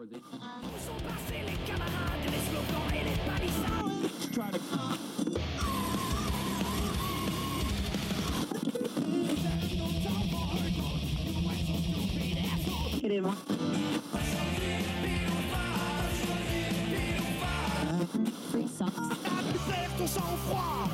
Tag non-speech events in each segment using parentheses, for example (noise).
Où sont passés les camarades, les slogans et les palissades Perds ton sang-froid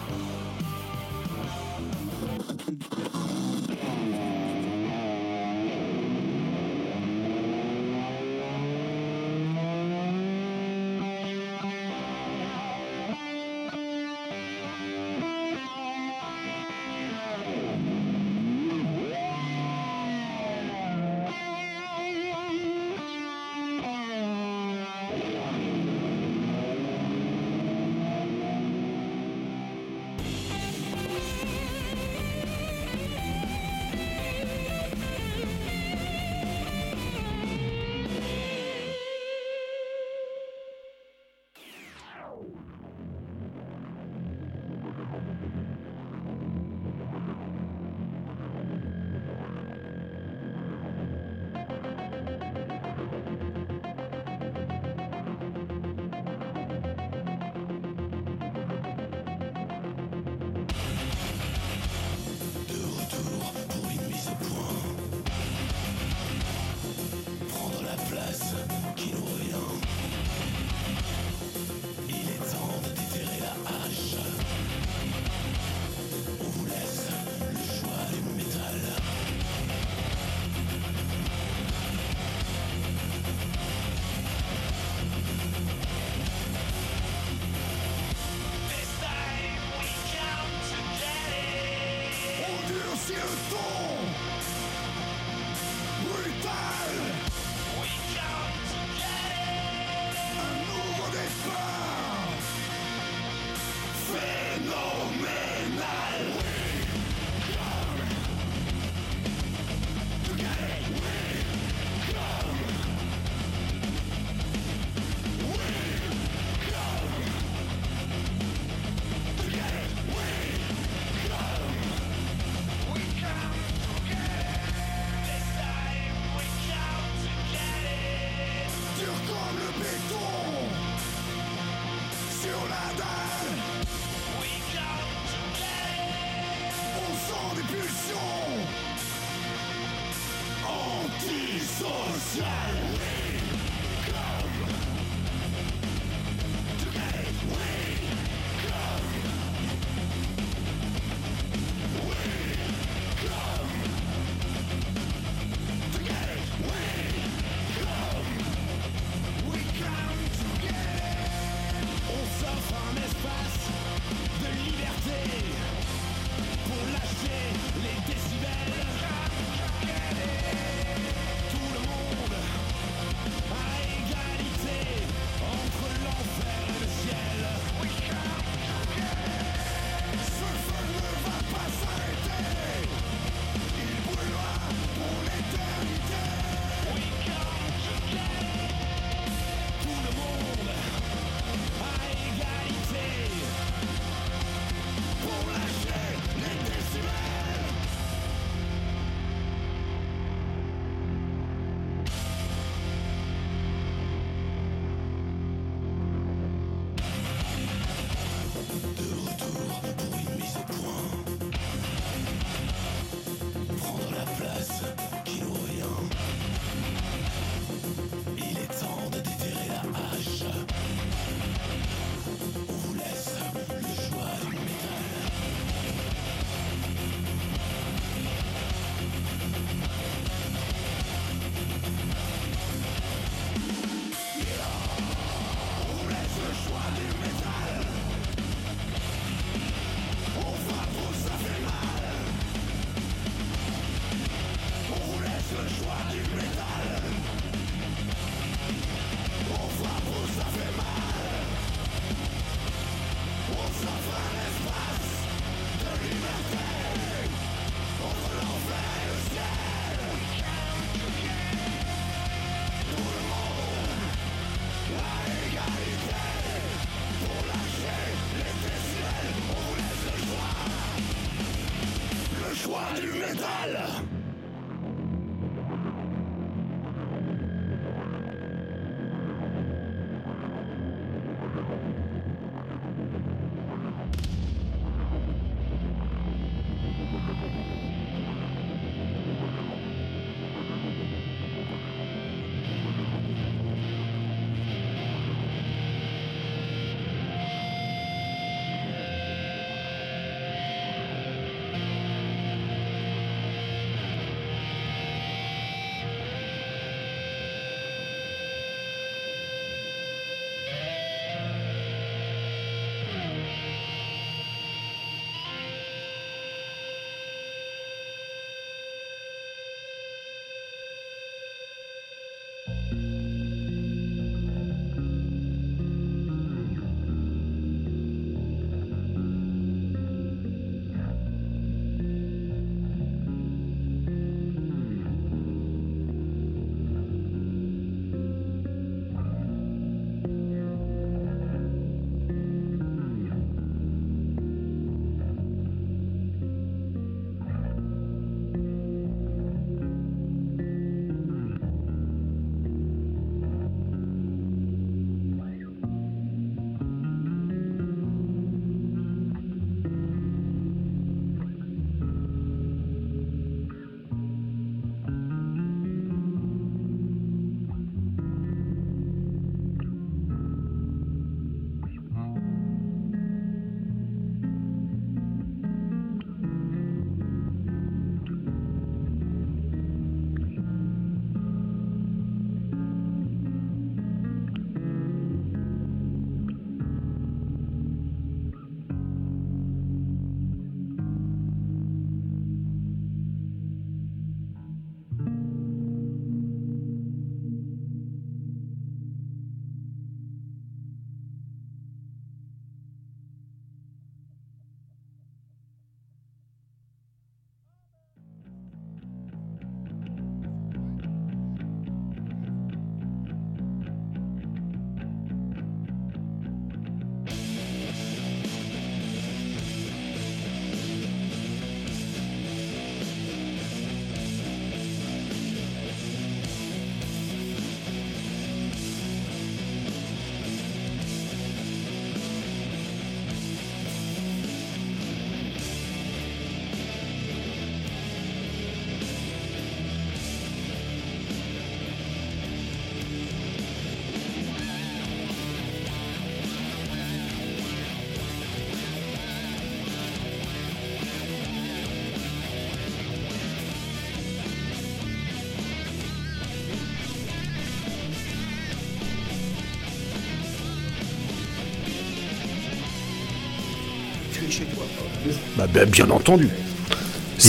Bah, bah, bien entendu.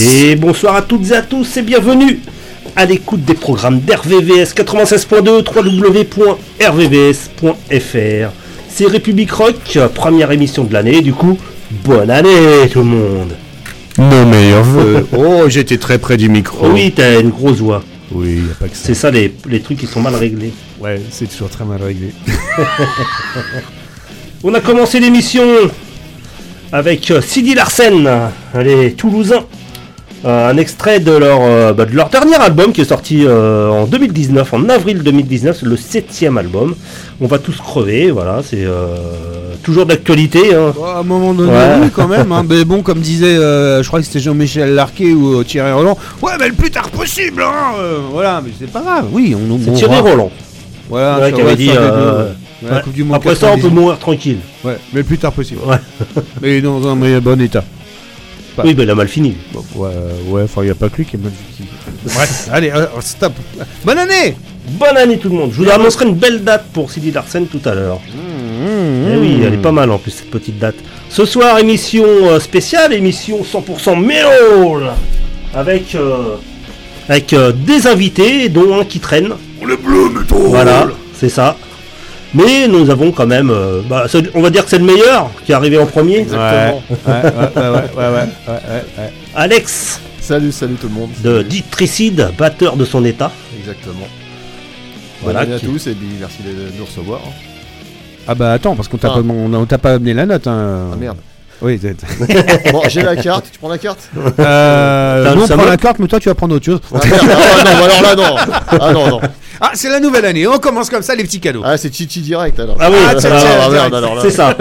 Et bonsoir à toutes et à tous et bienvenue à l'écoute des programmes d'RVVS 96.2 www.rvvs.fr. C'est République Rock, première émission de l'année, du coup, bonne année tout le monde. Nos meilleurs vœux. oh, j'étais très près du micro. Oui, t'as une grosse voix. Oui, y a pas que ça. C'est ça les, les trucs qui sont mal réglés. Ouais, c'est toujours très mal réglé. (laughs) On a commencé l'émission avec euh, Sidi Larsen, les Toulousains. Euh, un extrait de leur, euh, bah, de leur dernier album qui est sorti euh, en 2019, en avril 2019, c'est le septième album. On va tous crever, voilà, c'est toujours d'actualité. hein. Oh, à un moment donné, Ouais. oui, quand même. hein. (laughs) Mais bon, comme disait, je crois que c'était Jean-Michel Larquet ou Thierry Roland. Ouais, mais le plus tard possible, hein. voilà, mais c'est pas grave. Oui, on C'est on Thierry Roland. Voilà, Ouais, qui va avait dit, des. Ouais, la Ouais. Coupe du Monde Après ça, on peut 98. mourir tranquille. Ouais, mais le plus tard possible. Ouais. (laughs) Mais dans un meilleur bon état. Pas- Oui, ben il a mal fini. Bon, ouais, ouais, enfin, il n'y a pas que lui qui est mal vécu. Bref, (laughs) allez, euh, stop. Bonne année Bonne année tout le monde. Je vous annoncerai une belle date pour Sidi Larsen tout à l'heure. Mmh, Eh oui, elle est pas mal en plus cette petite date. Ce soir, émission euh, spéciale, émission 100% métal avec euh, avec euh, des invités, dont un qui traîne. Le bleu métal Voilà, c'est ça. Mais nous avons quand même, euh, bah, on va dire que c'est le meilleur qui est arrivé en premier. Alex. Salut, salut tout le monde. De Ditricide, batteur de son état. Exactement. Voilà. Bonne année à tous et merci de nous recevoir. Ah bah attends, parce qu'on t'a ah. pas, pas, amené la note. Hein. Ah merde. Oui, (laughs) Bon, j'ai la carte, tu prends la carte euh, T'as nous, le on prend salon la carte, mais toi tu vas prendre autre chose. Ah merde, ah, non, alors là non Ah non, non. Ah, c'est la nouvelle année, on commence comme ça, les petits cadeaux. Ah c'est Chichi direct alors. Ah oui, Ah, tiens, tiens, ah, direct. merde alors là. c'est ça.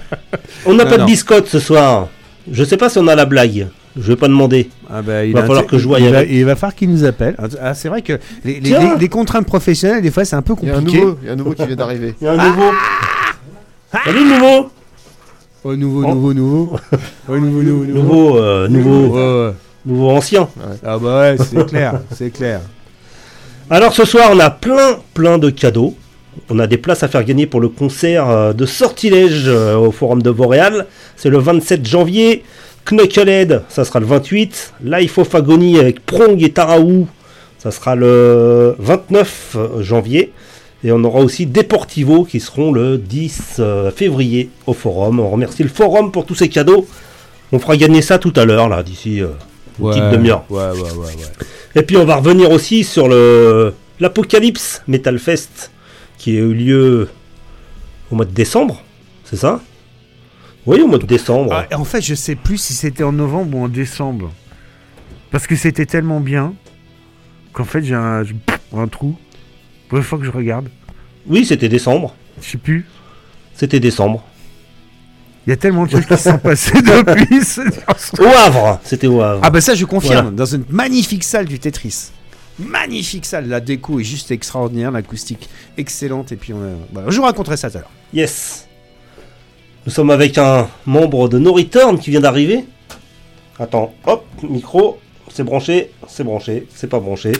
(laughs) On n'a Non, pas non. de biscotte ce soir. Je sais pas si on a la blague. Je vais pas demander. Ah bah, il Va falloir que je voie il va, il va falloir qu'il nous appelle. Ah, c'est vrai que les, les- Tiens. les- les contraintes professionnelles, des fois, c'est un peu Il y a un compliqué. nouveau, il y a un nouveau qui vient d'arriver. Il y a un nouveau. Salut nouveau. Oh, nouveau, Oh. nouveau, nouveau. (laughs) Oh, nouveau, nouveau, nouveau. Nouveau, euh, nouveau, ouais. nouveau ancien. Ah bah ouais, c'est clair, c'est clair. Alors ce soir, on a plein, plein de cadeaux. On a des places à faire gagner pour le concert euh, de Sortilège euh, au Forum de Boréal. C'est le 27 janvier. Knucklehead, ça sera le 28. Life of Agony avec Prong et Taraou, ça sera le 29 janvier. Et on aura aussi Deportivo qui seront le 10 euh, février au Forum. On remercie le Forum pour tous ces cadeaux. On fera gagner ça tout à l'heure, là, d'ici euh, une petite demi-heure. Ouais, ouais, ouais, ouais. Et puis on va revenir aussi sur le l'Apocalypse Metal Fest qui a eu lieu au mois de décembre, c'est ça? Oui, au mois de décembre. Ah, en fait, je sais plus si c'était en novembre ou en décembre. Parce que c'était tellement bien qu'en fait, j'ai un, j'ai un trou. Pour fois que je regarde, Oui, c'était décembre. je sais plus. C'était décembre. Il y a tellement de choses qui se sont passées (laughs) depuis. Au Havre, c'était au Havre. Ah bah ça, je confirme. Voilà. Dans une magnifique salle du Tetris. Magnifique salle. La déco est juste extraordinaire, l'acoustique excellente. Et puis, on a... voilà, je vous raconterai ça tout à l'heure. Yes. Nous sommes avec un membre de No Return qui vient d'arriver. Attends, hop, micro, c'est branché, c'est branché, c'est pas branché.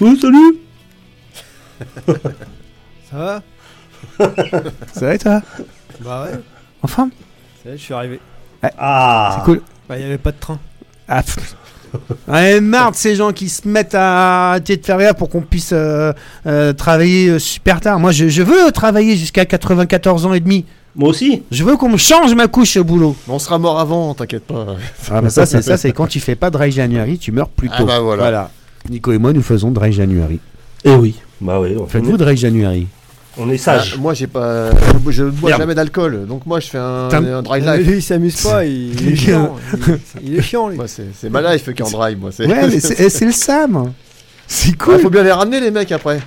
Oh, salut (laughs) Ça va? (laughs) Ça va et toi? Bah ouais, Enfin ça y est, je suis arrivé. Ah C'est cool. Bah il y avait pas de train. Ah, pff. (laughs) Ouais, marre de ces gens qui se mettent à arrêter de faire pour qu'on puisse euh, euh, travailler euh, super tard. Moi, je, je veux travailler jusqu'à 94 ans et demi. Moi aussi Je veux qu'on me change ma couche au boulot. Mais on sera mort avant, t'inquiète pas. Ah, bah ça, c'est ça, c'est quand tu fais pas Dry January, tu meurs plus tôt. Ah bah voilà. Nico et moi, nous faisons Dry January. Eh oui. Bah oui, on, Faites-vous Dry January on est sage. Ah, moi j'ai pas. Je, je ne bois Merde. jamais d'alcool, donc moi je fais un, un dry life. lui il s'amuse pas, il, (laughs) il est chiant. Il, il est chiant lui. Moi c'est c'est ma life qui est en dry, moi. c'est- Ouais, mais (laughs) c'est c'est le Sam. C'est Ouais, cool. faut bien les ramener les mecs après.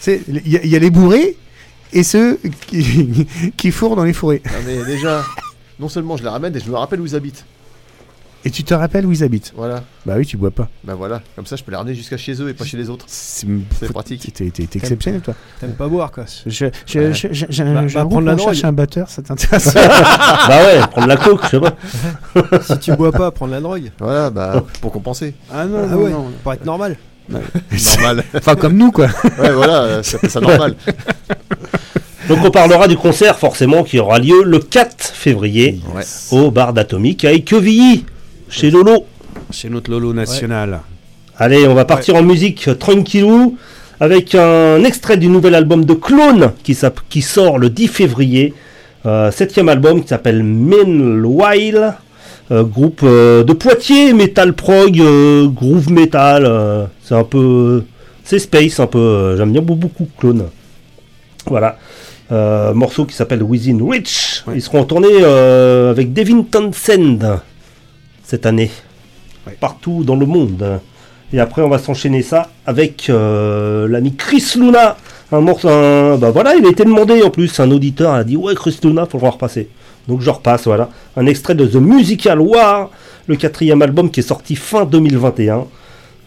C'est- Il y, a- il y a les bourrés et ceux qui, (laughs) qui fourrent dans les fourrés. Non, mais déjà, non seulement je les ramène et je me rappelle où ils habitent. Et tu te rappelles où ils habitent Voilà. Bah oui, tu bois pas. Bah voilà, comme ça je peux les ramener jusqu'à chez eux et pas chez les autres. C'est pratique. T'es exceptionnel, toi. T'aimes pas boire quoi. Je, je, Ouais. je, je, je, Bah, je- bah, prendre la cherche un batteur, ça t'intéresse (laughs) bah ouais, prendre la coke, je sais pas. (laughs) si tu bois pas, prendre la drogue. Voilà, bah pour compenser. Ah non, Ah non, ouais, non. pour être normal. (laughs) Normal. Enfin, comme nous, quoi. ouais, voilà, euh, c'est ça normal. Donc on parlera du concert forcément qui aura lieu le 4 février au bar d'Atomique à Équevilly, chez Lolo. Chez notre Lolo national. Allez, on va partir en musique euh, tranquillou avec un extrait du nouvel album de Clone qui, sort le 10 février. Euh, septième album qui s'appelle Meanwhile. Euh, groupe euh, de Poitiers, metal prog, groove metal. c'est un peu. C'est space un peu. J'aime bien beaucoup, Clone. Voilà. Morceau qui s'appelle Within Reach. Ils seront en tournée avec Devin Townsend cette année. Partout dans le monde. Et après, on va s'enchaîner ça avec euh, l'ami Chris Luna. Un morceau. un- Bah voilà, il a été demandé en plus. Un auditeur a dit Ouais, Chris Luna, faut le repasser. Donc je repasse, voilà. Un extrait de The Musical War, le quatrième album qui est sorti fin 2021.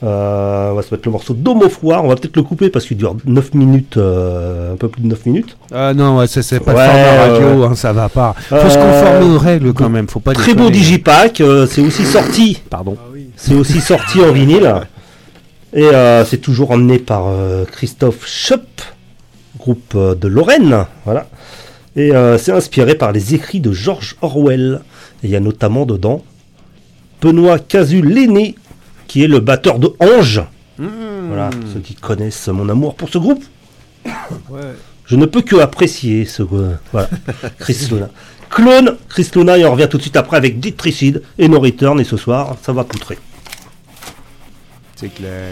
Euh, on va se mettre le morceau Dome of War. On va peut-être le couper parce qu'il dure 9 minutes, euh, un peu plus de 9 minutes. Ah non, ouais, c'est c'est pas de Ouais, format radio, hein, ça va pas. Faut Euh, se conformer aux règles quand même, faut pas Très beau déconner. digipack. euh, c'est aussi sorti Pardon. Ah oui. C'est aussi sorti en vinyle. Et euh, c'est toujours emmené par euh, Christophe Schopp, groupe euh, de Lorraine. Voilà. Et euh, c'est inspiré par les écrits de George Orwell. Et il y a notamment dedans Benoît Casu l'aîné, qui est le batteur de Ange. Voilà, ceux qui connaissent mon amour pour ce groupe. Ouais. Je ne peux que apprécier ce. euh, voilà, (laughs) Chris Luna. Clone Chris Luna, et on revient tout de suite après avec Dietricide et No Return. Et ce soir, ça va poutrer. C'est clair.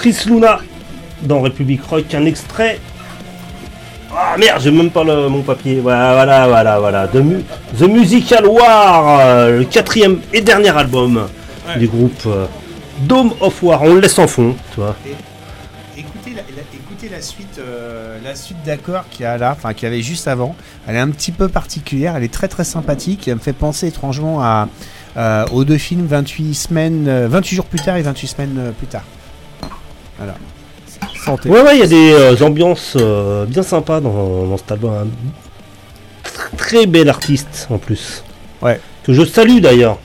Chris Luna dans République Rock, un extrait. Ah merde, j'ai même pas le- mon papier. Voilà, voilà, voilà, voilà. The, Mu- The Musical War, euh, le quatrième et dernier album du groupe euh, Dome of War. On le laisse en fond, tu vois. Écoutez la, la- écoutez la suite, euh, la suite d'accords qu'il y a là, enfin qu'il y avait juste avant. Elle est un petit peu particulière, elle est très très sympathique. Elle me fait penser étrangement à, aux deux films 28 semaines, euh, 28 jours plus tard et 28 semaines plus tard. Voilà. Santé. Ouais, ouais, il y a des euh, ambiances euh, bien sympas dans, dans cet album. Un tr- très bel artiste en plus. Ouais. Que je salue d'ailleurs.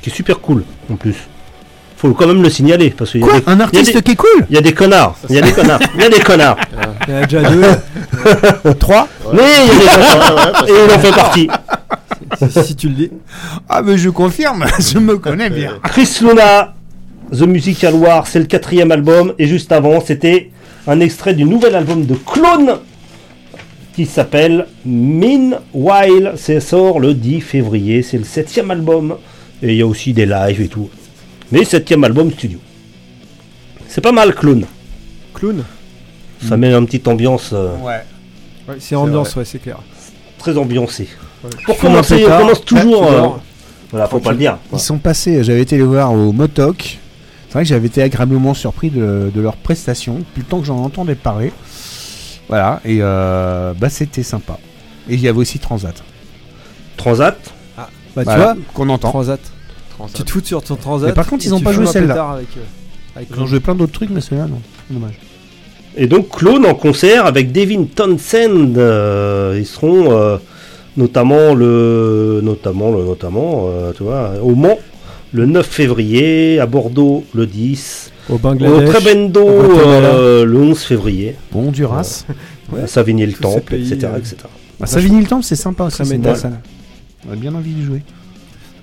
Qui est super cool en plus. Faut quand même le signaler parce qu'il y, a des- Un il y a artiste des- qui est cool il y a des connards. Il y a des connards. Il y a des connards. (laughs) Il y en a déjà deux. (laughs) Trois Mais il y a des connards. Et il en fait partie. si, si tu le dis. Ah mais je confirme, (laughs) je me connais bien. Chris Luna, The Musical War, c'est le quatrième album. Et juste avant, c'était un extrait du nouvel album de Clone qui s'appelle Meanwhile. C'est sort le 10 février. C'est le septième album. Et il y a aussi des lives et tout. Mais septième album studio. C'est pas mal, Clone. Clown. Ça met une petite ambiance euh, Ouais. Ouais, c'est ambiance, ouais, c'est clair. très ambiancée. Ouais. Pour commencer, on commence toujours. euh, dors. voilà, faut pas le dire. Ils sont passés, j'avais été les voir au Motok. C'est vrai que j'avais été agréablement surpris de, de leurs prestations, depuis le temps que j'en entendais parler. Voilà, et euh, bah c'était sympa. Et il y avait aussi Transat. Transat. Bah, tu Voilà, vois, qu'on entend. Transat. Transat. Tu te fous sur ton Transat. Mais par contre, ils ont pas joué celle-là. Avec, euh, avec Ils ont joué plein d'autres trucs, mais celui-là, non. Dommage. Et donc Clone en concert avec Devin Townsend. euh, ils seront euh, notamment le notamment le notamment euh, tu vois au Mans le 9 février, à Bordeaux le 10, Au au Bangladesh. Trebendo au Guatemala. euh, le 11 février, Bon, Duras. (laughs) Ouais. à Savigny le Tous ces Temple, pays, etc., euh, etc. Bah, Savigny-le-Temple, c'est sympa métal. belle salle. On a bien envie de jouer.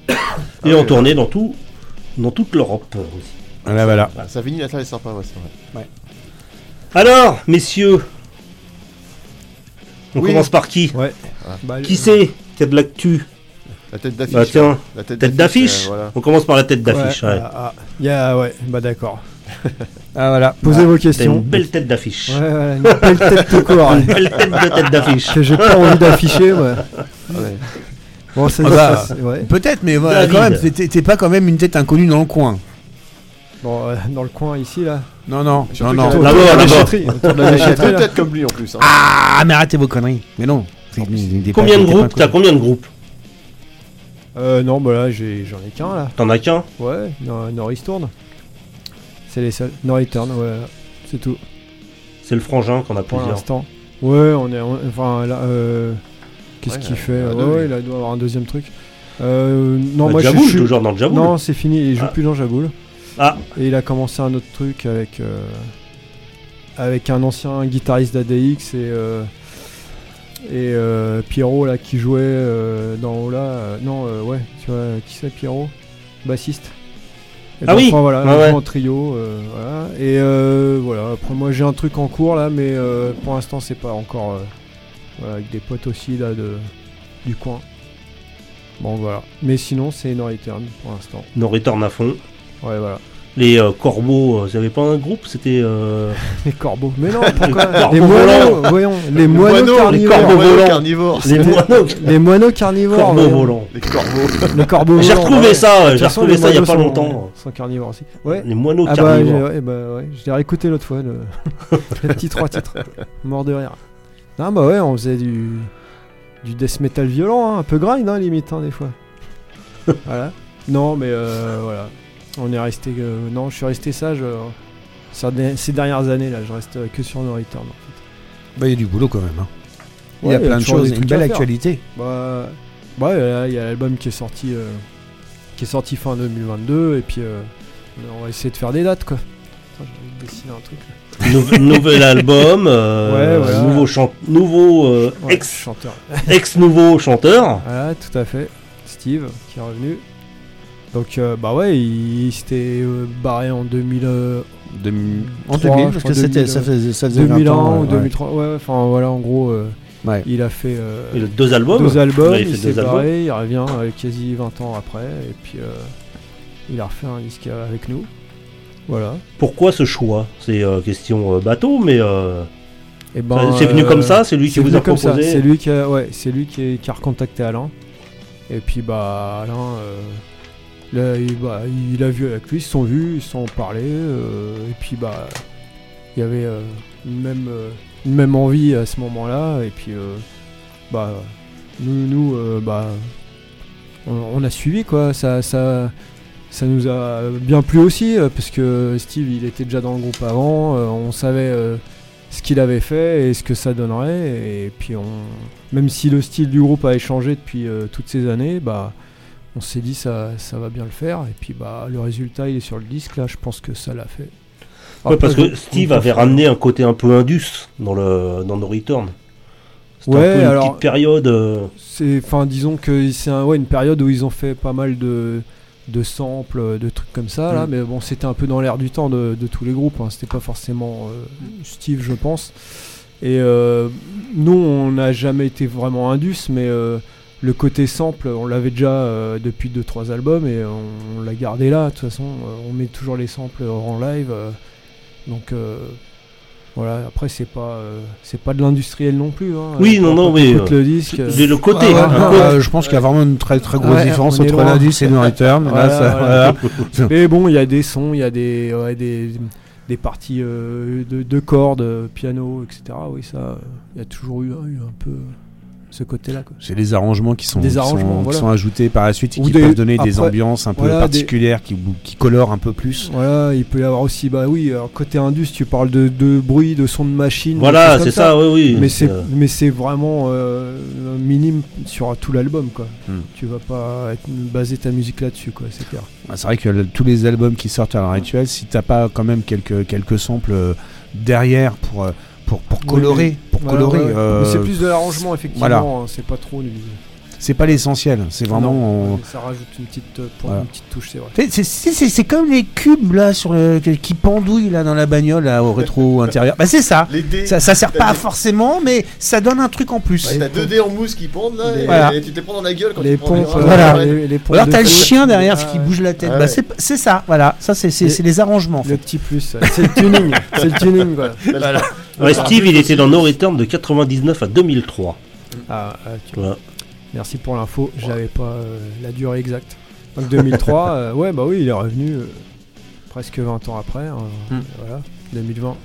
(coughs) Et en tournée dans tout dans toute l'Europe aussi. Voilà, voilà. Ah, Savigny, la salle est sympa, ouais, c'est vrai. Alors, messieurs, on Oui. commence par qui? Ouais. Ah. Bah, Qui euh, c'est qui a de l'actu? La tête d'affiche. Bah tiens, La tête tête d'affiche. euh, voilà. On commence par la tête d'affiche. ouais, ouais. ah, ah. Il y a, ouais, bah d'accord. (laughs) Ah, voilà. Posez vos T'as une questions. belle tête d'affiche. Ouais, ouais, une belle tête tout court. (laughs) Une belle tête de tête d'affiche. que j'ai pas envie d'afficher, ouais. Ouais. Bon, ça, Ah bah, ça, c'est- ouais. Peut-être, mais voilà, quand même, t'es- pas quand même une tête inconnue dans le coin. Bon, euh, dans le coin ici, là. Non, non, non, non. Autour de la là-bas. déchetterie, autour de la déchetterie, têtes comme lui en plus. hein. Ah, mais arrêtez vos conneries. Mais non. c'est- Combien de groupes? T'as combien de groupes? Euh, non, bah là, j'ai- j'en ai qu'un, là. T'en as qu'un? Ouais, no, Norris tourne. C'est les seuls. Norris Turn, ouais. C'est tout, C'est le frangin qu'on a pour plusieurs. l'instant. Ouais, on est. on- enfin, là, euh. Qu'est-ce Ouais, qu'il fait? Ouais, deux, ouais, lui. il doit avoir un deuxième truc. Euh, non, Bah, moi je Jaboul, suis. toujours dans le Jaboul. Non, c'est fini, il joue Ah. plus dans Jaboul. Ah. Et il a commencé un autre truc avec. euh, avec un ancien guitariste d'ADX et. euh, et euh, Pierrot là qui jouait euh, dans Ola. euh, non, euh, ouais, tu vois, qui c'est Pierrot? Bassiste. Et Ah donc, oui, enfin, voilà, ouais. jouent en trio. euh, voilà. Et euh, voilà, après moi j'ai un truc en cours là, mais euh, pour l'instant c'est pas encore. voilà, avec des potes aussi là de, du coin. Bon voilà. Mais sinon c'est No Return pour l'instant. No Return à fond. Ouais voilà. Les euh, corbeaux, euh, vous avez pas un groupe C'était. euh, (laughs) Les corbeaux. Mais non, (laughs) pourquoi corbeaux Les moineaux, voyons. Les moineaux moineaux, carnivores. corbeaux moineaux volants. carnivores. Les moineaux (laughs) Les moineaux carnivores. corbeaux voyons. volants. Les corbeaux. Les corbeaux J'ai retrouvé ouais. ça, j'ai retrouvé les ça il y a pas sont- longtemps. sont carnivores aussi. Ouais. Les moineaux Ah bah, j'ai- carnivores. ouais, bah ouais, je l'ai réécouté l'autre fois, le, le petit trois titres. Mort de rire. Non, bah ouais, on faisait du, du death metal violent, hein, un peu grind, hein, limite, hein, des fois. voilà. Non, mais euh, voilà. On est resté. euh, non, je suis resté sage euh, ces dernières années, là. Je reste euh, que sur No Return, en fait. Bah, il y a du boulot quand même. hein. Il y a plein de toujours choses, des une belle actualité. Bah, ouais, là, il y a l'album qui est sorti, euh, qui est sorti fin 2022, et puis euh, on va essayer de faire des dates, quoi. Attends, j'ai envie de dessiner un truc. là. Nou- nouvel album, euh, (laughs) Ouais, voilà. nouveau, chan- nouveau euh, Ouais, ex, chanteur. ex nouveau chanteur. (laughs) Voilà, tout à fait. Steve qui est revenu. Donc, euh, bah ouais, il, il s'était euh, barré en 2000, euh, Demi- En Trois, 2000, je parce crois, que c'était, 2000, ça faisait, ça faisait 2001 20 ans, ou ouais. 2003. Ouais, enfin voilà, en gros, euh, Ouais. il a fait euh, Il a deux albums. deux albums, Ouais, il, s'est deux albums. barré, il revient euh, quasi 20 ans après, et puis euh, il a refait un disque avec nous. Voilà. Pourquoi ce choix? C'est euh, question euh, bateau, mais euh, Et ben, c'est venu euh, comme ça, c'est lui qui c'est vous venu a comme ça, proposé. C'est lui qui a, ouais, c'est lui qui a, qui a recontacté Alain. Et puis bah Alain, euh, bah, il a vu avec lui, ils se sont vus, ils se sont euh, et puis bah il y avait euh, une même euh, une même envie à ce moment-là. Et puis bah nous nous bah on, on a suivi quoi. Ça ça ça nous a bien plu aussi parce que Steve il était déjà dans le groupe avant. on savait ce qu'il avait fait et ce que ça donnerait. Et puis on, même si le style du groupe a échangé depuis toutes ces années, bah on s'est dit ça, ça va bien le faire. Et puis bah le résultat il est sur le disque là. Je pense que ça l'a fait. Ouais, parce que Steve avait ramené un côté un peu indus dans le dans No Return. C'était Ouais, un peu une alors- petite période. euh, C'est, enfin, disons que c'est un- ouais, une période où ils ont fait pas mal de, de samples, de trucs comme ça, là. Mm. Mais bon, c'était un peu dans l'air du temps de, de tous les groupes. hein. C'était pas forcément euh, Steve, je pense. Et euh, nous, on n'a jamais été vraiment indus, mais le côté sample, on l'avait déjà euh, depuis 2-3 albums et on, on l'a gardé là. De toute façon, euh, on met toujours les samples en live. euh, donc. euh, voilà, après c'est pas euh, c'est pas de l'industriel non plus. hein. Oui, non, non, écoute le disque. euh, J'ai le côté. Ah ouais, peu- euh, je pense qu'il y a vraiment une très très grosse Ouais, différence entre l'Indus et le Return. (laughs) Là, Voilà, ça- voilà. voilà. Mais bon, il y a des sons, il y a des, ouais, des, des parties euh, de, de cordes, piano, etc. Oui, ça, il y a toujours eu, eu un peu ce côté-là. quoi. C'est les arrangements qui sont, Des sont- arrangements, qui sont ajoutés par la suite et Ou qui des- peuvent donner des ambiances un peu voilà, des- particulières qui, qui colorent un peu plus. Voilà, il peut y avoir aussi, bah oui, alors, côté indus, tu parles de, de bruit, de son de machine. des Voilà, c'est ça, oui, oui. Mais c'est, Euh, mais c'est vraiment euh, minime sur tout l'album, quoi. Hmm. Tu vas pas être- baser ta musique là-dessus, quoi, c'est clair. Ah, C'est vrai que le- tous les albums qui sortent à l'heure actuelle, si t'as pas quand même quelques, quelques samples euh, derrière pour, euh, pour, pour Oui, colorer, pour Voilà, colorer, ouais, euh, c'est plus de l'arrangement, effectivement, voilà. hein, c'est pas trop c'est pas l'essentiel. C'est vraiment. Non, on- mais ça rajoute une petite, euh, pour Voilà. une petite touche, c'est vrai. C'est- comme les cubes là sur le, qui pendouillent là dans la bagnole là, au rétro (laughs) intérieur. Bah c'est ça. Les dés. ça. Ça sert T'as pas des- forcément, mais ça donne un truc en plus. Ouais, T'as deux dés en mousse qui pendent là, Les- et, Voilà. et tu te les prends dans la gueule quand les tu prends pompes, euh, Voilà. les, les pompes Alors t'as le chien derrière Ah, qui bouge la tête. Ah Bah, ouais. c'est c'est ça, voilà. Ça c'est les arrangements. En Le petit plus, c'est le tuning, c'est le tuning quoi. Ouais, Steve, il était dans No Return de 99 à 2003. Ah, ah, ok. Voilà. Merci pour l'info, j'avais pas euh, la durée exacte. Donc 2003, (laughs) euh, ouais bah oui, il est revenu euh, presque 20 ans après, hein, Hmm. voilà, 2020.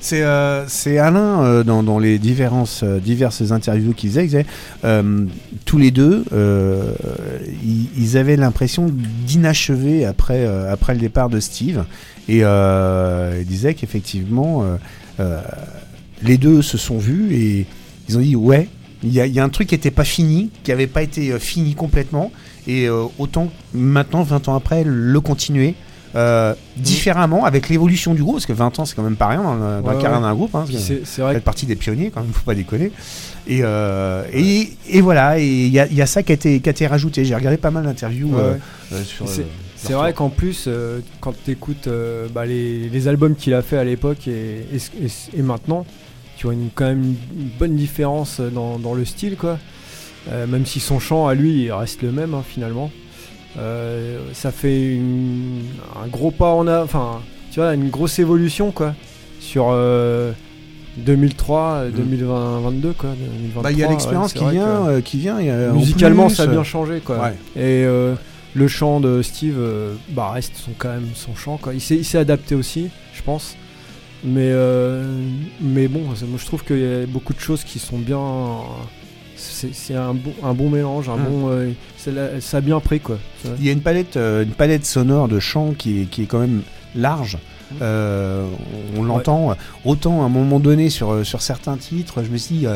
C'est euh, c'est Alain euh, dans, dans les différentes, euh, diverses interviews qu'il faisait, il disait, euh, tous les deux, euh, ils, ils avaient l'impression d'inachever après, euh, après le départ de Steve. Et euh, il disait qu'effectivement, euh, euh, les deux se sont vus et ils ont dit ouais, il y a, il y a un truc qui n'était pas fini, qui n'avait pas été euh, fini complètement. Et euh, autant maintenant, 20 ans après, le continuer. euh, différemment avec l'évolution du groupe parce que 20 ans c'est quand même pas rien dans, le- dans Ouais, la carrière ouais. d'un groupe hein, c'est vrai fait partie des pionniers quand (laughs) même faut pas déconner et, euh, et, et voilà et il y a, il y a ça qui a été, qui a été rajouté j'ai regardé pas mal d'interviews euh, sur C'est- euh, vrai qu'en plus, euh, quand tu écoutes les, les albums qu'il a fait à l'époque et, et- et- et maintenant, tu vois une, quand même une bonne différence dans, dans le style, quoi. Euh, même si son chant à lui il reste le même hein, finalement. Euh, ça fait une- un gros pas en a, enfin, tu vois, une grosse évolution, quoi, sur euh, 2003, Mm. 2022, quoi. 2023, Bah, il y a l'expérience qui vient que- euh, qui vient euh, musicalement plus, ça a euh, bien changé quoi ouais. et euh, le chant de Steve euh, bah reste son quand même son chant quoi. Il s'est il s'est adapté aussi je pense. Mais euh, mais bon moi je trouve qu'il y a beaucoup de choses qui sont bien c'est un bon un bon mélange un Mm. bon euh, la- ça a bien pris quoi. Il y a une palette euh, une palette sonore de chant qui est, qui est quand même large. Euh, on l'entend. Autant à un moment donné sur, sur certains titres je me suis dit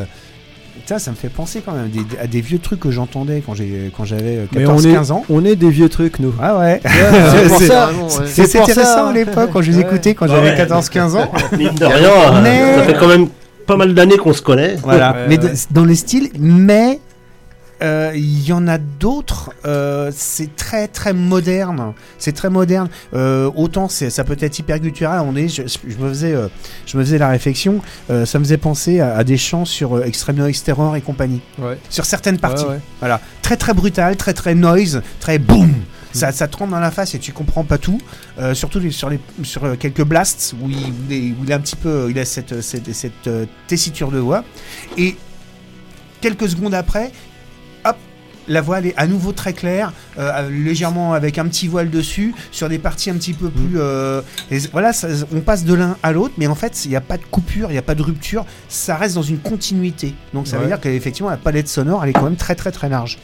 ça, ça me fait penser quand même à des, à des vieux trucs que j'entendais quand j'ai quand j'avais mais on 14-15 est ans. on est des vieux trucs nous Ah ouais. (laughs) c'est pour ça ouais. C'était ça. à l'époque quand je les écoutais quand j'avais ouais. 14-15 ans. (laughs) Mine de rien, Mais- euh, ça fait quand même pas mal d'années qu'on se connaît. Voilà, Ouais, mais dans les styles, mais euh, il y en a d'autres. euh, c'est très très moderne. C'est très moderne. Euh, autant ça peut être hyper guttural. On est, je, je me faisais, euh, je me faisais la réflexion. euh, ça me faisait penser à, à des chants sur euh, Extreme Noise Terror et compagnie. ouais Sur certaines parties. Ouais, ouais. Voilà, très très brutal, très très noise, très boom. Ça, ça te rentre dans la face et tu comprends pas tout. Euh, surtout les- sur, les, sur euh, quelques blasts où il, où il est un petit peu, il a cette, cette, cette, euh, tessiture de voix. Et quelques secondes après, la voix elle est à nouveau très claire, euh, légèrement avec un petit voile dessus, sur des parties un petit peu plus. euh, et voilà, ça- on passe de l'un à l'autre, mais en fait, il n'y a pas de coupure, il n'y a pas de rupture, ça reste dans une continuité. Donc ça veut dire qu'effectivement, la palette sonore, elle est quand même très très très large.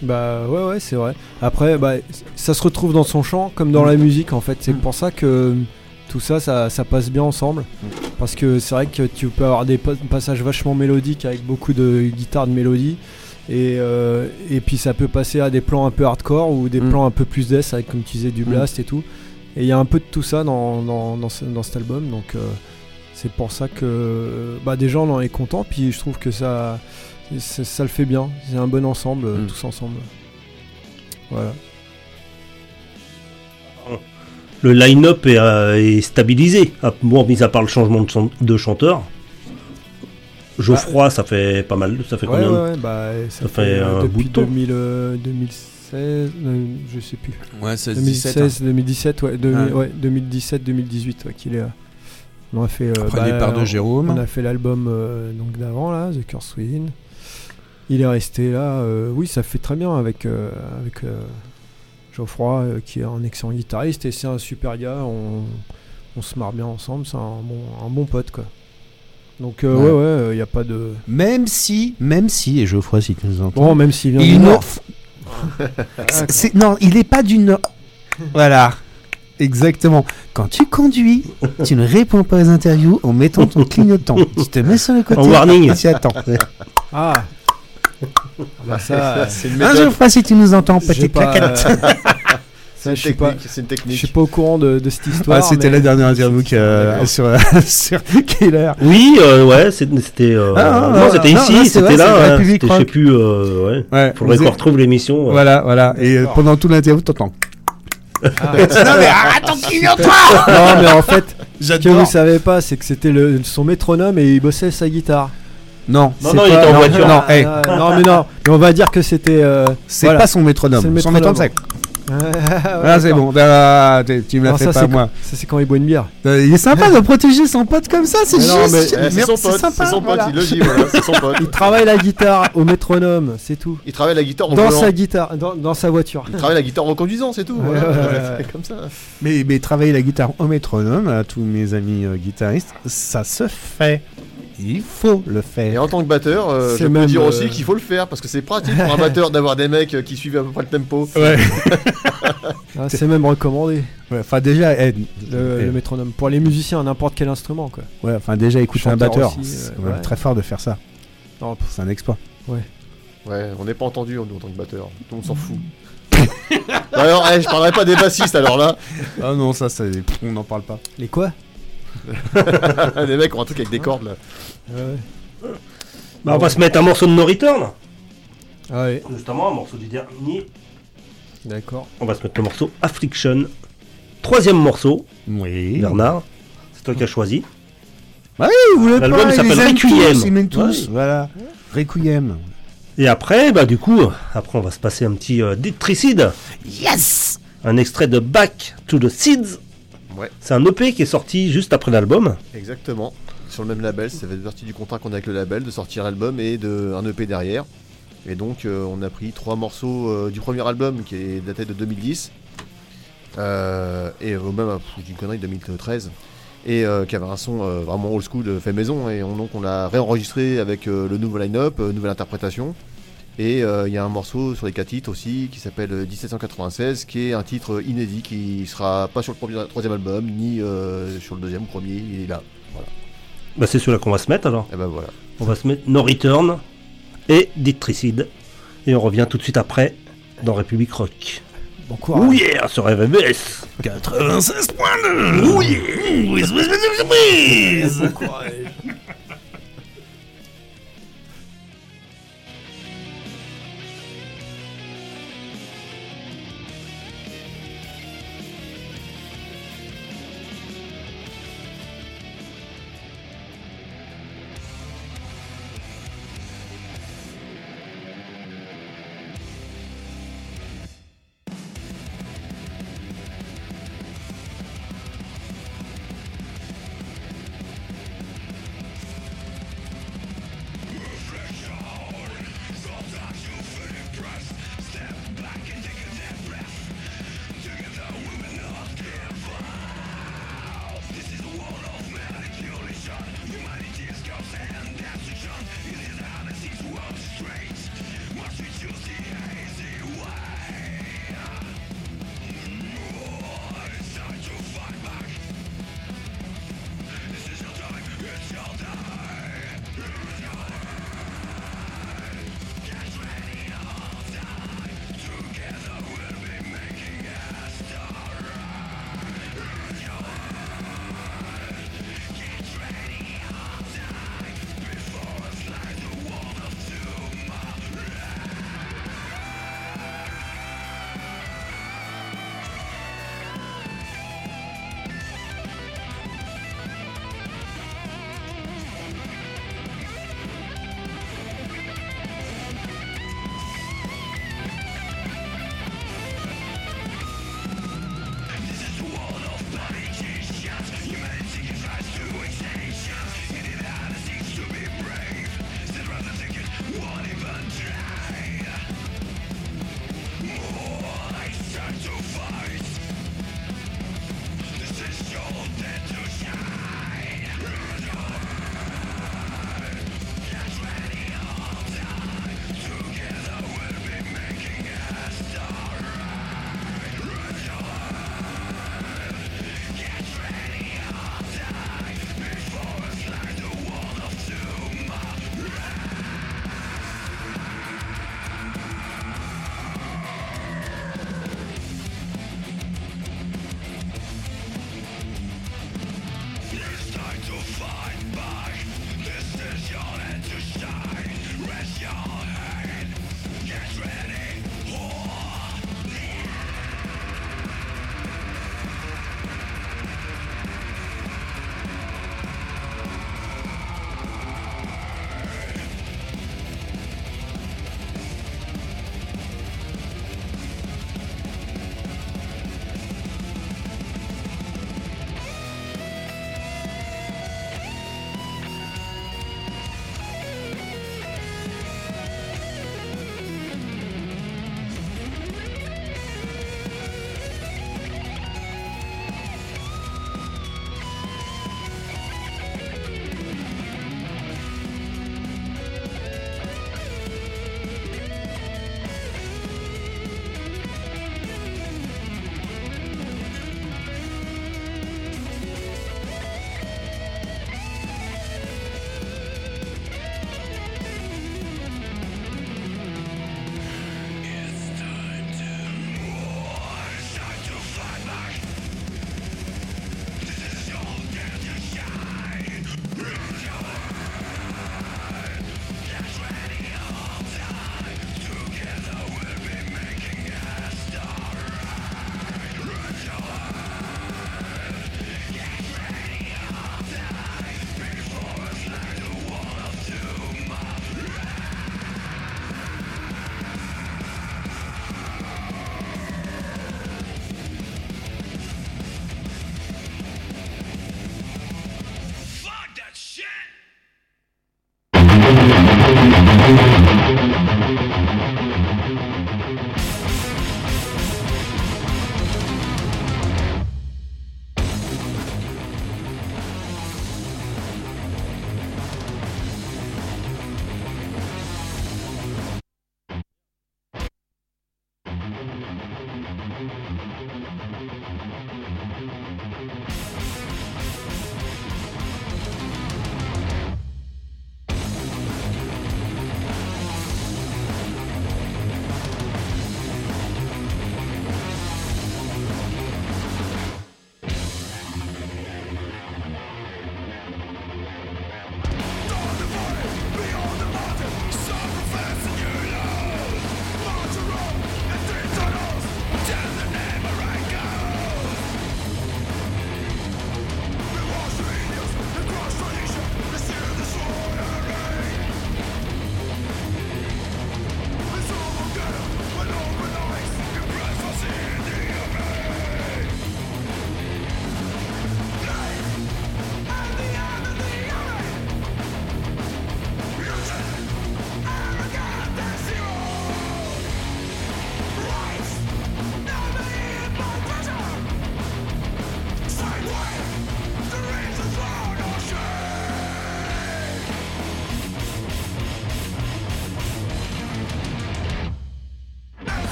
Bah ouais ouais c'est vrai. Après bah ça se retrouve dans son chant comme dans Mm. la musique en fait. C'est Mm. pour ça que tout ça, ça ça passe bien ensemble. Parce que c'est vrai que tu peux avoir des pa- passages vachement mélodiques avec beaucoup de guitare de mélodie. Et, euh, et puis ça peut passer à des plans un peu hardcore ou des Mm. plans un peu plus death avec comme tu disais du Mm. blast et tout. Et il y a un peu de tout ça dans, dans, dans, ce- dans cet album. Donc euh, c'est pour ça que bah, déjà on en est content. Puis je trouve que ça, ça, ça le fait bien. C'est un bon ensemble, euh, Mm. tous ensemble. Voilà. Le line-up est, euh, est stabilisé. Bon, mis à part le changement de, chan- de chanteur. Geoffroy, ça fait pas mal. Ça fait Ouais, combien ouais, bah, ça, Ça fait, fait euh, un bout depuis de temps. 2000, euh, 2016, euh, je sais plus. Ouais, 16, 2016, 2017, ouais, 2000 Ouais. ouais, 2017, 2018, ouais, qu'il est là. On a fait. euh, Après bah, le départ de Jérôme. On a fait l'album euh, donc d'avant là, The Curse Within. Il est resté là. euh, oui, ça fait très bien avec euh, avec euh, Geoffroy euh, qui est un excellent guitariste et c'est un super gars. On, on se marre bien ensemble. C'est un bon un bon pote quoi. Donc euh, Ouais. ouais ouais, il y a pas de. Même si, même si, et Geoffroy, si tu nous entends. Bon, même s'il vient il du Nord. C'est- non, il est pas du Nord. Voilà. Exactement. Quand tu conduis, tu ne réponds pas aux interviews en mettant ton clignotant. Tu te mets sur le côté. En warning. et Tu attends. Ah. bah ça. C'est une Un méthode, Geoffroy, si tu nous entends, j'ai petite pas, claquette. euh, c'est une je suis pas. technique. C'est une Je suis pas au courant de, de cette histoire. Ah, C'était mais- la dernière interview que, euh, sur, (laughs) sur Killer. Oui, euh, ouais, c'était. euh, Ah, non, non, c'était non, ici, non, c'était là. la hein, c'était- Je sais plus. euh, ouais. Ouais, Faudrait qu'on retrouve l'émission. ouais. Voilà, voilà. Et euh, pendant toute l'interview, t'entends. Ah. non, mais arrête ton clignotant Non, mais en fait, ce que vous savez pas, c'est que c'était son métronome et il bossait sa guitare. Non, Non, non, il était en voiture. Non, hey. ah, non, mais non. Mais on va dire que c'était. euh, c'est voilà. pas son métronome. C'est le Son métronome. métronome, c'est. Ah, Ah, c'est bon. Ah, t'es- tu me l'as fait ça, pas, moi. Ça, c'est quand il boit une bière. Euh, Il est sympa de protéger son pote comme ça, c'est juste. mais- Eh, c'est son pote, c'est son pote, voilà. il le dit, voilà, c'est son pote. (laughs) Il travaille la guitare au métronome, c'est tout. Il travaille la guitare en Dans volant. sa guitare, dans, dans sa voiture. Il travaille la guitare en conduisant, c'est tout. Ouais, voilà. (laughs) C'est comme ça. Mais, mais travailler la guitare au métronome, à tous mes amis euh, guitaristes, ça se fait. Il faut le Et faire. en tant que batteur, euh, je peux dire euh, aussi qu'il faut le faire parce que c'est pratique pour un batteur d'avoir des mecs euh, qui suivent à peu près le tempo. Ouais. (laughs) Ah, c'est même recommandé, Ouais, Enfin, déjà, le, eh, le métronome. Pour les musiciens, n'importe quel instrument, quoi. ouais, enfin, déjà, écouter un batteur, aussi, c'est euh, quand même ouais. très fort de faire ça. C'est un exploit. Ouais, on n'est pas entendu nous, en tant que batteur. Tout le monde s'en fout. (laughs) Alors, eh, je parlerai pas des bassistes alors là. Ah non, ça, c'est- pff, on n'en parle pas. les quoi? Les mecs ont un truc avec des cordes là. Ouais. Bah, on va se mettre un morceau de No Return. Ah ouais, Justement, un morceau du dernier. d'accord. On va se mettre le morceau Affliction. Troisième morceau, Oui. Bernard. C'est toi qui as choisi. Vous voulez L'album pas, ils s'appelle Requiem. tous, Ils m'aiment tous. Ouais. Voilà. Requiem. Et après, bah du coup, après on va se passer un petit euh, Détricide, Yes un extrait de Back to the Seeds. Ouais. C'est un EP qui est sorti juste après l'album. Exactement. Sur le même label, ça fait partie du contrat qu'on a avec le label de sortir l'album et de un EP derrière. Et donc euh, on a pris trois morceaux euh, du premier album qui est daté de 2010. Euh, et euh, même, pff, je dis une connerie, 2013. Et euh, qui avait un son euh, vraiment old school fait maison. Et on, donc on l'a réenregistré avec euh, le nouveau line-up, euh, nouvelle interprétation. Et euh, il y a un morceau sur les quatre titres aussi qui s'appelle euh, 1796, qui est un titre inédit qui sera pas sur le premier, troisième album, ni euh, sur le deuxième ou premier, il est là. Bah c'est celui-là qu'on va se mettre alors. Et ben voilà. On va se mettre No Return et Détricide. Et on revient tout de suite après dans République Rock. Bon courage. Oh yeah, sur RVBS 96.2 Oh yeah Whiz, whiz,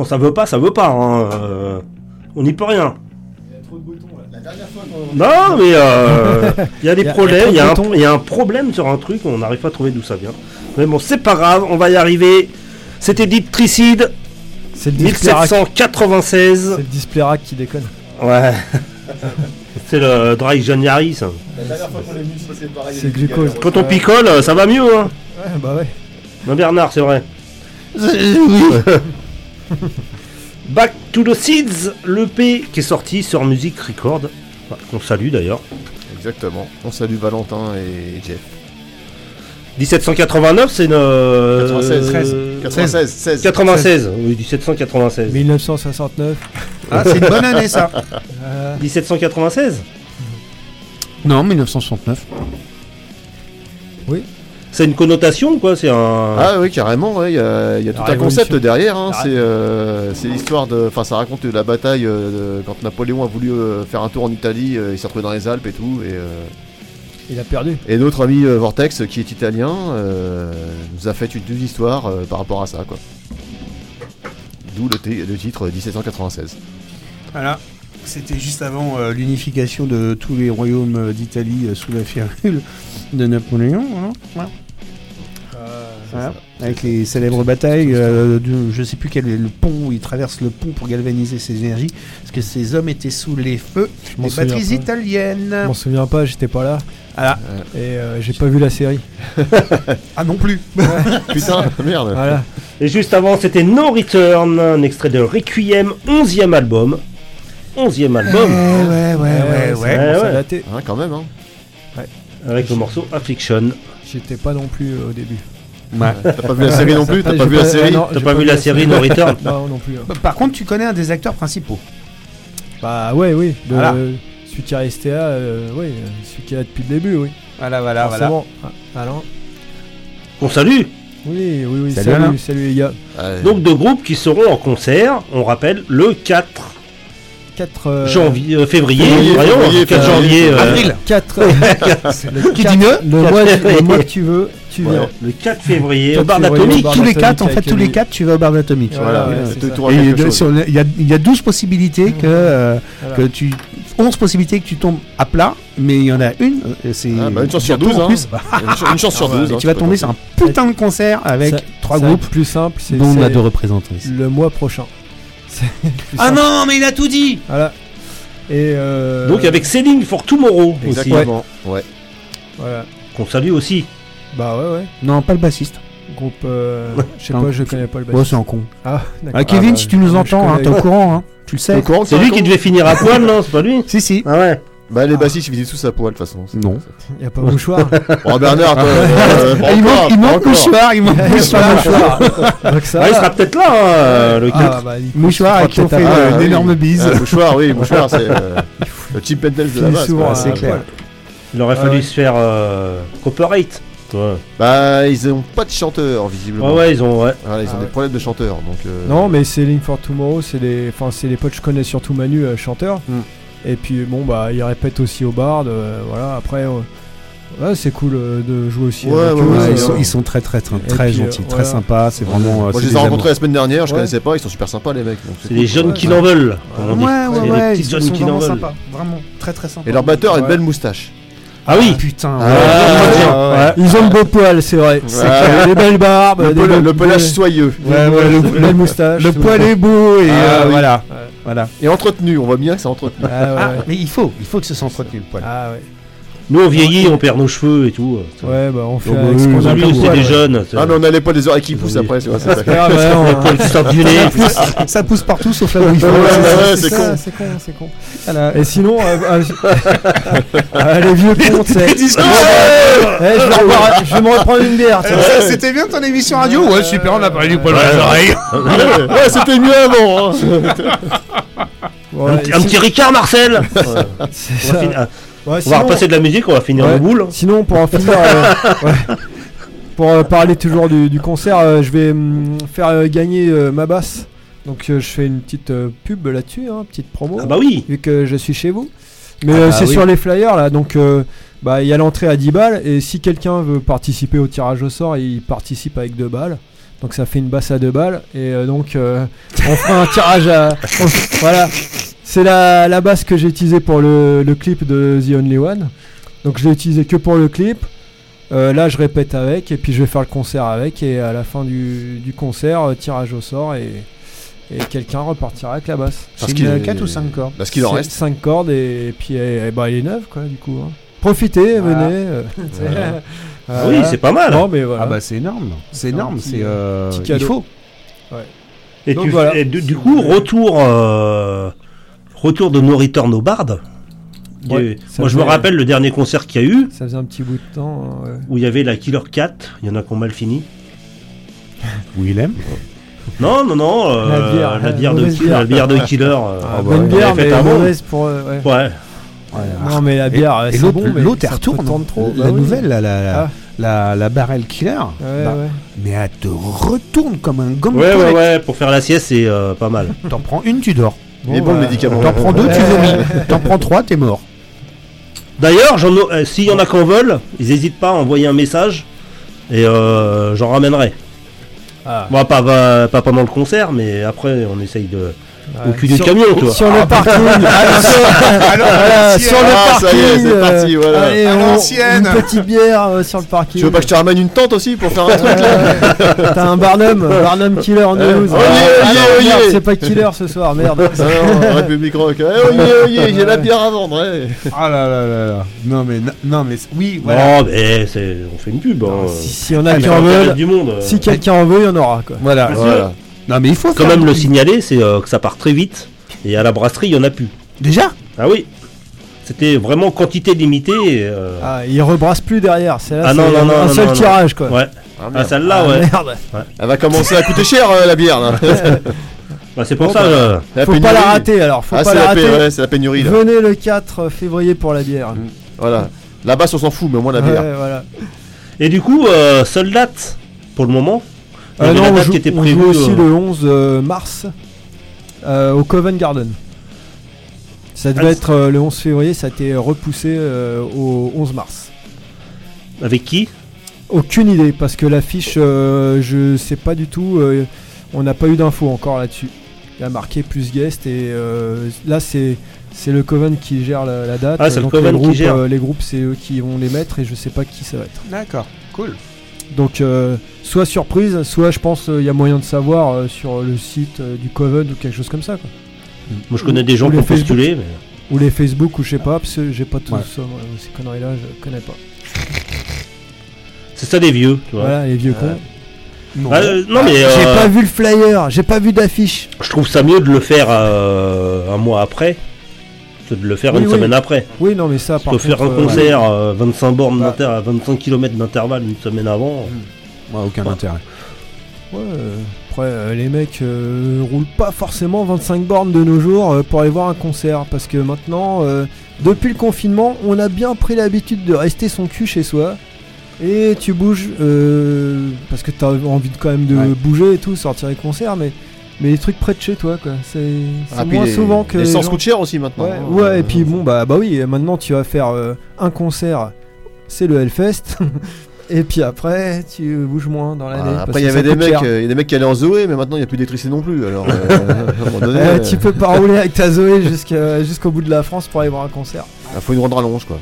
Quand ça veut pas, ça veut pas. hein, euh, on n'y peut rien. Non, mais euh, (laughs) il y a des problèmes. Il il y, y a trop de un- boutons. il y a un problème sur un truc. On n'arrive pas à trouver d'où ça vient. Mais bon, c'est pas grave. On va y arriver. C'était Deep Tricide C'est le display rack. 1796. C'est le qui déconne. Ouais. (laughs) c'est le Dry January, ça. La dernière fois qu'on l'a vu, c'est pareil. C'est glucose. Quand on picole, ça va mieux, hein. Ouais, bah ouais. Non, Bernard, c'est vrai. (laughs) (laughs) Back to the Seeds, l'EP qui est sorti sur Music Record. Qu'on salue d'ailleurs. Exactement. On salue Valentin et Jeff. 1789, c'est une. euh, 96, 13. 96, 16. 96, oui, 1796. 1969. (laughs) Ah, c'est une bonne année ça. (laughs) Euh, 1796 Non, 1969. C'est une connotation, quoi C'est un. Ah oui, carrément, ouais, il y a, il y a tout un concept derrière. hein, C'est euh, c'est l'histoire de. Enfin, ça raconte la bataille euh, de- quand Napoléon a voulu euh, faire un tour en Italie, euh, il s'est retrouvé dans les Alpes et tout. Et, euh, il a perdu. et notre ami Vortex, qui est italien, euh, nous a fait une, une histoire euh, par rapport à ça, quoi. D'où le, titre euh, 1796. Voilà. C'était juste avant euh, l'unification de tous les royaumes euh, d'Italie euh, sous la férule de Napoléon. hein. Voilà. Voilà. Avec les célèbres batailles, euh, de- je sais plus quel est le pont où il traverse le pont pour galvaniser ses énergies, parce que ces hommes étaient sous les feux Je des batteries pas. italiennes. Je m'en souviens pas, j'étais pas là. Voilà. Et euh, j'ai pas vu la série. (laughs) Ah non plus. (laughs) Putain, merde. Voilà. Et juste avant, c'était No Return, un extrait de Requiem, 11e album. 11e album, ouais, ouais, ouais, Euh, ouais. ça commence à ouais. dater. Hein, quand même, hein. avec le morceau Affliction. J'étais pas non plus euh, au début. Ouais. T'as pas vu la série non plus? T'as pas vu la série? non, T'as j'ai pas vu la série No Return? (laughs) Non, non plus. hein. Par contre, tu connais un des acteurs principaux. Bah ouais, oui. Le, Voilà. Celui qui est resté là, euh, oui, euh, celui qui est là depuis le début, oui. Voilà, voilà, voilà. Forcément. Ah, Alain. On salue Oui, oui, oui. Salut, Salut, Alain. salut, les gars. Ouais. Donc deux groupes qui seront en concert, on rappelle, le 4 4 euh, janvier, euh, février, février, voyons, février, 4 février, janvier, euh, Avril. 4 (laughs) Qui dit mieux le, mois, le mois que tu veux, tu Ouais. le 4 février, 4 au bar d'Atomique. Tous les d'Atomique quatre, en fait, tous les Ellie. quatre, tu vas au bar d'Atomique. Voilà, ouais, il y, a, il y a 12 possibilités que, euh, Voilà. que tu. 11 possibilités que tu tombes à plat, mais il y en a une. C'est Ah, bah, une chance sur bientôt 12, en hein. plus. (laughs) Une chance sur Ah ouais, 12. et hein, tu vas tomber sur un putain de concert avec trois groupes, plus simple, c'est dont on a deux représentantes. le mois prochain. (laughs) Ah simple. non, mais il a tout dit Voilà. Et euh, Donc avec Selling for Tomorrow aussi, Exactement. Ouais. Voilà. qu'on salue aussi. Bah ouais, ouais. Non, pas le bassiste. Groupe. euh, je sais pas, je connais pas le Ouais, bassiste. c'est un con. Ah, d'accord. Ah, Kevin, bah, si tu nous entends, hein, t'es au courant, hein. Tu le sais. C'est lui qui devait finir à poil, non C'est pas lui Si, si. Ah ouais Bah, les bassistes, ils finissent tous à poil, de toute façon. Non. Il y a pas mouchoir. (laughs) Bon, Bernard, toi, euh, pas Ah, il manque, il mouchoir, (laughs) il manque mouchoir. mouchoir. Donc ça. Ah, Il sera peut-être là, hein, euh, le 4. Ah, bah, il- Mouchoir à qui on fait Ah, une oui. énorme bise. Ah, mouchoir, oui, mouchoir, c'est (laughs) euh, le Chip Pendles de la base. souvent quoi. à c'est poil. clair. Il aurait Ah fallu se faire euh, Cooperate. Ouais. Bah, ils ont pas de chanteur, visiblement. ouais, ouais, ils ont. Ouais. Voilà, ils ont Ah des ouais. problèmes de chanteur, donc. euh, Non, mais c'est Link for Tomorrow, c'est les, enfin c'est les potes que je connais surtout Manu, euh, chanteur. Hmm. Et puis bon bah il répète aussi au bar, euh, voilà. Après, euh, ouais, c'est cool euh, de jouer aussi. Ouais, avec ouais, eux, ils, sont, ils sont très très très, Et très puis, gentils, euh, très voilà. sympas, c'est vraiment. euh, Moi, je les ai rencontrés la semaine dernière, je Ouais. connaissais pas, ils sont super sympas, les mecs. C'est les jeunes Ouais, qui ouais. n'en veulent. Ouais, C'est ouais, les ouais, ils jeunes sont qui n'en vraiment veulent. sympas, vraiment très très sympas. Et leur batteur a une belle moustache. Ah oui putain. Ah, ouais. Ouais, ouais. Ils ont de beaux poils, c'est vrai. C'est Ouais. clair. Des belles barbes, Le, des pel- belles- le pelage soyeux. Ouais, ouais, le, des belles moustaches. le poil est beau et Ah, euh, oui. voilà. Voilà. Et entretenu, on voit bien que c'est entretenu. Ah, ouais, Ah, ouais. mais il faut, il faut que ce soit entretenu le poil. Ah ouais. Nous on vieillit, on perd nos cheveux et tout. Ouais, bah on fait bah, avec ce qu'on a Lui, c'est des jeunes. c'est- Ah, mais on les poils des oreilles qui poussent après, c'est vrai, c'est (laughs) (laughs) ça. Ah, du nez. Ça pousse partout sauf là où il faut. C'est c'est ça, con. C'est con, c'est con. Voilà. Et sinon, euh, euh, (laughs) ah, les vieux cons, tu discours. Eh, je, vais reprendre- je vais me reprendre une bière. Ça, C'était bien ton émission radio Ouais, super, on a parlé du poil dans les oreilles. Ouais, c'était mieux avant. hein. Bon, Un petit- Ricard, Marcel c'est ça. On va repasser de la musique, on va finir Ouais. le boule. Sinon, pour en finir, euh, (laughs) ouais. pour euh, parler toujours du, du concert, euh, je vais hum, faire gagner ma basse. Donc, je fais une petite pub là-dessus, hein, petite promo, Ah bah oui vu que je suis chez vous. Mais Ah bah c'est oui. sur les flyers là, donc bah, il y a l'entrée à 10 balles. Et si quelqu'un veut participer au tirage au sort, il participe avec 2 balles. Donc ça fait une basse à deux balles. Et donc on fera un tirage à. on- voilà. C'est la, la basse que j'ai utilisée pour le, le clip de The Only One. Donc je l'ai utilisée que pour le clip. Euh, là je répète avec et puis je vais faire le concert avec. Et à la fin du, du concert, euh, tirage au sort et, et quelqu'un repartira avec la basse. Parce qu'il est- 4 ou 5 cordes Parce qu'il en reste. 5 cordes et, et puis bah, elle est neuve quoi du coup. hein. Profitez, Voilà. venez. euh, (laughs) Oui, c'est pas mal. Bon, mais voilà. Ah bah c'est énorme, c'est énorme, petit- c'est euh, petit il cadeau. faut. Et, Donc tu- voilà. et du, du coup, retour, euh, retour de No Return au Bard. Ouais, Moi, je me rappelle le dernier concert qu'il y a eu, Ça faisait un petit bout de temps. hein, ouais. où il y avait la Killer Cat. Il y en a qui ont mal fini. (laughs) Willem. Non, non, non. euh, La bière, la la bière de, bière. la bière de Killer. (laughs) euh, Ah, bah, bonne on bière, mais un mauvaise pour. euh, ouais. Ouais. Non, mais la bière, et c'est l'autre, bon, mais l'autre, elle retourne. trop. La Bah oui. nouvelle, la, la, la, Ah. la, la barrel killer, Ouais, bah, ouais. mais elle te retourne comme un gomme Ouais, ouais, ouais. Pour faire la sieste, c'est euh, pas mal. T'en prends une, tu dors. Il est bon, le bah, médicament. T'en prends deux, tu vomis. (laughs) T'en prends trois, t'es mort. D'ailleurs, j'en ai- euh, s'il y en a qui en veulent, ils n'hésitent pas à envoyer un message et euh, j'en ramènerai. Ah. Bon, pas pendant le concert, mais après, on essaye de. Au cul du Sur- camion, toi. Sur le parking. (laughs) Voilà, sur le (laughs) Ah, ça y est, parking. c'est euh, parti, voilà. allez, À on- l'ancienne. Une petite bière euh, sur le parking. Tu veux pas que je te ramène une tente aussi pour faire un truc là T'as un Barnum, (laughs) Barnum Killer Ah, oyez, non, oyez. merde, C'est pas Killer ce soir, merde. Ah République Rock. Eh, j'ai la bière à vendre. ouais. Ah là là là là. Non mais non mais oui voilà. Non, mais c'est, on fait une pub. Hein. Si, on a qui en euh. si quelqu'un en veut, il y en aura quoi. Voilà. Voilà. Non mais il faut Quand même le signaler, c'est euh, que ça part très vite. Et à la brasserie, il y en a plus. Déjà? Ah oui. C'était vraiment quantité limitée. et, euh, Ah, il rebrasse plus derrière. C'est là, Ah non, c'est non, non, un non, seul non, non. tirage quoi. Ouais. Ah, Ah, merde. celle-là, Ah, ouais. merde. Elle va commencer à coûter cher euh, la bière là. (laughs) Bah, c'est pour Bon, ça. bah, euh, La Faut pas pénurie. la rater alors, faut Ah, pas c'est la la, pé- rater. ouais, c'est la pénurie là. Venez le 4 février pour la bière. Voilà. La basse on s'en fout, mais au moins la Ouais, bière. voilà. Et du coup, euh, seule date pour le moment. Il y Euh, avait non, la on date joue, qui était on prévue. joue aussi euh, le 11 euh, mars euh, au Covent Garden. Ça devait Ah, être euh, le 11 février, ça a été repoussé euh, au 11 mars. Avec qui? Aucune idée parce que l'affiche, euh, je sais pas du tout. euh, on n'a pas eu d'infos encore là-dessus. Il y a marqué plus guest et euh, là c'est c'est le Coven qui gère la, la date. Ah, c'est le Donc, Coven les qui groupes, gère. euh, les groupes, c'est eux qui vont les mettre et je sais pas qui ça va être. D'accord. Cool. Donc euh, soit surprise, soit je pense euh, il y a moyen de savoir euh, sur le site euh, du Coven ou quelque chose comme ça. Quoi. Moi, je connais des gens qui les ont postulé. mais- Ou les Facebook ou je sais pas, parce que j'ai pas tout Ouais. ça, moi, ces conneries-là, je connais pas. C'est ça des vieux, tu vois. Voilà, les vieux cons. Non. Ah, euh, non, mais J'ai euh, pas vu le flyer, j'ai pas vu d'affiche. je trouve ça mieux de le faire euh, un mois après de le faire Oui, une oui. semaine après. Oui, non, mais ça, par que faire un contre, euh, concert euh, 25 bornes Bah. à 25 km d'intervalle une semaine avant. Ouais, aucun intérêt. Ouais, euh, après, euh, les mecs euh, roulent pas forcément 25 bornes de nos jours euh, pour aller voir un concert. Parce que maintenant, euh, depuis le confinement, on a bien pris l'habitude de rester son cul chez soi. Et tu bouges euh, parce que t'as envie de, quand même de Ouais. bouger et tout, sortir les concerts, mais, mais les trucs près de chez toi, quoi. C'est Ah, moins les- souvent que. les L'essence gens- coûte cher aussi maintenant. Ouais, hein. ouais, et puis bon, bah, bah oui, maintenant tu vas faire euh, un concert, c'est le Hellfest. (laughs) et puis après, tu bouges moins dans l'année. Ah, parce après, il y avait des mecs, euh, il y a des mecs qui allaient en Zoé, mais maintenant il n'y a plus d'électricité non plus. Alors, euh, (laughs) donné, Eh, euh, tu peux pas rouler avec ta Zoé jusqu'à- jusqu'au bout de la France pour aller voir un concert. ah, faut une rendre rallonge quoi.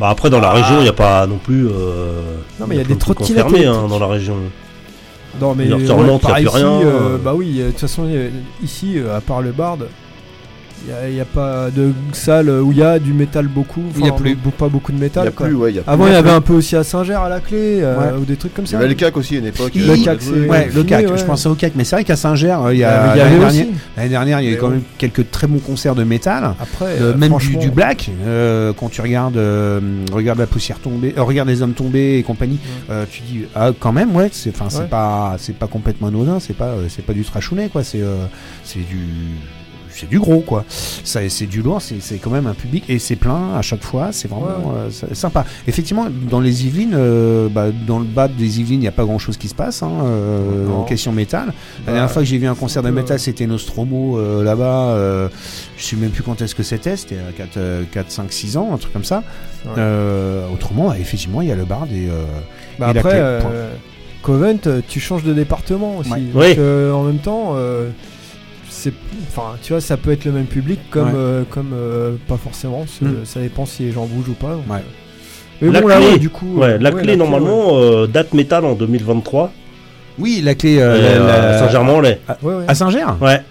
Bah après dans la région il n'y a pas non plus. euh, Non, mais il y a des trottinettes hein, dans la région. Non, mais tu ouais, a plus ici, rien, euh, bah oui, euh, de toute façon, euh, ici, à part le Bard, il n'y a, pas de salle où il y a du métal beaucoup. Il y a plus. Pas beaucoup de Il n'y métal. a quoi. plus, ouais, il y a plus. Avant, il y avait un peu aussi à Saint-Ger à la clé, euh, Ouais. ou des trucs comme Il y ça. avait le CAC aussi à une époque. Le CAC, c'est- Ouais, le CAC. ouais. Je pensais au CAC, mais c'est vrai qu'à Saint-Ger, euh, il y y a avait l'année aussi. dernière, l'année dernière, il y a eu Mais quand ouais. même quelques très bons concerts de métal. Après, Euh, euh, même du, du black, euh, quand tu regardes, euh, regarde la poussière tomber, euh, regarde les hommes tombés et compagnie, euh, tu dis ah quand même ouais, c'est enfin c'est Ouais. pas c'est pas complètement anodin, c'est pas euh, c'est pas du trashounet quoi, c'est euh, c'est du c'est du gros quoi. Ça c'est du lourd, c'est c'est quand même un public et c'est plein à chaque fois, c'est vraiment Ouais. euh, c'est sympa. Effectivement, dans les Yvelines, euh, bah, dans le bas des Yvelines, il n'y a pas grand chose qui se passe hein, euh, en question métal. La Bah, dernière fois que j'ai vu un concert de métal, c'était Nostromo euh, là-bas. euh, je sais même plus quand est-ce que c'était. C'était à 4, 4, 5, 6 ans, un truc comme ça. Ouais. Euh, autrement, effectivement, il y a le bar et, euh, Bah et la après, clé, euh. Covent, tu changes de département aussi. Ouais. Donc, Oui. euh, en même temps, euh, c'est, enfin, tu vois, ça peut être le même public comme, Ouais. euh, comme euh, pas forcément. Mm. Ça dépend si les gens bougent ou pas. donc, Ouais. euh. Mais La bon, là, clé. ouais, du coup. Ouais, euh, la ouais, clé, normalement, euh, date métal en 2023. Oui, la clé. euh, la- la- Saint-Germain-en-Laye. Ouais, ouais. À Saint-Ger Ouais.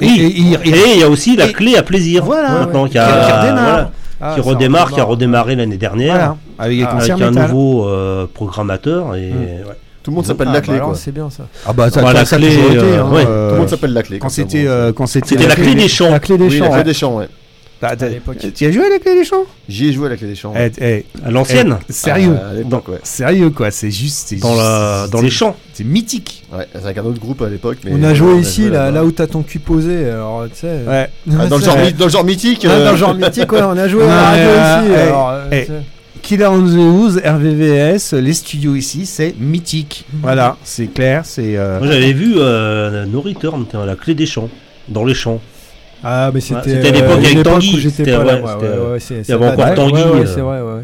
Et- Oui. et- il- y a aussi la et- clé à plaisir. Voilà. Maintenant, Ouais. qui, a- Qui redémarre. voilà, Ah, qui redémarre, qui a redémarré l'année dernière. Voilà, avec Ah, Avec un nouveau euh, programmateur. Et, Mm. ouais. Tout le monde s'appelle Ah, la bah clé, quoi. C'est bien ça. Ah bah ça, Bah, la ça clé, été, euh, hein, ouais. euh, Tout le monde s'appelle la clé. quand c'était euh, quand c'était la clé des champs. La clé des Oui, champs. la clé ouais. des champs, ouais. L'époque. Tu as joué à la clé des champs? J'y ai joué à la clé des champs. Eh, eh, À l'ancienne. eh, Sérieux Ah, À l'époque, ouais. Sérieux quoi, c'est juste. c'est Dans, juste- la, dans c'est- les champs. C'est mythique. Ouais, c'est avec un autre groupe à l'époque. On a joué ici, là, où t'as ton cul posé. Alors, tu sais. Ouais. (laughs) Ah, dans, le genre, my- dans le genre mythique. Ah, dans le genre mythique, ouais, on a joué à la radio ouais, ici. Ouais. euh. Killer on the Ooze, RVVS, les studios ici, c'est mythique. Voilà, c'est clair, c'est. euh, Moi, j'avais vu euh, No Return, tiens, la clé des champs. Dans les champs. Ah, mais c'était. c'était à l'époque euh, avec Tanguy, où J'étais c'était- ouais, ouais, euh, ouais, date. encore Ouais, Tanguy, ouais, ouais, euh. c'est vrai, ouais.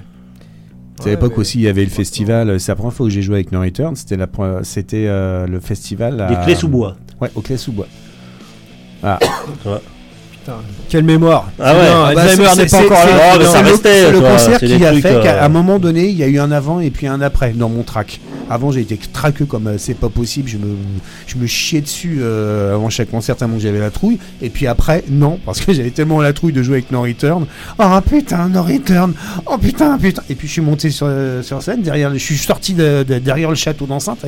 C'est à l'époque aussi, il y avait le festival. C'est la première fois que j'ai joué avec No Return. C'était la c'était euh, le festival. à- Des clés sous bois. Ouais, au clés sous bois. (coughs) Putain, quelle mémoire. Ah ouais. Non, Ah bah, n'est pas encore là. C'est le- le concert qui a fait euh, qu'à un moment donné, il y a eu un avant et puis un après dans mon track. Avant, j'ai été traqueux comme euh, c'est pas possible. Je me, je me chiais dessus euh, avant chaque concert tellement que j'avais la trouille. Et puis après, non, parce que (laughs) j'avais tellement la trouille de jouer avec No Return. Oh putain, No Return. Oh putain, putain. Et puis je suis monté sur, euh, sur scène. Derrière, je suis sorti de- de- derrière le château d'enceinte.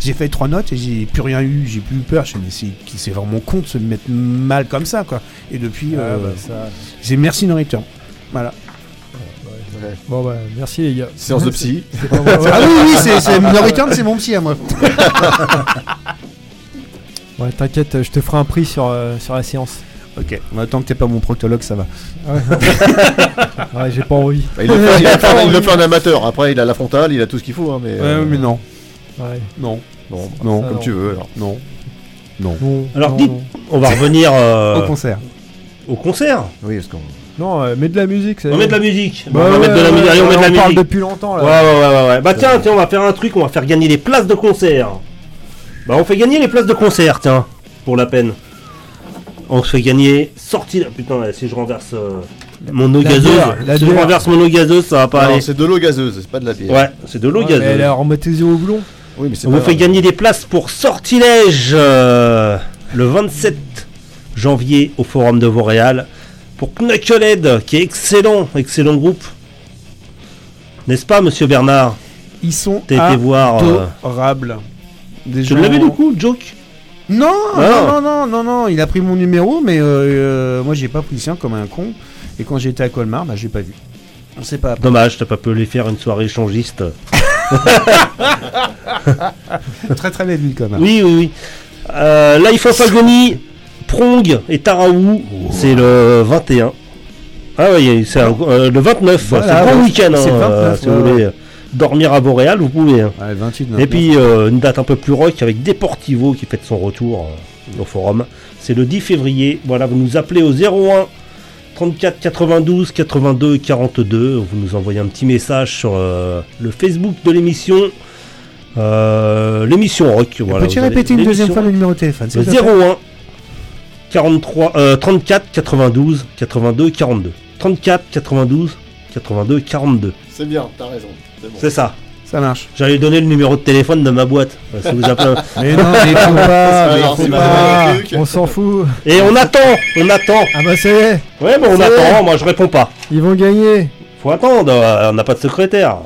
J'ai fait trois notes et j'ai plus rien eu. J'ai plus eu peur. Je me suis c'est vraiment con de se mettre mal comme ça, quoi. Et depuis, Ah, bah, ça- j'ai merci No Return. Voilà. Ouais. Bon, bah, merci les gars. Séance de psy. C'est pas moi, ouais. Ah oui, oui, c'est, c'est, No Return, c'est mon psy à moi. (laughs) Ouais, t'inquiète, je te ferai un prix sur, euh, sur la séance. Ok, bah, tant que t'es pas mon proctologue, ça va. (laughs) Ouais, j'ai pas envie. Bah, il, le fait, il le (laughs) fait- il le fait en amateur. Après, il a la frontale, il a tout ce qu'il faut. Hein, mais, euh, Ouais, mais non, Ouais. non, bon, non, Ah, comme non. tu veux. Alors. non, non. Non, Alors, non, dites- non. On va revenir euh, Au concert. au concert. Oui, parce qu'on. Non, euh, mets de la musique. ça On y met est. de la musique. Bah on va ouais, mettre de la musique. Allez, on met de la on parle musique. depuis longtemps là. Ouais, ouais, ouais, ouais, ouais. Bah tiens, tiens, on va faire un truc, on va faire gagner les places de concert. Bah on fait gagner les places de concert, tiens, pour la peine. On se fait gagner, sortie... Putain, là, si je renverse euh, mon eau La gazeuse, bière, la si je renverse mon eau gazeuse, ça va pas Alors, aller. c'est de l'eau gazeuse, c'est pas de la bière. Ouais, c'est de l'eau Ouais, mais elle gazeuse. est remontée au boulon. Oui, mais c'est On vous fait gagner des places pour Sortilège euh, le 27 janvier au Forum de Vauréal pour Knucklehead, qui est excellent, excellent groupe. N'est-ce pas, monsieur Bernard? Ils sont voir. euh, adorables. Des Tu gens- l'avais du coup, Joke? Non, Ah. non, non, non, non, non, il a pris mon numéro, mais euh, euh, moi j'ai pas pris le sien comme un con. Et quand j'étais à Colmar, bah j'ai pas vu. On sait pas. Dommage, t'as pas pu les faire une soirée échangiste. (laughs) très très belle ville Colmar. Oui, oui, oui. Euh, Life of Agony, Prong et Taraou, c'est le 21. Ah oui, c'est euh, le 29, Voilà, c'est un grand week-end. c'est hein, le 29, euh, si vous ouais, voulez dormir à Boréal, vous pouvez. hein. Ouais, 28, Et puis euh, une date un peu plus rock avec Deportivo qui fête son retour euh, au forum. C'est le 10 février. Voilà, vous nous appelez au 01 34 92 82 42. Vous nous envoyez un petit message sur le Facebook de l'émission. L'émission rock. Voilà, Peux-tu répéter une deuxième fois le numéro de téléphone s'il le te plaît? 01 43 euh, 34 92 82 42. 34 92 82 42. C'est bien, t'as raison. C'est bon. C'est ça. Ça marche. J'allais donner le numéro de téléphone de ma boîte. euh, si vous appelez. (laughs) Mais non, mais faut pas, (laughs) mais Alors, faut c'est pas. On s'en fout. Et on attend, on attend. Ah bah ça y est, Ouais, mais on C'est attend. Moi, je réponds pas. ils vont gagner. Faut attendre. euh, On n'a pas de secrétaire.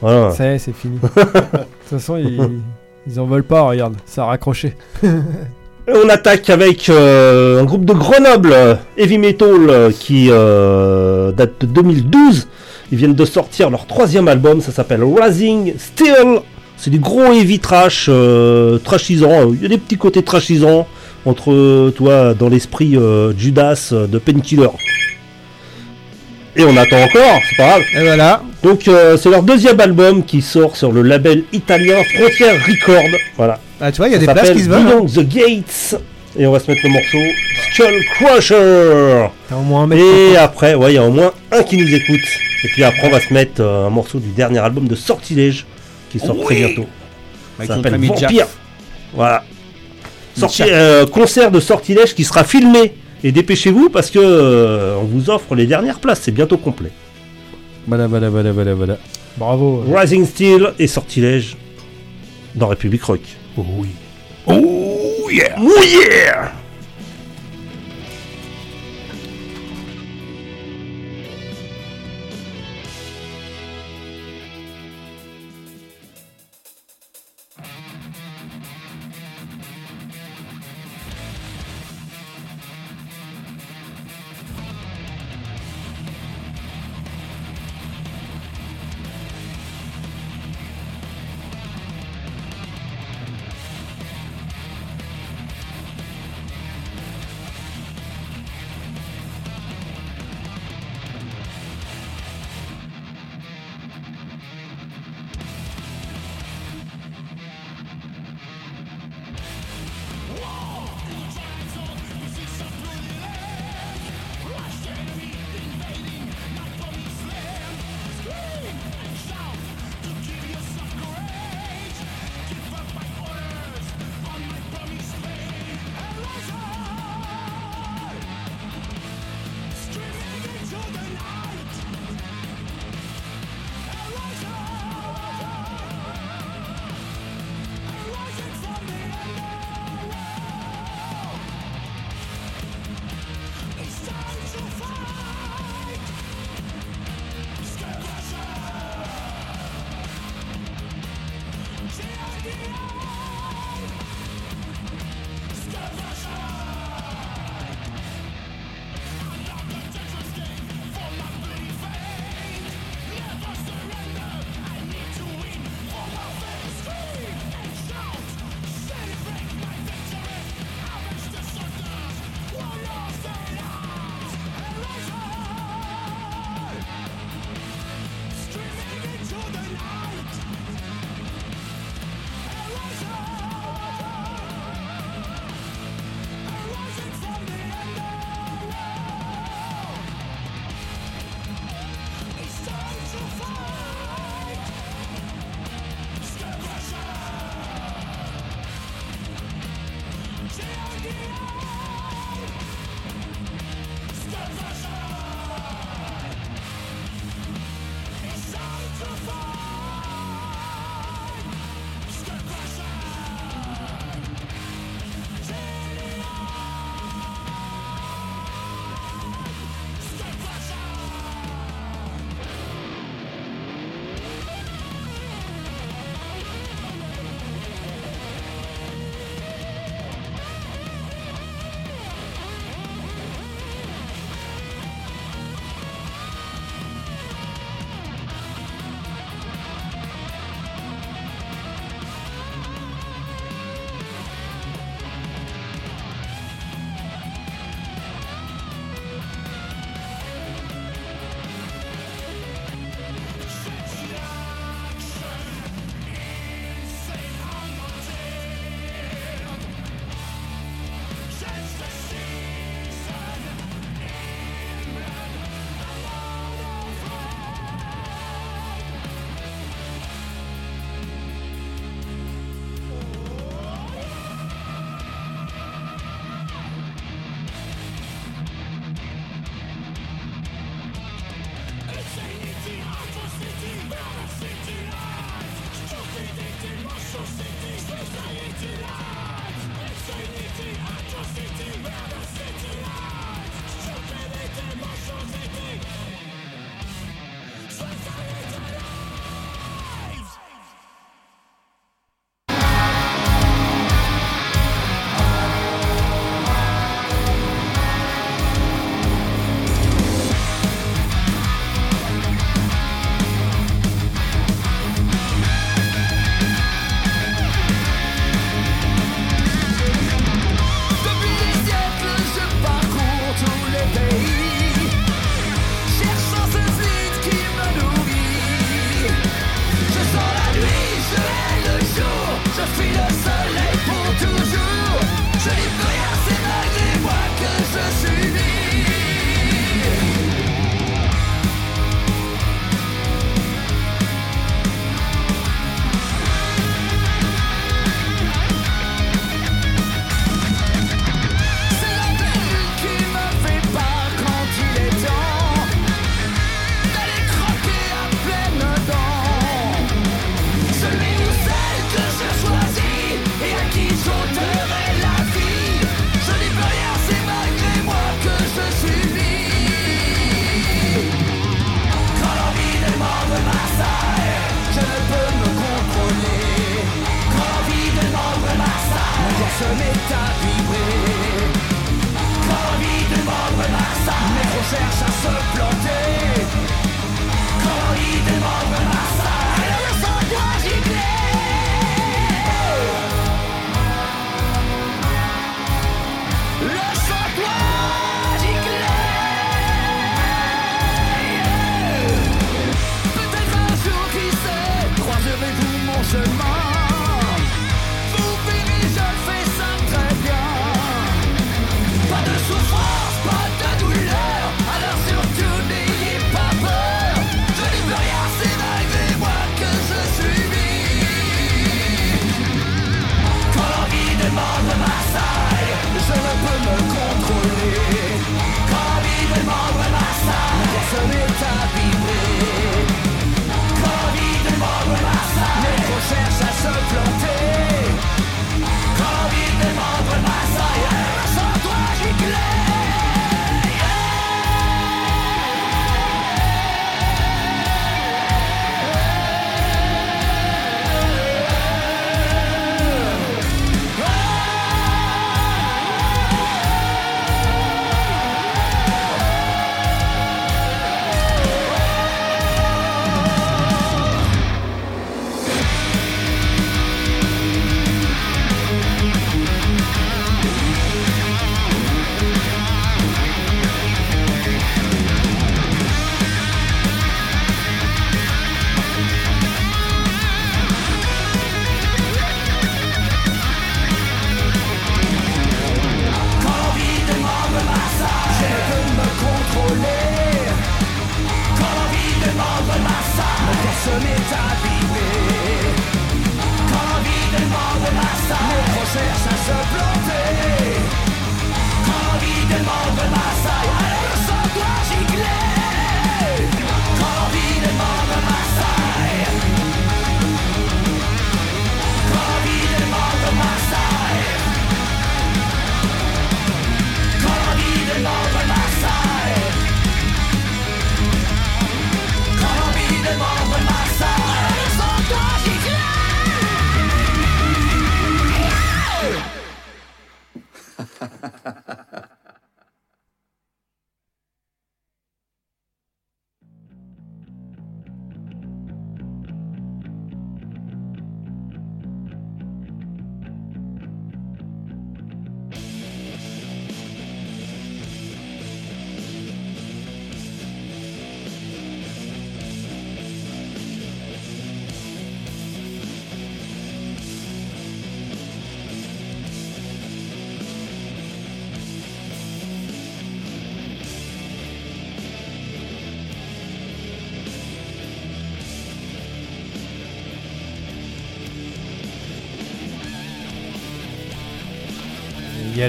Voilà. Ça y est, c'est fini. (laughs) De toute façon, ils, ils en veulent pas, regarde, ça a raccroché. On attaque avec euh, un groupe de Grenoble, Heavy Metal, euh, qui euh, date de 2012. Ils viennent de sortir leur troisième album, ça s'appelle Rising Still. C'est du gros heavy trash, euh, trashisant. Il y a des petits côtés trashisants entre, toi, dans l'esprit Judas de Painkiller. Et on attend encore, c'est pas grave. Et voilà. Donc euh, c'est leur deuxième album qui sort sur le label italien Frontier Record. Voilà. Ah, tu vois, il y a Ça des places qui se veulent. hein. Beyond the Gates. Et on va se mettre le morceau Skull Crusher. Au moins un mec. Et après, ouais, il y a au moins un qui nous écoute. Et puis après, on va se mettre euh, un morceau du dernier album de Sortilège qui sort très bientôt. Ça s'appelle. Vampire. Voilà. Sorti- euh, concert de Sortilège qui sera filmé. Et dépêchez-vous parce que euh, on vous offre les dernières places. C'est bientôt complet. Voilà, voilà, voilà, voilà, voilà. Bravo. Rising Steel et Sortilège dans République Rock. Oh oui. Oh yeah. Oh yeah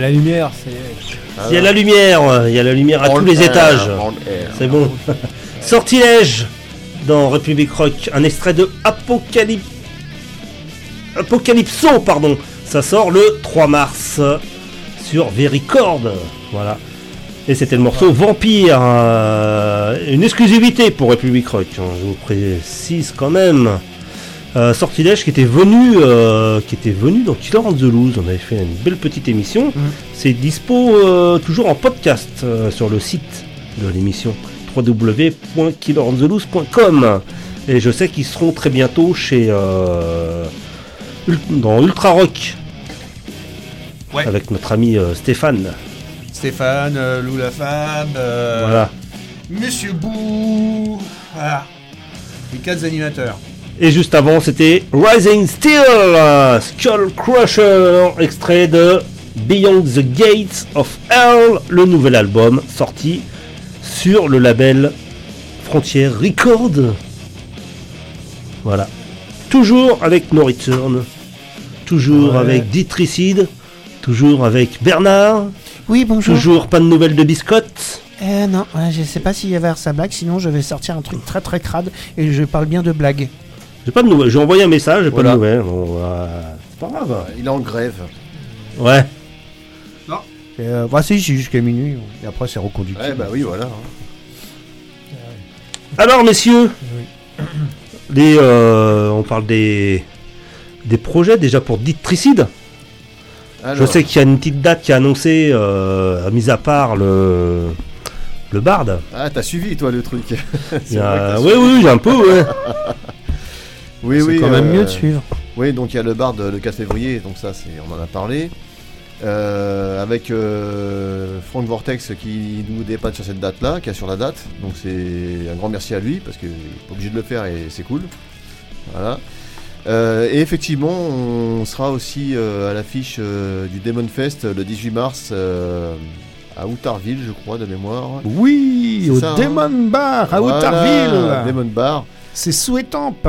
la lumière, c'est. Il y a la lumière, il y a la lumière à tous les étages. C'est bon. Sortilège dans République Rock, un extrait de Apocalypse. Apocalypso, pardon. Ça sort le 3 mars sur Vericord. Voilà. Et c'était le morceau Vampire. euh, une exclusivité pour République Rock. hein, je vous précise quand même. Euh, Sortilège qui était venu euh, qui était venu dans Killer on the Loose. On avait fait une belle petite émission. C'est dispo euh, toujours en podcast sur le site de l'émission www.killerontheloose.com et je sais qu'ils seront très bientôt chez dans Ultra Rock Ouais. avec notre ami Stéphane. Stéphane, Lou la euh, Voilà. Monsieur Bou. Voilà. Les quatre animateurs. Et juste avant, c'était Rising Steel, euh, Skull Crusher, extrait de Beyond the Gates of Hell, le nouvel album sorti sur le label Frontier Record. Voilà. Toujours avec No Return, toujours Ouais. avec Ditricide, toujours avec Bernard, Oui, bonjour. toujours pas de nouvelles de Biscotte. Euh, non, je sais pas s'il y avait sa blague, sinon je vais sortir un truc très très crade et je parle bien de blague. J'ai pas de nouvelles, j'ai envoyé un message, j'ai Voilà. pas de nouvelles. Bon, euh, c'est pas grave. Il est en grève. Ouais. Euh, bah si, c'est jusqu'à minuit, et après c'est reconductible. Ouais, bah oui, voilà. hein. Alors, messieurs, les, euh, on parle des, des projets déjà pour Ditricide. Je Alors, sais qu'il y a une petite date qui est annoncée, euh, mis à part le, le Bard. Ah, t'as suivi, toi, le truc. Il (laughs) C'est y vrai a- que t'as Oui, suivi. oui, j'ai un peu, ouais. (laughs) Oui, c'est oui. quand même euh, mieux de suivre. Oui, donc il y a le bar de- le 4 février, donc ça, c'est, on en a parlé. Euh, avec euh, Frank Vortex qui nous dépanne sur cette date-là, qui est sur la date. Donc c'est un grand merci à lui parce qu'il n'est pas obligé de le faire et c'est cool. Voilà. Euh, et effectivement, on sera aussi à l'affiche du Demon Fest le 18 mars à Outarville, je crois, de mémoire. Oui, C'est au ça, hein. Demon Bar à Voilà, Outarville. Demon Bar. C'est souhaitampe.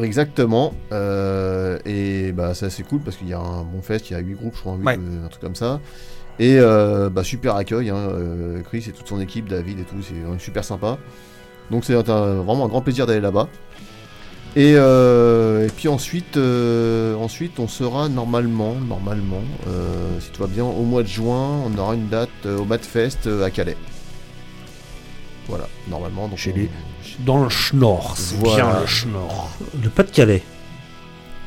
Exactement. euh, et bah ça c'est cool parce qu'il y a un bon fest, il y a 8 groupes, je crois, Ouais. euh, un truc comme ça. Et euh, bah, super accueil, hein, Chris et toute son équipe, David et tout, c'est super sympa. Donc c'est vraiment un grand plaisir d'aller là-bas. Et, euh, et puis ensuite, ensuite, on sera normalement, normalement, si tout va bien, au mois de juin, on aura une date au Madfest à Calais. Voilà, normalement. Donc Chez on- les- Dans le Schnorr, c'est Voilà. bien le Schnorr. Le Pas-de-Calais.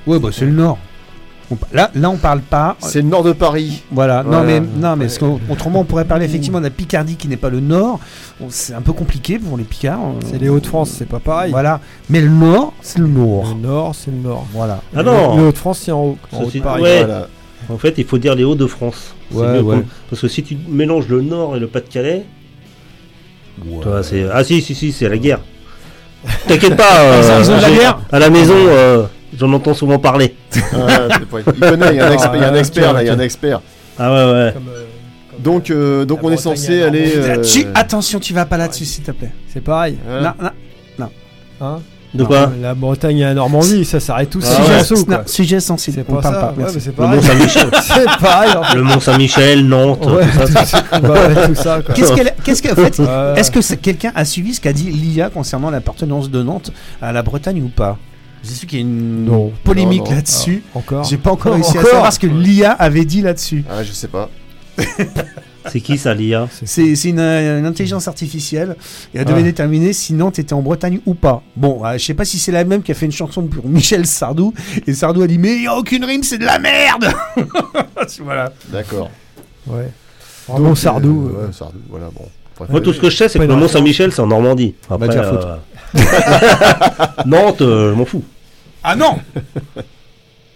Ouais, bah c'est le Nord. On là, là, on parle pas. C'est le nord de Paris. Voilà, non Voilà. mais, non, mais parce autrement on pourrait parler (laughs) effectivement de la Picardie qui n'est pas le Nord. C'est un peu compliqué pour les Picards. C'est les Hauts-de-France, c'est pas pareil. Voilà, mais le Nord, c'est le Nord. Le Nord, c'est le Nord. Voilà. Ah Les non Hauts-de-France, c'est en haut. En Ça, haut de c'est- Paris. ouais. Voilà. En fait, il faut dire les Hauts-de-France. C'est Ouais, mieux ouais. qu'on- Parce que si tu mélanges le Nord et le Pas-de-Calais, toi, c'est... Ah si, si, si, c'est la guerre. (laughs) T'inquiète pas, euh, Ils ont de la j'ai- guerre à la maison, euh, j'en entends souvent parler. Ah, il connaît, il y a un, exp- il y a un Ah, expert là, il y a un expert. Ah ouais, ouais. Comme, euh, comme, Donc, euh, donc La on est censé aller. Euh, Tu- Attention, tu vas pas là-dessus s'il te plaît. C'est pareil. voilà. Non, non. Hein De quoi La Bretagne et la Normandie, ça s'arrête tout. Ah ouais. Quoi. Sujet sensible. C'est on pas parle ça. pas. Ouais, merci. mais c'est Le pareil. Mont-Saint-Michel. (laughs) C'est pareil. en fait. le Mont-Saint-Michel, Nantes, Ouais, tout ça. bah. Qu'est-ce qu'elle, qu'est-ce qu'en fait, est-ce que c'est- quelqu'un a suivi ce qu'a dit l'IA concernant l'appartenance de Nantes à la Bretagne ou pas? J'ai su qu'il y a une Non. polémique Non, non. là-dessus. Encore. J'ai pas encore (laughs) réussi à Encore savoir ce que l'IA avait dit là-dessus. Ah, je sais pas. (laughs) C'est qui ça, l'IA C'est, une, une intelligence artificielle et elle devait Ah. déterminer si Nantes était en Bretagne ou pas. Bon, euh, je sais pas si c'est la même qui a fait une chanson pour Michel Sardou et Sardou a dit mais il y a aucune rime, c'est de la merde. (laughs) voilà. D'accord. Ouais. Vraiment Donc, Sardou. euh, ouais, Sardou, voilà, bon. Moi, tout ce que je sais, c'est que le Mont-Saint-Michel, c'est en Normandie. Après, euh, (laughs) Nantes, euh, je m'en fous. Ah non.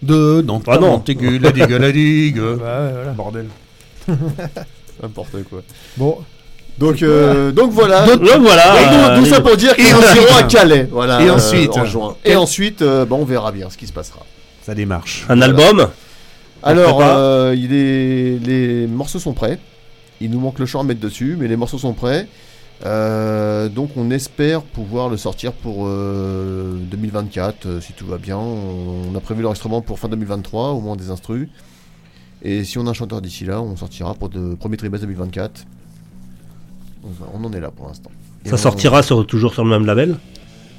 De Nantes, Ah non. Montaigu, la digue, la digue. ouais, (laughs) ouais, voilà. Bordel. N'importe quoi. Bon, Donc, euh, donc voilà. Donc voilà. Et euh, tout, ça pour dire qu'ils iront à. Calais. Voilà, Et euh, ensuite. en juin. Et ensuite, euh, on verra bien ce qui se passera. Ça démarche. un album? Alors, euh, il est- les morceaux sont prêts. Il nous manque le chant à mettre dessus, mais les morceaux sont prêts. Euh, donc, on espère pouvoir le sortir pour euh, 2024, euh, si tout va bien. On, on a prévu l'enregistrement pour fin 2023, au moins des instrus. Et si on a un chanteur d'ici là, on sortira pour le premier trimestre 2024. Donc, voilà, on en est là pour l'instant. Ça on- sortira sur, toujours sur le même label?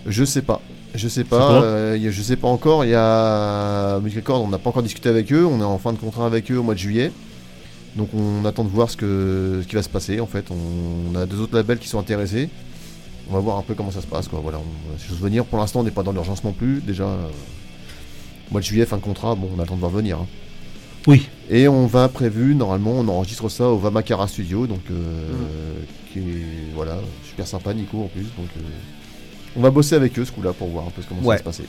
Je sais pas. Je sais pas. euh, je sais pas encore. Il y a Music Record, on n'a pas encore discuté avec eux. On est en fin de contrat avec eux au mois de juillet. Donc on attend de voir ce, que, ce qui va se passer. En fait, on, on a deux autres labels qui sont intéressés. On va voir un peu comment ça se passe. Quoi. Voilà, on, si j'ose venir. Pour l'instant, on n'est pas dans l'urgence non plus. Déjà, euh, mois de juillet, fin de contrat. Bon, on attend de voir venir. hein. Oui. Et on va prévu, normalement, on enregistre ça au Vamakara Studio. Donc, euh, qui est voilà, super sympa, Nico en plus. Donc, euh, on va bosser avec eux ce coup-là pour voir un peu comment ça va se passer.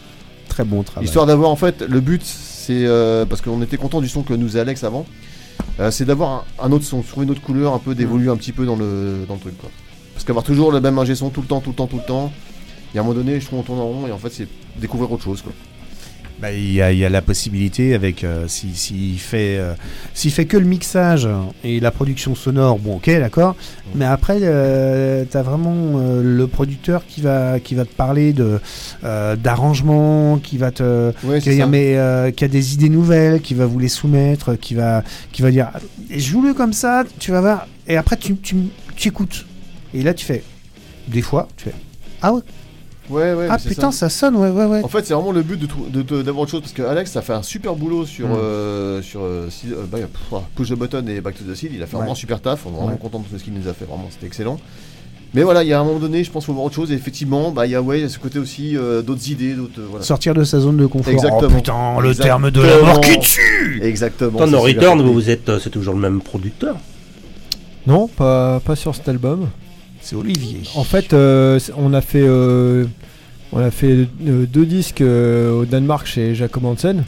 Très bon travail. Histoire d'avoir en fait le but, c'est euh, parce qu'on était content du son que nous Alex avant, euh, c'est d'avoir un, un autre son, trouver une autre couleur, un peu d'évoluer un petit peu dans le, dans le truc quoi. Parce qu'avoir toujours le même ingé son tout le temps, tout le temps, tout le temps, il y a un moment donné, je trouve on tourne en rond et en fait c'est découvrir autre chose quoi. Bah, il y, a, y a la possibilité avec euh, si- s'il fait euh, s'il fait que le mixage et la production sonore bon ok d'accord. Mais après euh, t'as vraiment euh, le producteur qui va qui va te parler de d'arrangement qui va te Ouais, qui dire, mais qui a des idées nouvelles qui va vous les soumettre qui va qui va dire joue-le comme ça tu vas voir. Et après tu tu, tu écoutes. Et là tu fais des fois tu fais ah ouais Ouais, ouais, ah putain ça. ça sonne ouais ouais ouais En fait, c'est vraiment le but de trou- de- de- d'avoir autre chose parce que Alex a fait un super boulot sur Mm. euh, sur euh, si- euh, bah, ah, Push the Button et Back to the Seed. Il a fait vraiment un super taf. On est vraiment Ouais. content de ce qu'il nous a fait. Vraiment, c'était excellent. Mais voilà, il y a un moment donné, je pense qu'il faut voir autre chose. Et effectivement, bah, il y a ouais, il y a ce côté aussi euh, d'autres idées, d'autres. euh, voilà. sortir de sa zone de confort Exactement. oh putain le Exactement. terme de la mort qui tue Exactement. Dans Return, vous, vous êtes, euh, c'est toujours le même producteur. non, pas, pas sur cet album. Olivier En fait, euh, on a fait, euh, on a fait euh, deux disques au Danemark chez Jacob Hansen.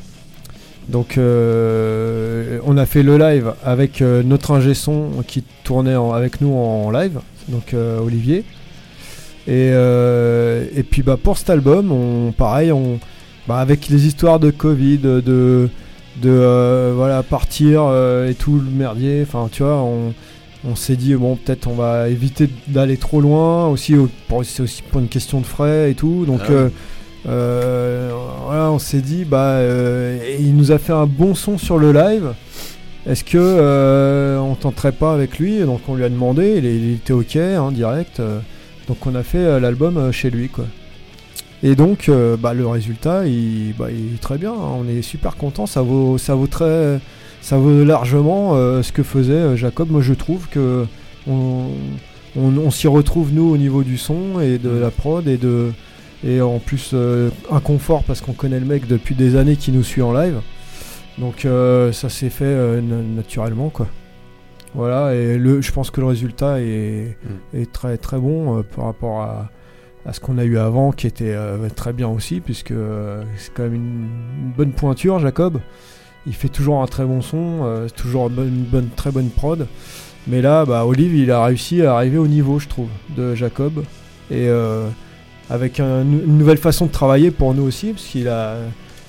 Donc, on a fait le live avec notre ingé son qui tournait avec nous en live, donc Olivier. Et, puis, bah, pour cet album, on, pareil, on, bah, avec les histoires de Covid, de, de voilà partir et tout le merdier. Enfin, tu vois, on, on s'est dit bon peut-être on va éviter d'aller trop loin aussi c'est aussi pour une question de frais et tout donc Ah euh, euh, voilà on s'est dit bah euh, il nous a fait un bon son sur le live est-ce que on tenterait pas avec lui? Donc on lui a demandé, il, il était ok, hein, direct. donc on a fait l'album chez lui, quoi. Et donc, bah, le résultat, il, bah, il est très bien. hein, on est super content. Ça vaut, ça vaut très, ça vaut largement euh, ce que faisait euh, Jacob. Moi, je trouve que on, on- on s'y retrouve nous au niveau du son et de la prod et de et en plus euh, un confort parce qu'on connaît le mec depuis des années qui nous suit en live. Donc euh, ça s'est fait euh, na- naturellement quoi. Voilà et le, je pense que le résultat est, est très très bon euh, par rapport à, à ce qu'on a eu avant qui était euh, très bien aussi puisque euh, c'est quand même une, une bonne pointure Jacob. Il fait toujours un très bon son, euh, toujours une bonne, une bonne- très bonne prod. Mais là, bah, Olive, il a réussi à arriver au niveau, je trouve, de Jacob. Et euh, avec un- une nouvelle façon de travailler pour nous aussi, parce qu'il a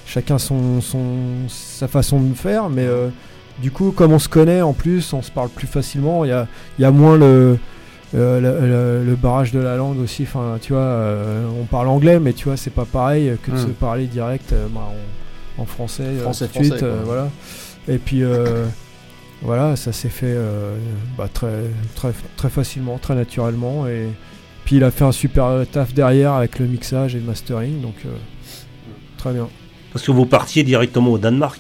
chacun son, son- sa façon de faire. Mais euh, du coup, comme on se connaît en plus, on se parle plus facilement. Il y a, y a moins le, le, le- le barrage de la langue aussi. Enfin, tu vois, on parle anglais, mais tu vois, c'est pas pareil que de Mm. se parler direct bah, en français, euh, Français, tout de suite, français, euh, voilà. Et puis euh, (laughs) voilà, ça s'est fait euh, bah, très, très, très facilement, très naturellement. Et puis il a fait un super taf derrière avec le mixage et le mastering, donc euh, très bien. Parce que vous partiez directement au Danemark?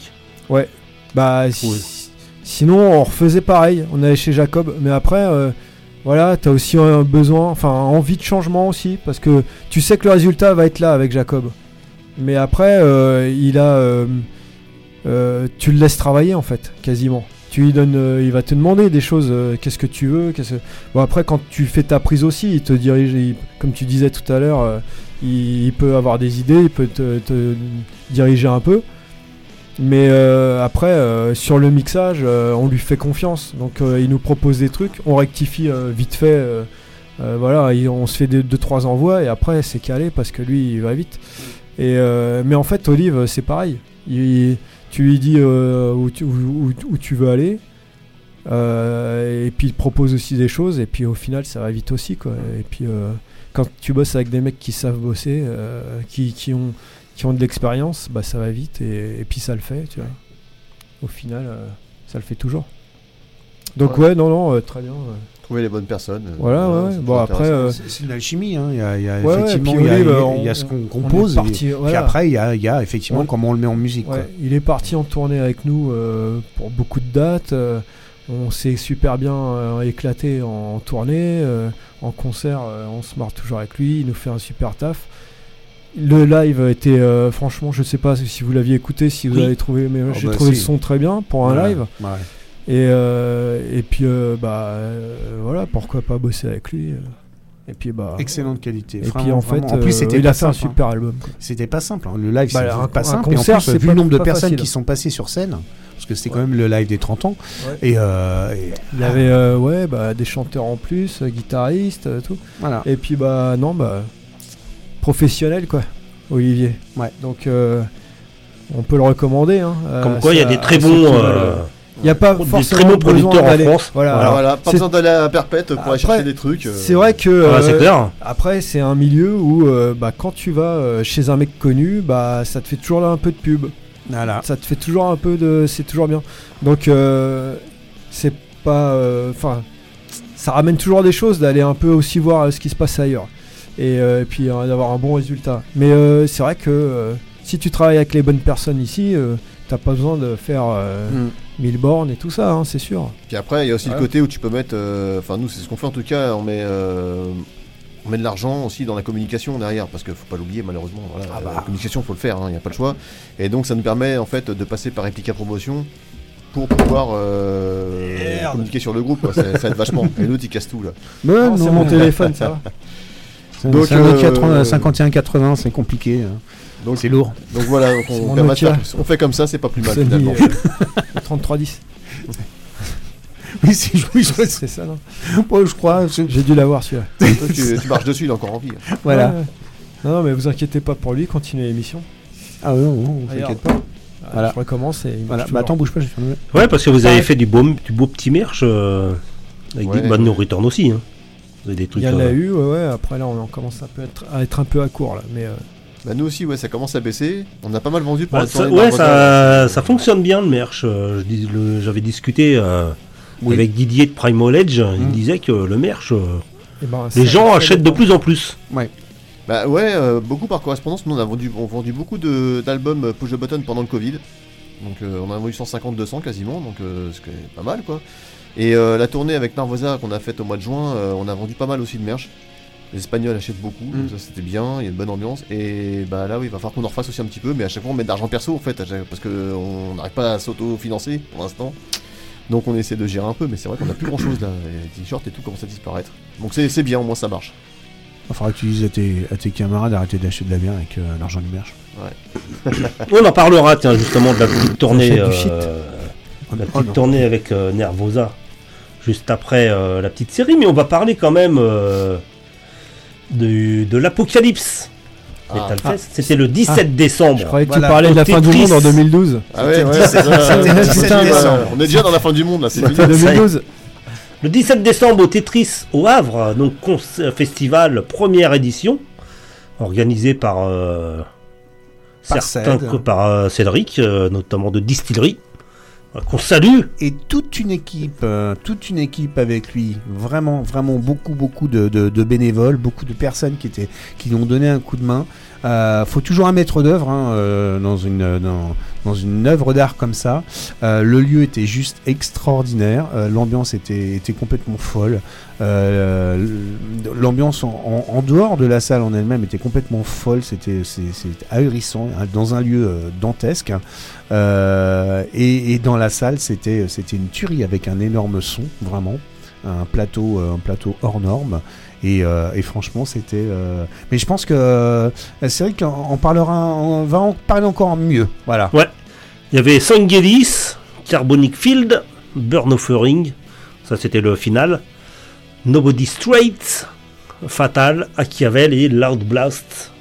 Bah, si- sinon on refaisait pareil, on allait chez Jacob, mais après, euh, voilà, t'as aussi un besoin, enfin envie de changement aussi, parce que tu sais que le résultat va être là avec Jacob. Mais après, euh, il a, euh, euh, tu le laisses travailler en fait, quasiment. Tu lui il va te demander des choses. qu'est-ce que tu veux qu'est-ce que- Bon après, quand tu fais ta prise aussi, il te dirige, comme tu disais tout à l'heure, il, peut avoir des idées, il peut te, diriger un peu. Mais après, sur le mixage, on lui fait confiance. Donc il nous propose des trucs, on rectifie vite fait. voilà, il- on se fait 2 deux, trois envois et après c'est calé parce que lui il va vite. Et, euh, mais en fait, Olive, c'est pareil. Il- tu lui dis euh, où, tu, où- où- où tu veux aller. euh, et puis il te propose aussi des choses. Et puis au final, ça va vite aussi. Quoi. Et puis quand tu bosses avec des mecs qui savent bosser, qui, qui ont, qui ont de l'expérience, bah, ça va vite. Et, et puis ça le fait. Tu vois. Au final, euh, ça le fait toujours. Donc Ouais. ouais, non, non, euh, très bien. ouais. Trouver les bonnes personnes. euh, Voilà, ouais, Bon, après, euh, C'est de l'alchimie, hein. il y a, il y a Ouais, ouais, effectivement puis il y a, Olive, il y a- on- il y a ce qu'on compose, et- parti, puis voilà. après il y a, il y a effectivement On- comment on le met en musique. quoi. Il est parti en tournée avec nous euh, pour beaucoup de dates. euh, on s'est super bien euh, éclaté en, en tournée. euh, en concert, euh, on se marre toujours avec lui. Il nous fait un super taf. Le live était euh, franchement, je sais pas si vous l'aviez écouté, si vous Oui. avez trouvé, mais Oh, j'ai bah, trouvé si. le son très bien pour un live. Ouais. Et, euh, et puis euh, bah euh, voilà, pourquoi pas bosser avec lui. Et puis bah. Excellente qualité. Et Vraiment, puis en vraiment. fait, en plus euh, c'était il a pas fait un simple, hein. super album. C'était pas simple. hein. Le live, Bah, c'était un- pas un simple. concert, et en c'est plus, pas- vu le nombre de pas personnes facile. qui sont passées sur scène, parce que c'était quand même le live des 30 ans. Ouais. Et, euh, et- Il y avait euh, ouais, bah, des chanteurs en plus, euh, guitaristes, euh, tout. voilà. Et puis bah non bah professionnel quoi, Olivier. Ouais. Donc euh, on peut le recommander. Hein, Comme quoi, il y a des très bons. Il n'y a pas des forcément très bons besoin d'aller- France. Voilà. Voilà, voilà, pas c'est- besoin d'aller à Perpète pour aller chercher des trucs. euh, C'est vrai que Ah, euh, clair. après c'est un milieu où euh, bah, quand tu vas euh, chez un mec connu, bah ça te fait toujours là un peu de pub. Voilà. Ça te fait toujours un peu de, c'est toujours bien. Donc euh, c'est pas, euh, enfin, ça ramène toujours des choses d'aller un peu aussi voir euh, ce qui se passe ailleurs et, euh, et puis euh, d'avoir un bon résultat. Mais euh, c'est vrai que euh, si tu travailles avec les bonnes personnes ici, euh, t'as pas besoin de faire euh, Mm. 1000 bornes et tout ça, hein, c'est sûr. Puis après, il y a aussi Ouais. le côté où tu peux mettre. euh, Enfin, nous, c'est ce qu'on fait en tout cas. On met, euh, on met de l'argent aussi dans la communication derrière. Parce qu'il faut pas l'oublier, malheureusement. Voilà, Ah bah. La communication, faut le faire. Il n'y a pas le choix. Et donc, ça nous permet en fait de passer par Replica Promotion pour pouvoir euh, communiquer sur le groupe. quoi. Ça, ça aide vachement. (laughs) Et l'autre, il casse tout là. Mais Non, c'est mon téléphone, ça va. C'est (laughs) Donc, c'est un Nokia euh, 30 5180, c'est compliqué. hein. Donc, C'est lourd. donc voilà, donc on, faire- fait comme ça, c'est pas plus mal Sony, finalement. euh, 3310. (laughs) Oui, c'est oui, je, C'est ça, non je crois. J'ai dû l'avoir celui-là. (laughs) Tu, tu marches dessus, il est encore en vie. Voilà. Ouais, ouais. Non, non, mais vous inquiétez pas pour lui, continuez l'émission. Ah non, non, t'inquiète pas. Ah, Voilà. Je recommence et il Voilà. Bah, attends, bouge pas, je vais faire une- Ouais, parce que vous avez fait du beau, du beau petit merch euh, avec Ouais. des Bad No Return aussi. Hein. Vous avez des Il trucs. y en a euh, eu, ouais, ouais. Après là, on en commence à, peu être, à être un peu à court là, mais euh, Bah nous aussi, ouais, ça commence à baisser. On a pas mal vendu pour Bah, la ça, ouais, ça, ça fonctionne bien le merch. Euh, J'avais discuté euh, Oui. avec Didier de Prime Knowledge. Il Mm. disait que le merch, euh, Et ben, les gens achètent de plus en plus. Bah ouais, euh, beaucoup par correspondance. Nous, on a vendu, on a vendu beaucoup de- d'albums push the button pendant le Covid. Donc euh, on a vendu 150-200 quasiment, donc euh, ce qui est pas mal quoi. Et euh, la tournée avec Narvosa qu'on a faite au mois de juin, euh, on a vendu pas mal aussi de merch. Les Espagnols achètent beaucoup, Mm. donc ça c'était bien, il y a une bonne ambiance. Et bah là oui, il va falloir qu'on en refasse aussi un petit peu, mais à chaque fois on met de l'argent perso en fait, parce qu'on n'arrive pas à s'auto-financer pour l'instant. Donc on essaie de gérer un peu, mais c'est vrai qu'on a plus grand chose là. Les t-shirts et tout commencent à disparaître. Donc c'est c'est bien, au moins ça marche. Il faudra que tu dises à tes, à tes camarades d'arrêter d'acheter de la bière avec euh, l'argent du merch. (laughs) On en parlera, tiens, justement, de la petite tournée, shit. euh, la Oh petite tournée avec euh, Nervosa, juste après euh, la petite série. Mais on va parler quand même euh, de l'Apocalypse. Ah. Fest. C'était le 17 décembre. Je croyais que Voilà, tu parlais de la fin du monde en 2012. Ah ouais, C'était ouais, le c'est 17 ça. c'était le 17 Putain, décembre. On est déjà dans la fin du monde là, c'est fini. Ça y est. 2012. Le 17 décembre au Tetris au Havre, donc cons- festival première édition, organisé par, euh, Par certains par euh, Cédric, euh, notamment de distillerie, euh, qu'on salue. et toute une équipe, euh, toute une équipe avec lui, vraiment, vraiment beaucoup, beaucoup de, de- de bénévoles, beaucoup de personnes qui étaient, qui lui ont donné un coup de main. Euh, faut toujours un maître d'œuvre hein, euh, dans une dans, dans une œuvre d'art comme ça. Euh, le lieu était juste extraordinaire, l'ambiance était était complètement folle. L'ambiance en, en- dehors de la salle en elle-même était complètement folle. C'était c'est- ahurissant hein, dans un lieu dantesque. Euh, et, dans la salle, c'était une tuerie avec un énorme son, vraiment, un plateau euh, un plateau hors norme. Et, euh, et franchement, c'était. Mais je pense que c'est vrai qu'on on parlera, on va en parler encore mieux. Voilà. Il y avait Sangelis, Carbonic Field, Burn Offering, ça c'était le final, Nobody Straight, Fatal, Achiavel et Loud Blast.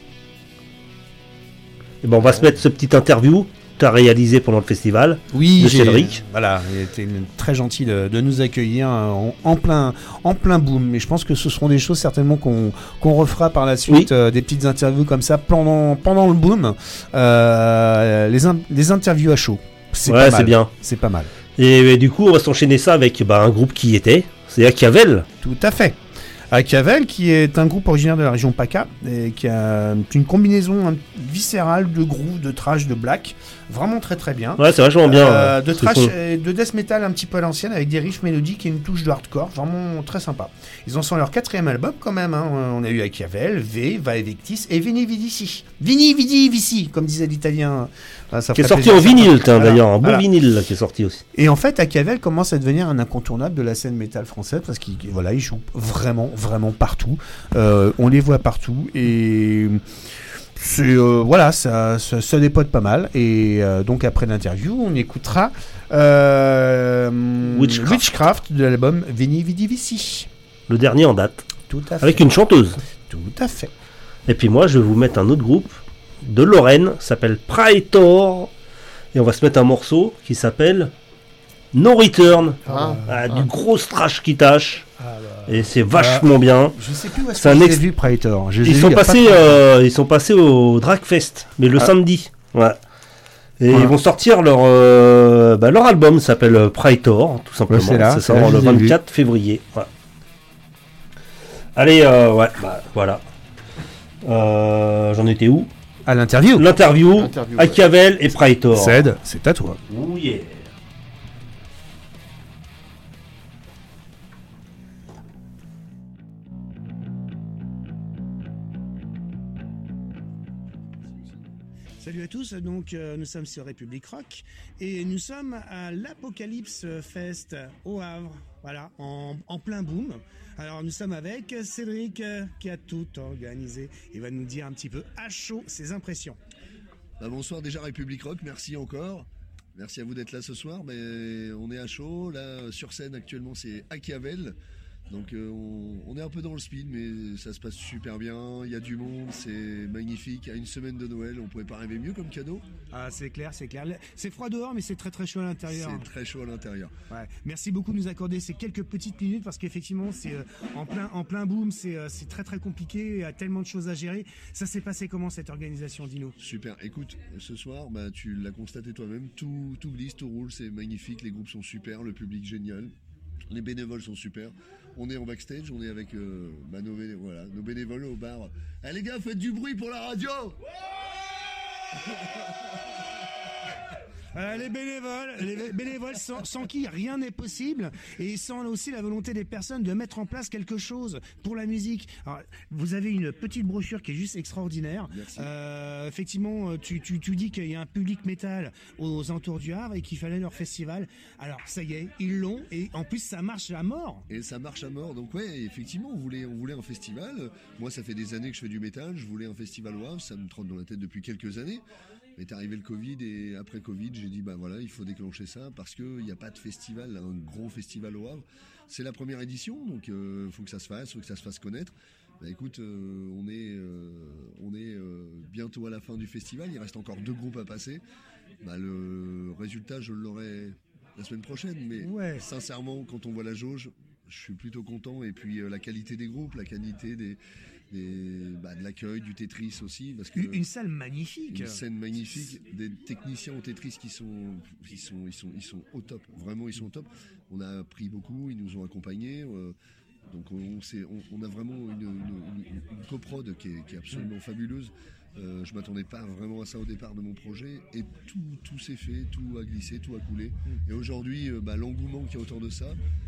Et ben on va se mettre ce petit interview as réalisé pendant le festival. Oui, de Cédric. Voilà, il était très gentil de, de nous accueillir en, en plein, en plein boom. Mais je pense que ce seront des choses certainement qu'on qu'on refera par la suite, Oui. euh, des petites interviews comme ça pendant, pendant le boom. Euh, les, in- les interviews à chaud. C'est Ouais, bien. C'est pas mal. Et, et du coup, on va s'enchaîner ça avec bah, un groupe qui y était, c'est Achiavel. Tout à fait. Achiavel, qui est un groupe originaire de la région PACA, et qui a une combinaison hein, viscérale de groove, de trash, de black, vraiment très très bien. Ouais, c'est vachement bien. Euh, euh, de trash de death metal un petit peu à l'ancienne avec des riffs mélodiques et une touche de hardcore, vraiment très sympa. Ils en sont à leur quatrième album quand même. hein. On a eu Achiavel, V, Va Evictis et Vini Vidici. Vini Vidi Vici, comme disait l'italien. Ah, Qui est sorti en vinyle, d'ailleurs, un bon voilà. vinyle là, qui est sorti aussi. Et en fait, Achiavel commence à devenir un incontournable de la scène métal française parce qu'il voilà, il joue vraiment, vraiment partout. Euh, on les voit partout et c'est euh, voilà, ça, ça, ça dépote pas mal. Et euh, donc après l'interview, on écoutera euh, Witchcraft. Witchcraft de l'album Veni Vidi Vici. Le dernier en date, Tout à fait. avec une chanteuse. Tout à fait. Et puis moi, je vais vous mettre un autre groupe de Lorraine, s'appelle Praetor. Et on va se mettre un morceau qui s'appelle No Return. Ah, Ah, Du gros trash qui tâche. Et c'est vachement bien. Je sais plus où est-ce C'est que l'ai vu Ils sont, passés, euh, ils sont passés au Dragfest, mais le Ah. samedi. Ouais. Et Voilà. ils vont sortir leur, euh, bah, leur album, s'appelle euh, Praetor, tout simplement. c'est là, ça sort le les ai vus. 24 février. Ouais. Allez, euh, ouais, bah, voilà. Euh, J'en étais où? À l'interview. L'interview, ouais. Achiavel et Praetor. Ced, c'est à toi. Oh yeah. Donc euh, nous sommes sur République Rock et nous sommes à l'Apocalypse Fest au Havre, voilà, en, plein boom. Alors nous sommes avec Cédric euh, qui a tout organisé et va nous dire un petit peu à chaud ses impressions. Bah, bonsoir déjà République Rock, merci encore. Merci à vous d'être là ce soir. Mais on est à chaud. Là, sur scène actuellement, c'est Achiavel. Donc euh, on, on est un peu dans le speed, mais ça se passe super bien. Il y a du monde, c'est magnifique. À une semaine de Noël, on pouvait pas rêver mieux comme cadeau. Ah, c'est clair, c'est clair. C'est froid dehors, mais c'est très très chaud à l'intérieur. C'est très chaud à l'intérieur. Ouais. Merci beaucoup de nous accorder ces quelques petites minutes parce qu'effectivement c'est euh, en plein en plein boom, c'est euh, c'est très très compliqué, il y a tellement de choses à gérer. Ça s'est passé comment cette organisation Dino? Super. Écoute, ce soir, bah, tu l'as constaté toi-même, tout, tout glisse, tout roule, c'est magnifique, les groupes sont super, le public génial. Les bénévoles sont super. On est en backstage, on est avec euh, bah, nos, bénévoles au bar. Eh les gars, faites du bruit pour la radio (laughs) Euh, les bénévoles, les bé- bénévoles sans, sans qui rien n'est possible et sans aussi la volonté des personnes de mettre en place quelque chose pour la musique. Alors, vous avez une petite brochure qui est juste extraordinaire. Euh, effectivement, tu, tu, tu dis qu'il y a un public métal aux entours du Havre et qu'il fallait leur festival. Alors ça y est, ils l'ont et en plus ça marche à mort. Et ça marche à mort. Donc ouais, effectivement, on voulait, on voulait un festival. Moi, ça fait des années que je fais du métal. Je voulais un festival au Havre. Ça me trotte dans la tête depuis quelques années. Est arrivé le Covid et après Covid, j'ai dit bah voilà, il faut déclencher ça parce que il n'y a pas de festival, un gros festival au Havre. C'est la première édition, donc euh, faut que ça se fasse, faut que ça se fasse connaître. Bah écoute, euh, on est, euh, on est euh, bientôt à la fin du festival. Il reste encore deux groupes à passer. Bah le résultat, je l'aurai la semaine prochaine. Mais Ouais. sincèrement, quand on voit la jauge, je suis plutôt content. Et puis euh, la qualité des groupes, la qualité des, des bah, de l'accueil, du Tetris aussi, parce que Une, une salle magnifique. une scène magnifique, des techniciens au Tetris qui sont, ils sont, ils sont, ils sont au top. Vraiment, ils sont au top. On a appris beaucoup, ils nous ont accompagnés. euh, donc on, on, on a vraiment une, une, une, une coprode qui est, qui est absolument fabuleuse. Euh, je m'attendais pas vraiment à ça au départ de mon projet et tout, tout s'est fait, tout a glissé, tout a coulé. Et aujourd'hui, euh, bah, l'engouement qu'il y a autour de ça,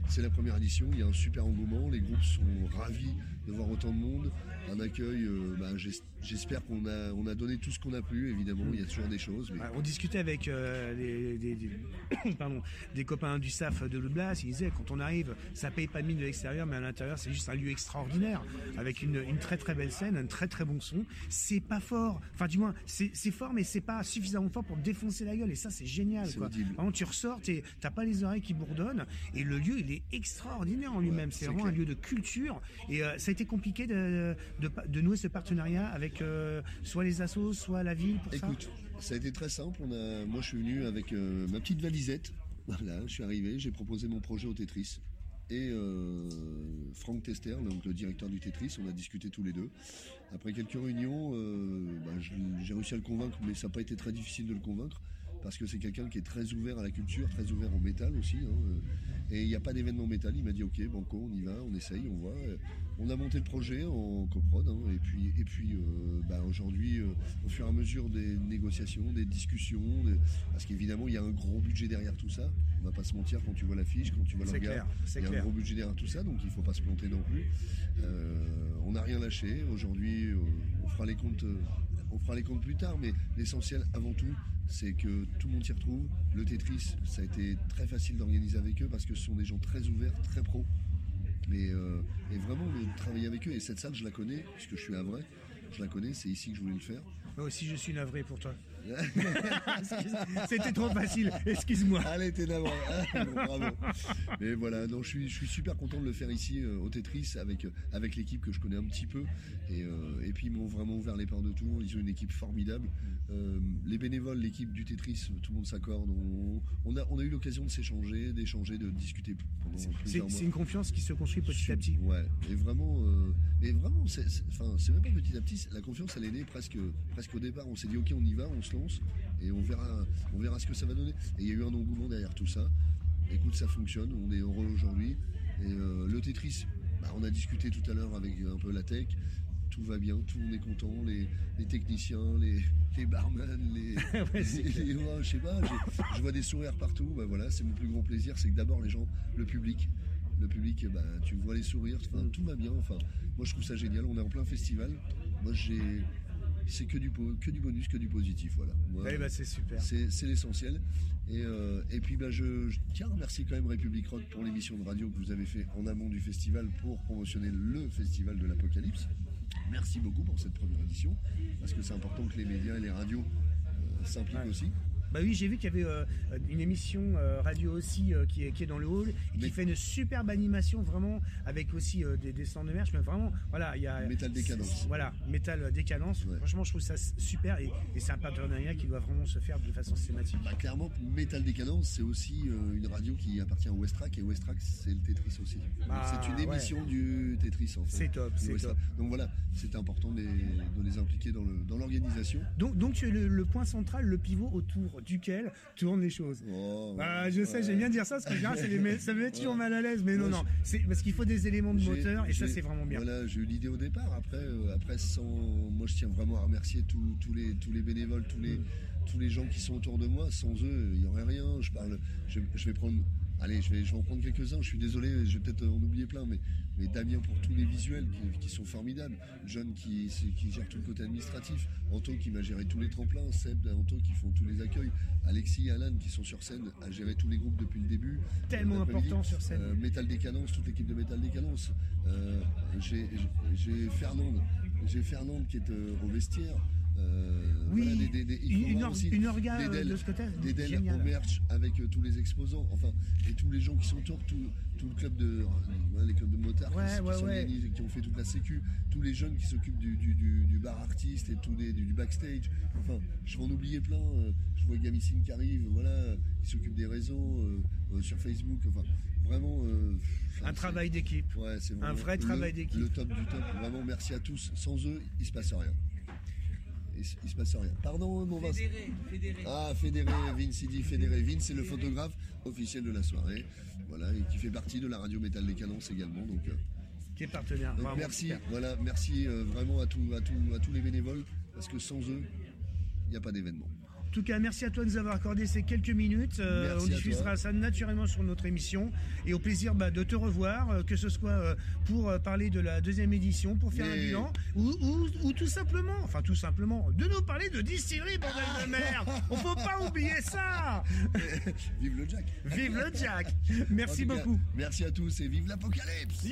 c'est la première édition. Il y a un super engouement. Les groupes sont ravis de voir autant de monde. Un accueil. euh, bah, j'es- j'espère qu'on a, on a donné tout ce qu'on a pu. Évidemment, il y a toujours des choses. Mais on discutait avec euh, les, des, des- (coughs) pardon, des copains du SAF de Blast, ils disaient quand on arrive, ça paye pas de mine de l'extérieur, mais à l'intérieur c'est juste un lieu extraordinaire, avec une, une très très belle scène, un très très bon son. C'est pas fort, enfin du moins c'est fort, mais c'est pas suffisamment fort pour défoncer la gueule, et ça c'est génial. Quoi. Vraiment, tu ressors, t'as pas les oreilles qui bourdonnent, et le lieu il est extraordinaire en lui-même. c'est c'est vraiment clair. un lieu de culture, et euh, ça a été compliqué de, de, de nouer ce partenariat avec euh, soit les assos, soit la ville. Écoute, ça a été très simple. Moi, je suis venu avec euh, ma petite valisette. (laughs) Voilà, je suis arrivé, j'ai proposé mon projet au Tetris. Et euh, Franck Tester, le directeur du Tetris, on a discuté tous les deux. Après quelques réunions, bah, j'ai réussi à le convaincre, mais ça n'a pas été très difficile de le convaincre, parce que c'est quelqu'un qui est très ouvert à la culture, très ouvert au métal aussi. hein, euh, et il n'y a pas d'événement métal, il m'a dit ok, banco, on y va, on essaye, on voit. On a monté le projet en coprod, hein, et puis, et puis euh, bah, aujourd'hui, euh, au fur et à mesure des négociations, des discussions, des- parce qu'évidemment il y a un gros budget derrière tout ça. On va pas se mentir quand tu vois l'affiche, quand tu vois c'est il y a clair. un gros budget derrière tout ça, donc il faut pas se planter non plus. Euh, on n'a rien lâché. Aujourd'hui, on fera les comptes, on fera les comptes plus tard, mais l'essentiel avant tout, c'est que tout le monde s'y retrouve. Le Tetris, ça a été très facile d'organiser avec eux parce que ce sont des gens très ouverts, très pros. Mais euh, et vraiment travailler avec eux. Et cette salle, je la connais puisque je suis à vrai. Je la connais. C'est ici que je voulais le faire. Moi aussi, je suis navré pour toi. C'était trop facile. Excuse-moi. Allez, t'es d'abord. Ah, bon, bravo. Mais voilà, non, je suis, je suis super content de le faire ici euh, au Tetris avec euh, avec l'équipe que je connais un petit peu. Et, euh, et puis ils m'ont vraiment ouvert les portes de tout. Ils ont une équipe formidable. Euh, les bénévoles, l'équipe du Tetris, tout le monde s'accorde. On, on a on a eu l'occasion de s'échanger, d'échanger, de discuter pendant C'est plusieurs mois. c'est une confiance qui se construit petit à petit. Ouais, et vraiment, et vraiment, c'est, même pas petit à petit. La confiance, elle est née presque, presque au départ. On s'est dit, ok, on y va, on se lance, et on verra, on verra ce que ça va donner. Et il y a eu un engouement derrière tout ça. Écoute, ça fonctionne. On est heureux aujourd'hui. Et euh, le Tetris, bah, on a discuté tout à l'heure avec un peu la tech. Tout va bien, tout le monde est content, les, les techniciens, les, les barman, les, (laughs) Ouais, c'est les- les- ouais, je sais pas, j'ai- je vois des sourires partout. Bah voilà, c'est mon plus grand plaisir, c'est que d'abord les gens, le public, le public, bah, tu vois les sourires, enfin, tout va bien. Enfin, moi je trouve ça génial. On est en plein festival. Moi j'ai, c'est que du que du bonus, que du positif, voilà. Eh ben, c'est super. c'est c'est l'essentiel. Et, euh, et puis bah, je, je tiens à remercier quand même République Rock pour l'émission de radio que vous avez fait en amont du festival pour promotionner le festival de l'Apocalypse. Merci beaucoup pour cette première édition, parce que c'est important que les médias et les radios euh, s'impliquent Ouais. aussi. Bah oui, j'ai vu qu'il y avait euh, une émission euh, radio aussi euh, qui, est, qui est dans le hall et qui Mais- fait une superbe animation vraiment avec aussi euh, des, des stands de merch. Mais vraiment, voilà, il y a Metal Décadence. Voilà, métal décadence. Ouais. Franchement, je trouve ça super et, et c'est un partenariat qui doit vraiment se faire de façon systématique. Bah, clairement, Metal Décadence, c'est aussi euh, une radio qui appartient à Westrack et Westrack, c'est le Tetris aussi. Donc, Ah, c'est une ouais. émission du Tetris en fait. C'est top, c'est Westrack. Donc voilà, c'est important de les, de les impliquer dans le- dans l'organisation. Donc, donc tu es le, le point central, le pivot autour duquel tournent les choses. Oh. Ah, je sais, j'aime bien dire ça parce que les ça me met toujours mal à l'aise, mais non, Ouais, non, c'est parce qu'il faut des éléments de moteur et ça, c'est vraiment bien. Voilà, j'ai eu l'idée au départ. Après, euh, après, sans, moi, je tiens vraiment à remercier tous tous les tous les bénévoles, tous les tous les gens qui sont autour de moi. Sans eux, il y aurait rien. Je parle, je, je vais prendre. Allez, je vais, je vais en prendre quelques-uns. Je suis désolé, je vais peut-être en oublier plein, mais, mais Damien pour tous les visuels qui, qui sont formidables. John qui, qui gère tout le côté administratif. Anto qui m'a géré tous les tremplins. Seb et Anto qui font tous les accueils. Alexis et Alan qui sont sur scène à gérer tous les groupes depuis le début. Tellement important sur scène. Euh, Metal Décadence, toute l'équipe de Metal Décadence. Euh, j'ai Fernande, j'ai Fernande qui est euh, au vestiaire. Euh, Oui, voilà, des- des- des- il faut une, or- aussi une orga des Dell- de ce côté, des génial. au merch avec euh, tous les exposants, enfin, et tous les gens qui sont autour, tout, tout le club de, euh, ouais, les clubs de motards Ouais, qui, qui ouais, ouais. s'organisent et qui ont fait toute la sécu, tous les jeunes qui s'occupent du, du, du, du bar artiste et tous les, du, backstage. Enfin, je vais en oublier plein. euh, je vois Gamicine qui arrive, voilà, qui s'occupe des réseaux sur Facebook. Enfin, vraiment. enfin, Un travail d'équipe. Ouais, c'est Un vrai le- travail d'équipe. Le top du top. Vraiment, merci à tous. Sans eux, il se passe rien. Il, se- il se passe rien. Pardon, mon Vincent. Ah, Fédéré, Vince, il dit Fédéré. Vince, c'est le photographe officiel de la soirée. Voilà, et qui fait partie de la radio Métal des Cadences également. Donc, euh, Qui est partenaire. donc merci, super. voilà, merci euh, vraiment à, tout, à, tout, à tous les bénévoles, parce que sans eux, il n'y a pas d'événement. En tout cas, merci à toi de nous avoir accordé ces quelques minutes. Euh, on diffusera ça naturellement sur notre émission. Et au plaisir bah, de te revoir, euh, que ce soit euh, pour parler de la deuxième édition, pour faire un bilan, ou, ou, ou tout simplement, enfin tout simplement, de nous parler de distillerie, bordel de merde. On faut pas (laughs) oublier ça. (laughs) Vive le Jack. Vive le Jack. Merci cas, beaucoup. Merci à tous et vive l'apocalypse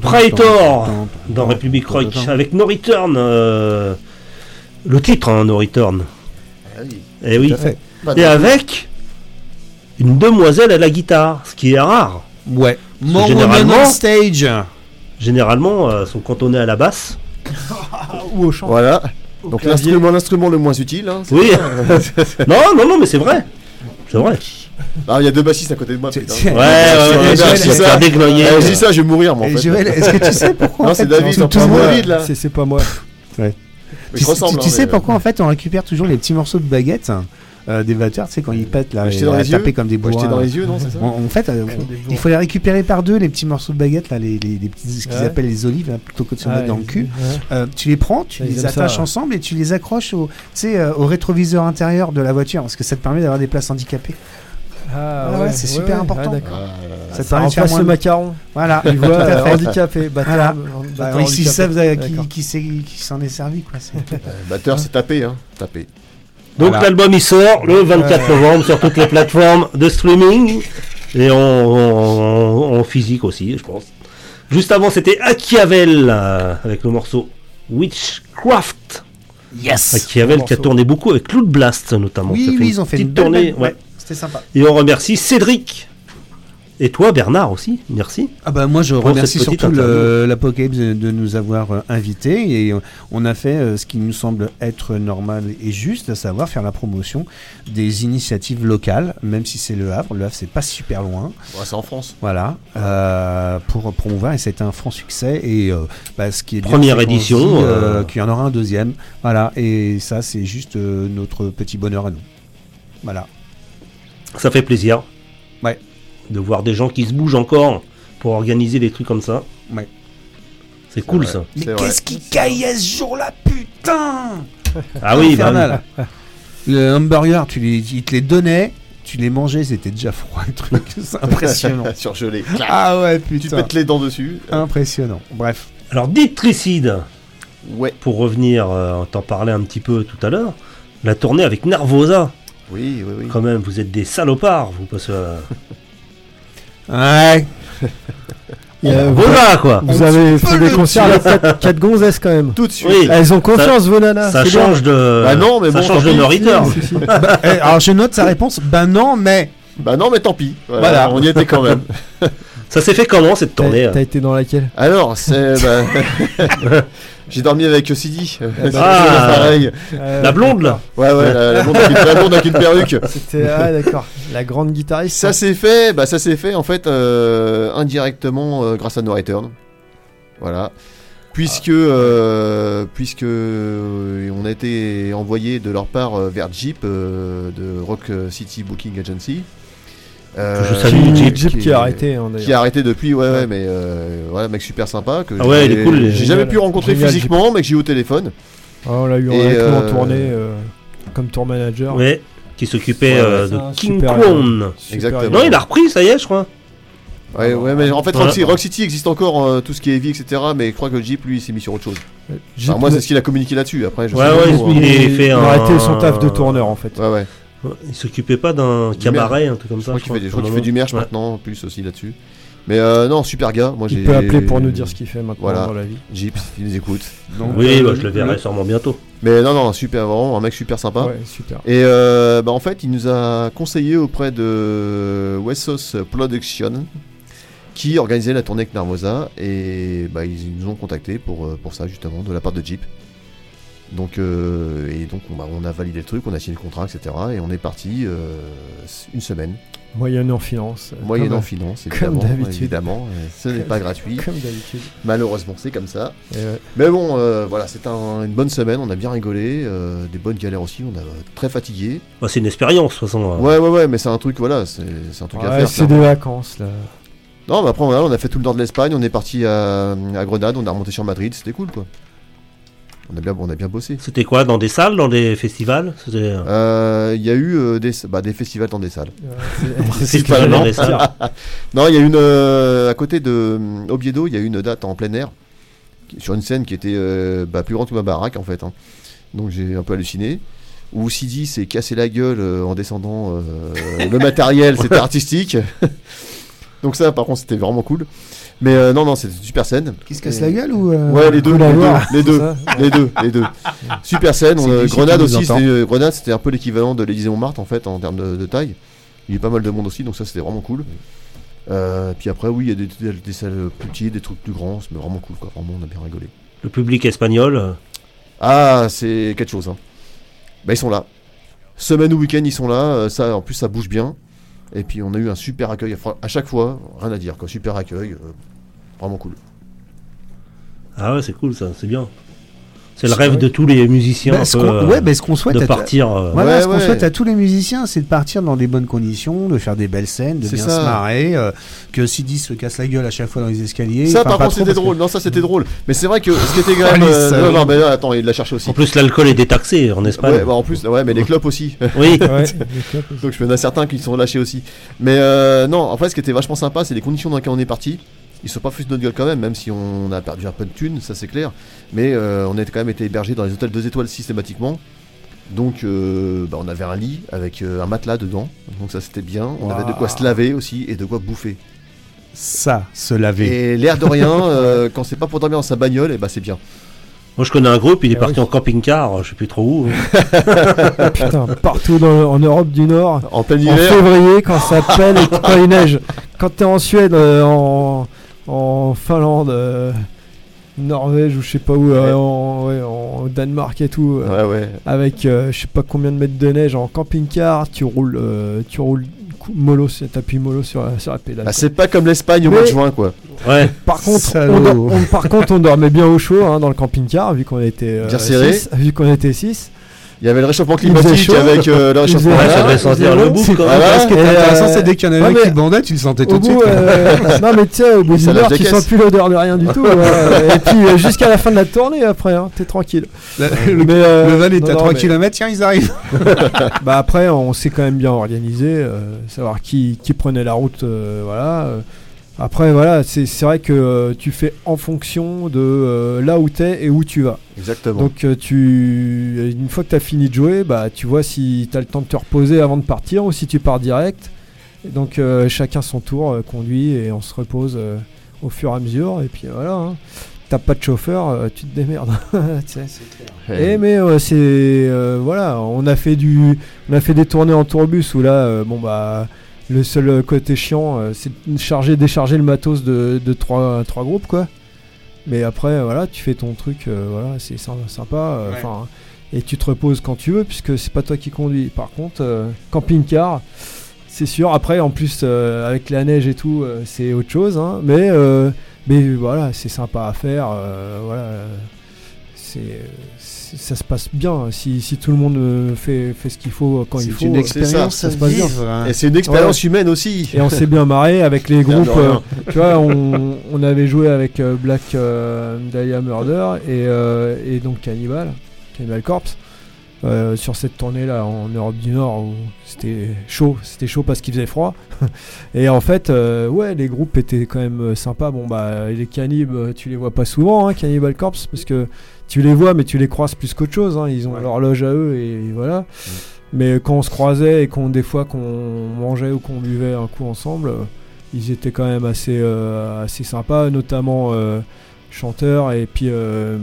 Praetor dans Republic Rock avec No Return. euh, le titre, hein, No Return. Ah oui. Eh oui. à fait. Pas Et avec une demoiselle à la guitare, ce qui est rare. Ouais. Généralement- Stage. Généralement, euh, sont cantonnés à la basse. (laughs) Ou au chant. Voilà. Donc l'instrument, l'instrument le moins utile. hein, Oui. (laughs) non, non, non, mais c'est vrai. C'est vrai. Ah, il y a deux bassistes à côté de moi. Putain. Ouais, Ouais, ouais, ouais, ouais, je dis ça, je vais mourir, moi. En Et fait. Joël, est-ce que tu sais (laughs) pourquoi Non, c'est David, David, là. C'est pas moi. (laughs) Tu, hein, sais mais- pourquoi en fait on récupère toujours les petits morceaux de baguettes euh, des batteurs, tu sais quand ils pètent là, jeter dans les yeux. comme des bourrins. jeter dans les yeux, non, c'est ça En, en fait, euh, il faut les récupérer par deux les petits morceaux de baguettes là, les, les, les petits ce qu'ils Ouais. appellent les olives là, plutôt que de se mettre dans le cul. Ouais. Euh, tu les prends, tu Ouais, ils les ça, attaches ouais. ensemble et tu les accroches au, tu sais, euh, au rétroviseur intérieur de la voiture parce que ça te permet d'avoir des places handicapées. Ah, Ah ouais, c'est super important. Ah, Ça te permet de faire moins le de- macaron. Voilà. Tu vois, Tout à euh, fait. handicapé, batteur. Voilà. Bah, avez- qui, s'en est servi quoi. c'est- euh, Batteur, c'est tapé, hein. Tapé. Donc Voilà. l'album il sort le 24 novembre sur toutes les plateformes de streaming et en, en- en physique aussi, je pense. Juste avant, c'était Achiavel euh, avec le morceau Witchcraft. Yes. Achiavel qui a tourné beaucoup avec Cloud Blast notamment. Oui, oui, ils ont fait une tournée. ouais. C'était sympa. Et on remercie Cédric. Et toi Bernard aussi, merci. Ah bah moi je remercie surtout l'Apocalypse de, de nous avoir euh, invités et euh, on a fait euh, ce qui nous semble être normal et juste, à savoir faire la promotion des initiatives locales, même si c'est le Havre. Le Havre c'est pas super loin, Ouais, c'est en France. voilà, euh, pour promouvoir et c'est un franc succès et euh, bah, ce qui est bien, Première édition, euh, qu'il y en aura un deuxième, voilà et ça c'est juste euh, notre petit bonheur à nous, voilà. Ça fait plaisir. Ouais. De voir des gens qui se bougent encore pour organiser des trucs comme ça. Ouais. C'est cool vrai. ça. Mais qu'est-ce qui caillaient ce jour-là, putain Ah oui, bah oui. Le hamburger, tu les, ils te les donnaient, tu les mangeais, c'était déjà froid le truc. (laughs) C'est impressionnant. (laughs) Surgelé. ah ouais, Tu te putain. pètes les dents dessus. Impressionnant. Bref. Alors dites Tricide, Ouais. pour revenir, euh, on t'en parlait un petit peu tout à l'heure, la tournée avec Nervosa, Oui, oui, oui. quand même, vous êtes des salopards, vous, parce que... euh, (laughs) Ouais. Euh, voilà quoi vous avez fait des concerts avec quatre, quatre gonzesses quand même. Tout de suite. Oui, Elles ont confiance, vos nanas. ça bien. change de... Bah non, mais ça bon, change de. Si, si. Bah, (laughs) eh, alors je note sa réponse. Ben non, mais. Bah non, mais tant pis. Voilà, Voilà. On y était quand même. (laughs) Ça s'est fait comment cette tournée T'as t'as été dans laquelle? Alors, c'est. bah, J'ai dormi avec Sidi. C'est Ah. pareil. Euh, La blonde là Ouais, ouais, la, la blonde avec une, la blonde avec une perruque. (laughs) C'était ah d'accord, la grande guitariste. Ça s'est fait, bah ça s'est fait en fait euh, indirectement euh, grâce à No Return. Voilà. Puisque, euh, puisque euh, on a été envoyé de leur part euh, vers Jeep euh, de Rock City Booking Agency. Euh, je salue, Jeep, Jeep, Jeep qui a arrêté hein, Qui a arrêté depuis, ouais, ouais, Ouais. mais euh, voilà, mec super sympa. Que Ah ouais, j'ai- il est cool, il J'ai jamais pu rencontrer Génial, physiquement, mais que j'ai eu au téléphone. Ah, on l'a eu en euh, tournée euh, comme tour manager. Ouais, qui s'occupait Ouais, euh, de King. Super Exactement. Non, il a repris, ça y est, je crois. Ouais, ouais, mais en fait, Voilà. Rock, City- Rock City existe encore, euh, tout ce qui est heavy, etc. Mais je crois que Jeep, lui, il s'est mis sur autre chose. Jeep, Enfin, moi, c'est ce qu'il a communiqué là-dessus. Après, je Ouais, sais pas ouais, il hein. est fait il a arrêté son taf de tourneur en fait. Ouais, ouais. Il s'occupait pas d'un Du cabaret, un truc comme Je ça. crois je crois qu'il fait du merch. Ouais. maintenant, plus aussi là-dessus. Mais euh, non, super gars. Moi, j'ai. Il peut appeler pour nous dire ce qu'il fait maintenant Voilà. dans la vie. Jeep, il nous écoute. Donc, Oui, euh, bah, je le verrai sûrement bientôt. Mais non, non, super, vraiment, un mec super sympa. Ouais, super. Et euh, bah, en fait, il nous a conseillé auprès de Wessos Production, qui organisait la tournée avec Narmosa. Et bah, ils nous ont contacté pour, euh, pour ça, justement, de la part de Jeep. Donc, euh, et donc on, bah, on a validé le truc, on a signé le contrat, etc. Et on est parti euh, une semaine, Moyennant finance. moyennant comme- finance, comme évidemment. d'habitude. évidemment ce n'est pas gratuit. Comme d'habitude. Malheureusement, c'est comme ça. Ouais. Mais bon, euh, voilà, c'était un- une bonne semaine, on a bien rigolé, euh, des bonnes galères aussi, on a très fatigué. Bah, c'est une expérience, de toute façon. euh. Ouais, ouais, ouais, mais c'est un truc, voilà, c'est c'est un truc à faire. c'est des vacances là. Non, mais après, voilà, on a fait tout le nord de l'Espagne, on est parti à, à Grenade, on a remonté sur Madrid, c'était cool, quoi. On a bien, on a bien bossé. C'était quoi Dans des salles Dans des festivals? Euh, Euh, Il y a eu euh, des, bah, des festivals dans des salles. (laughs) Festivals dans des salles. (laughs) Non, il y a une euh, à côté de Oviedo, il y a eu une date en plein air sur une scène qui était euh, bah, plus grande que ma baraque en fait. hein. Donc j'ai un peu halluciné. Où Sidi s'est cassé la gueule euh, en descendant euh, le matériel, (laughs) c'était artistique. Donc ça, par contre, c'était vraiment cool. Mais euh, non, non, c'était une super scène. Qui se casse la gueule ou euh, Ouais, les deux, les deux, les deux, les deux, les deux. Super scène. On, euh, Lucie Grenade aussi, c'était, euh, Grenade, c'était un peu l'équivalent de l'Élysée Montmartre en fait en termes de, de taille. Il y a eu pas mal de monde aussi, donc ça c'était vraiment cool. Euh, puis après, oui, il y a des, des- des salles plus petites, des trucs plus grands, mais vraiment cool quoi. Vraiment, on a bien rigolé. Le public espagnol. euh, Ah, c'est quelque chose. Hein. Bah, ils sont là. Semaine ou week-end, ils sont là. euh, Ça, en plus, ça bouge bien. Et puis, on a eu un super accueil. À chaque fois, rien à dire. Quoi. Super accueil. Vraiment cool. Ah ouais, c'est cool ça, c'est bien. C'est le rêve de tous les musiciens Bah, un ce peu, qu'on- euh, ouais, bah, ce qu'on souhaite de à- partir. euh, Voilà, Ouais, ce qu'on ouais. souhaite à tous les musiciens, c'est de partir dans des bonnes conditions, de faire des belles scènes, de bien ça. se marrer, euh, que Sidi se casse la gueule à chaque fois dans les escaliers. Ça, Enfin, par pas contre, c'était que- drôle. Non, ça, c'était drôle. Mais c'est vrai que ce qui était quand même. euh, non, non, mais attends, il l'a cherché aussi. En plus, l'alcool est détaxé en Espagne. Ouais, bah, en plus, ouais, mais les clubs aussi. (laughs) Oui, (laughs) Ouais, clopes. Donc je me a certains qui sont lâchés aussi. Mais euh, non, en fait, ce qui était vachement sympa, c'est les conditions dans lesquelles on est parti. Ils se sont pas foutus de notre gueule quand même, même si on a perdu un peu de thunes, ça c'est clair. Mais euh, on a quand même été hébergés dans les hôtels 2 étoiles systématiquement. Donc euh, bah, on avait un lit avec euh, un matelas dedans. Donc ça c'était bien. On avait de quoi se laver aussi et de quoi bouffer. Ça, se laver. Et l'air de rien, (laughs) euh, quand c'est pas pour dormir dans sa bagnole, et bah c'est bien. moi je connais un groupe, il est Ah parti oui. en camping-car, je sais plus trop où. hein. (laughs) Putain, partout dans- en Europe du Nord. En plein En hiver, février, quand ça pèle et quand il neige. Quand t'es en Suède, euh, en, en Finlande, euh, Norvège ou je sais pas où, euh, Ouais. en, ouais, en Danemark et tout, euh, ouais, ouais. avec euh, je sais pas combien de mètres de neige en camping-car, tu roules, euh, tu roules mollo, sur- t'appuies mollo sur, la- sur la pédale. Ah, c'est pas comme l'Espagne au mois de juin quoi. Ouais, Par contre, on, par contre, on dormait bien au chaud hein, dans le camping-car, vu qu'on était euh, Bien serré. six, vu qu'on était 6. Il y avait le réchauffement climatique avec euh, le réchauffement ouais, ça climatique. devait sentir le bouffe quand même. Ce qui est Et, intéressant, euh, c'est dès qu'il y en avait un qui bandait, tu le sentais tout de suite. bout, euh, (laughs) non mais tu sais, au bout d'une heure, tu sens plus l'odeur de rien du tout. ouais. (laughs) Et puis euh, jusqu'à la fin de la tournée après, hein, t'es tranquille. Le, le- Mais, euh, le van est non, à non, 3 mais- km, tiens, ils arrivent. (laughs) Bah après, on s'est quand même bien organisé, euh, savoir qui, qui prenait la route, euh, voilà. Après, voilà, c'est c'est vrai que euh, tu fais en fonction de euh, là où t'es et où tu vas. Exactement. Donc euh, tu, une fois que t'as fini de jouer, bah tu vois si t'as le temps de te reposer avant de partir ou si tu pars direct. Et donc euh, chacun son tour euh, conduit et on se repose euh, au fur et à mesure. Et puis voilà. hein. T'as pas de chauffeur, euh, tu te démerdes. (laughs) Tu sais. Eh, Eh, mais euh, c'est euh, voilà, on a fait du, on a fait des tournées en tourbus où là, euh, bon bah, le seul euh, côté chiant, euh, c'est de charger, décharger le matos de, de trois, trois groupes quoi. Mais après, voilà, tu fais ton truc, euh, voilà, c'est sy- sympa, Ouais. enfin, et tu te reposes quand tu veux puisque c'est pas toi qui conduis. Par contre, euh, camping-car, c'est sûr. Après, en plus, euh, avec la neige et tout, euh, c'est autre chose, hein, mais euh, mais voilà, c'est sympa à faire, voilà. c'est- ça se passe bien si, si tout le monde euh, fait, fait ce qu'il faut euh, quand il C'est faut. une euh, expérience ça se passe bien. vivre. hein. Et c'est une expérience humaine aussi. Et on s'est bien marré avec les (laughs) groupes. euh, tu vois, on, on avait joué avec Black euh, Dahlia Murder et, euh, et donc Cannibal, Cannibal Corpse. euh, sur cette tournée là en Europe du Nord où c'était chaud, c'était chaud parce qu'il faisait froid. (laughs) et en fait, euh, ouais, les groupes étaient quand même sympas. Bon bah les cannibes, tu les vois pas souvent, hein, Cannibal Corpse, parce que tu les vois, mais tu les croises plus qu'autre chose. hein, ils ont Ouais. leur loge à eux et voilà. Mais quand on se croisait et qu'on des fois qu'on mangeait ou qu'on buvait un coup ensemble, euh, ils étaient quand même assez euh, assez sympas, notamment euh, chanteurs et puis euh,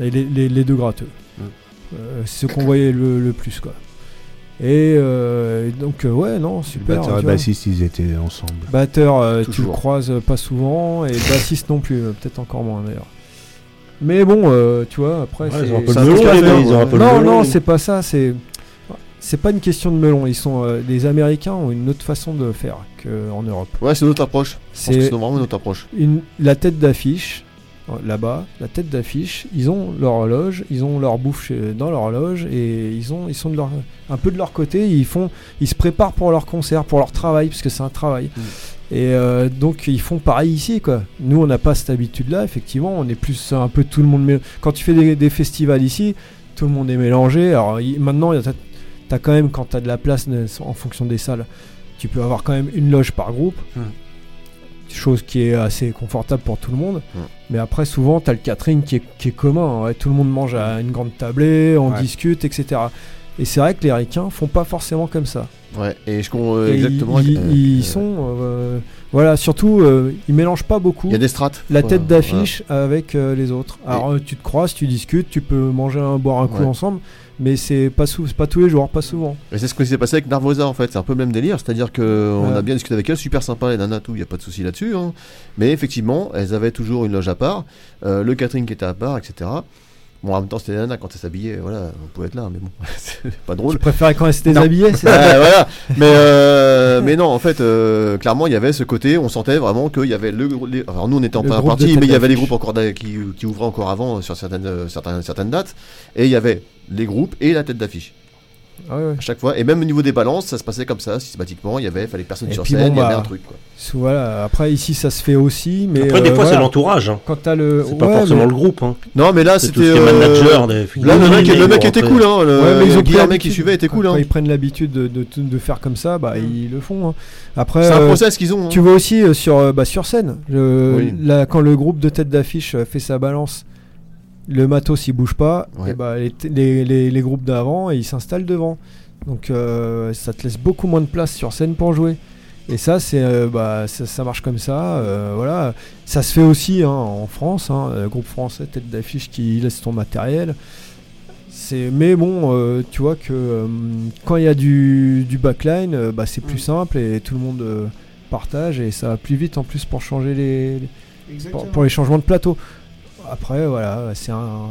et les, les- les deux gratteux. Mm. Euh, c'est ce qu'on voyait le, le plus quoi. Et, et donc ouais non Le super. batteur et tu vois. bassiste, ils étaient ensemble. Batteur, tu le croises pas souvent et bassiste non plus, peut-être encore moins d'ailleurs. Mais bon, euh, tu vois, après Ouais, ils ont un peu non, non, c'est pas ça. C'est c'est pas une question de melon. Ils sont euh, les Américains ont une autre façon de faire qu'en Europe. Ouais, c'est notre approche. Je pense que C'est vraiment notre approche. une la tête d'affiche euh, là-bas, la tête d'affiche. Ils ont leur horloge, ils ont leur bouffe chez- dans leur horloge et ils ont ils sont de leur un peu de leur côté. Ils font ils se préparent pour leur concert, pour leur travail parce que c'est un travail. Mm. Et euh, donc ils font pareil ici quoi. Nous on n'a pas cette habitude là effectivement. On est plus un peu tout le monde. Quand tu fais des, des festivals ici, tout le monde est mélangé. Alors maintenant t'as quand même quand t'as de la place en fonction des salles, tu peux avoir quand même une loge par groupe. Hmm. Chose qui est assez confortable pour tout le monde. Hmm. Mais après souvent t'as le catering qui est, qui est commun. ouais. Tout le monde mange à une grande tablée, on Ouais. discute, etc. Et c'est vrai que les ricains font pas forcément comme ça. Ouais, et je con- euh, exactement. Ils, euh, ils sont euh, voilà surtout euh, ils mélangent pas beaucoup Il y a des strates. la Ouais, tête d'affiche avec les autres. Alors tu te croises, tu discutes, tu peux manger un boire un coup Ouais. ensemble, mais c'est pas sou- pas tous les jours, pas souvent. Et c'est ce qui s'est passé avec Narvosa en fait, c'est un peu le même délire, c'est-à-dire que on Ouais. a bien discuté avec elles, super sympa les nanas tout, il y a pas de souci là-dessus, hein. mais effectivement elles avaient toujours une loge à part, le catering qui était à part, etc. Bon, en même temps, c'était les nanas quand elles s'habillaient, voilà, on pouvait être là, mais bon, (laughs) c'est pas drôle. Je préférais quand elle s'était déshabillée, c'est (laughs) Ah, voilà. (laughs) Mais euh, mais non, en fait, euh, clairement, il y avait ce côté, on sentait vraiment qu'il y avait le. les- alors nous, on était en première partie, mais il y avait les groupes encore qui, qui ouvraient encore avant sur certaines euh, certaines certaines dates, et il y avait les groupes et la tête d'affiche Ah ouais, ouais. à chaque fois. Et même au niveau des balances, ça se passait comme ça, systématiquement. Il y avait, fallait que personne Et sur puis scène, bon, il y avait bah, un truc. Quoi. Voilà. Après, ici, ça se fait aussi, mais. Après, des euh, fois, c'est l'entourage. Hein. Quand t'as le. C'est pas Ouais, forcément mais- le groupe. Hein. Non, mais là, c'était. euh, manager. Des Là, le mec, le mec était cool, hein. Le, Ouais, mais ils ont pris Guillermet l'habitude. qui suivait était cool, Quand hein. ils prennent l'habitude de, de, de faire comme ça, bah, ils le font. hein. Après, C'est un euh, process qu'ils ont. tu vois aussi euh, sur, bah, sur scène, quand le groupe de tête d'affiche fait sa balance, le matos il bouge pas, Ouais. et bah, les, les, les- les groupes d'avant ils s'installent devant. Donc euh, ça te laisse beaucoup moins de place sur scène pour jouer. Et ça, c'est, euh, bah, ça, ça marche comme ça. euh, voilà. Ça se fait aussi hein, en France, hein, groupe français, tête d'affiche qui laisse ton matériel. C'est, mais bon, euh, tu vois que euh, quand il y a du, du backline, euh, bah, c'est plus simple et tout le monde euh, partage et ça va plus vite en plus pour changer les, les- pour, pour les changements de plateau. Après, voilà, c'est un.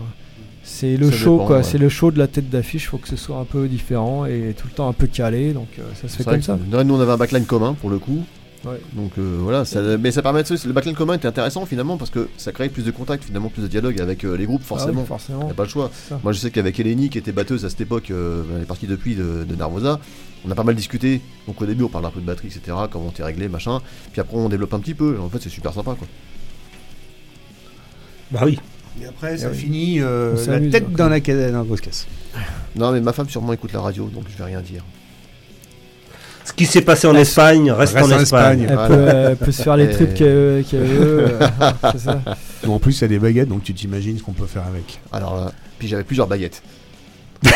C'est le Ça show, dépend, quoi. ouais. C'est le show de la tête d'affiche. Faut que ce soit un peu différent et tout le temps un peu calé. Donc euh, ça se fait comme que ça. nous, on avait un backline commun pour le coup. Ouais. Donc euh, voilà, ça, mais ça permet de, le backline commun était intéressant finalement parce que ça crée plus de contact, finalement plus de dialogue avec euh, les groupes Ah oui, forcément. forcément. Il n'y a pas le choix. Moi je sais qu'avec Eleni qui était batteuse à cette époque, euh, elle est partie depuis de, de Narvosa, on a pas mal discuté. Donc au début on parle un peu de batterie, etc. Comment t'es réglé, machin. Puis après on développe un petit peu. En fait c'est super sympa quoi. Bah oui. Et après, ça oui. finit euh, la tête après. dans la, dans la grosse caisse. Non mais ma femme sûrement écoute la radio donc je vais rien dire. Ce qui s'est passé en Espagne reste, reste en en Espagne. Espagne. Elle, Voilà. peut, elle peut se faire les trips qu'elle veut. euh, (laughs) ça. En plus, il y a des baguettes, donc tu t'imagines ce qu'on peut faire avec. Alors là, puis j'avais plusieurs baguettes. (laughs)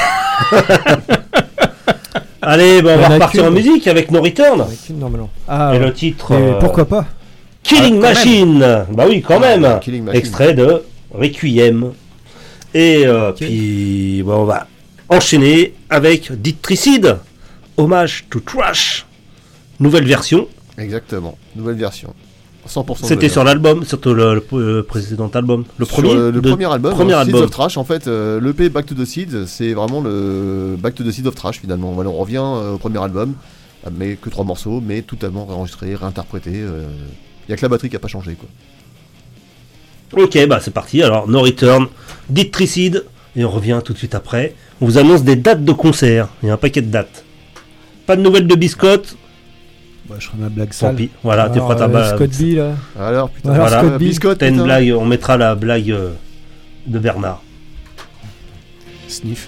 Allez, bah, on va repartir en musique avec No Return. Avec une, normalement. Ah, Et ouais. le titre. Et euh, pourquoi pas Killing Ah, Machine. Bah oui, quand même. Ah, Machine. Extrait de Requiem. Et euh, puis, bon, on va enchaîner avec Ditricide. Hommage to Trash. Nouvelle version. Exactement, nouvelle version. 100% C'était sur l'album, surtout le, le- le précédent album. Le Sur premier le, le de- premier album, premier euh, Seeds album. of Trash, en fait, euh, l'EP Back to the Seeds, c'est vraiment le Back to the Seeds of Trash finalement. Voilà, on revient euh, au premier album, euh, mais que trois morceaux, mais totalement réenregistré, réinterprété. Il y a que la batterie qui a pas changé quoi. Ok, bah c'est parti. Alors, No Return, Ditricide. Et on revient tout de suite après. On vous annonce des dates de concert. Il y a un paquet de dates. Pas de nouvelles de Biscotte. Bah, je ferai ma blague Tant sale. pis. Voilà, tu Alors, feras ta euh, Scott B, là. Alors putain, Alors, Voilà. Scott B. Biscotte, T'as une putain. blague, on mettra la blague euh, de Bernard. Sniff.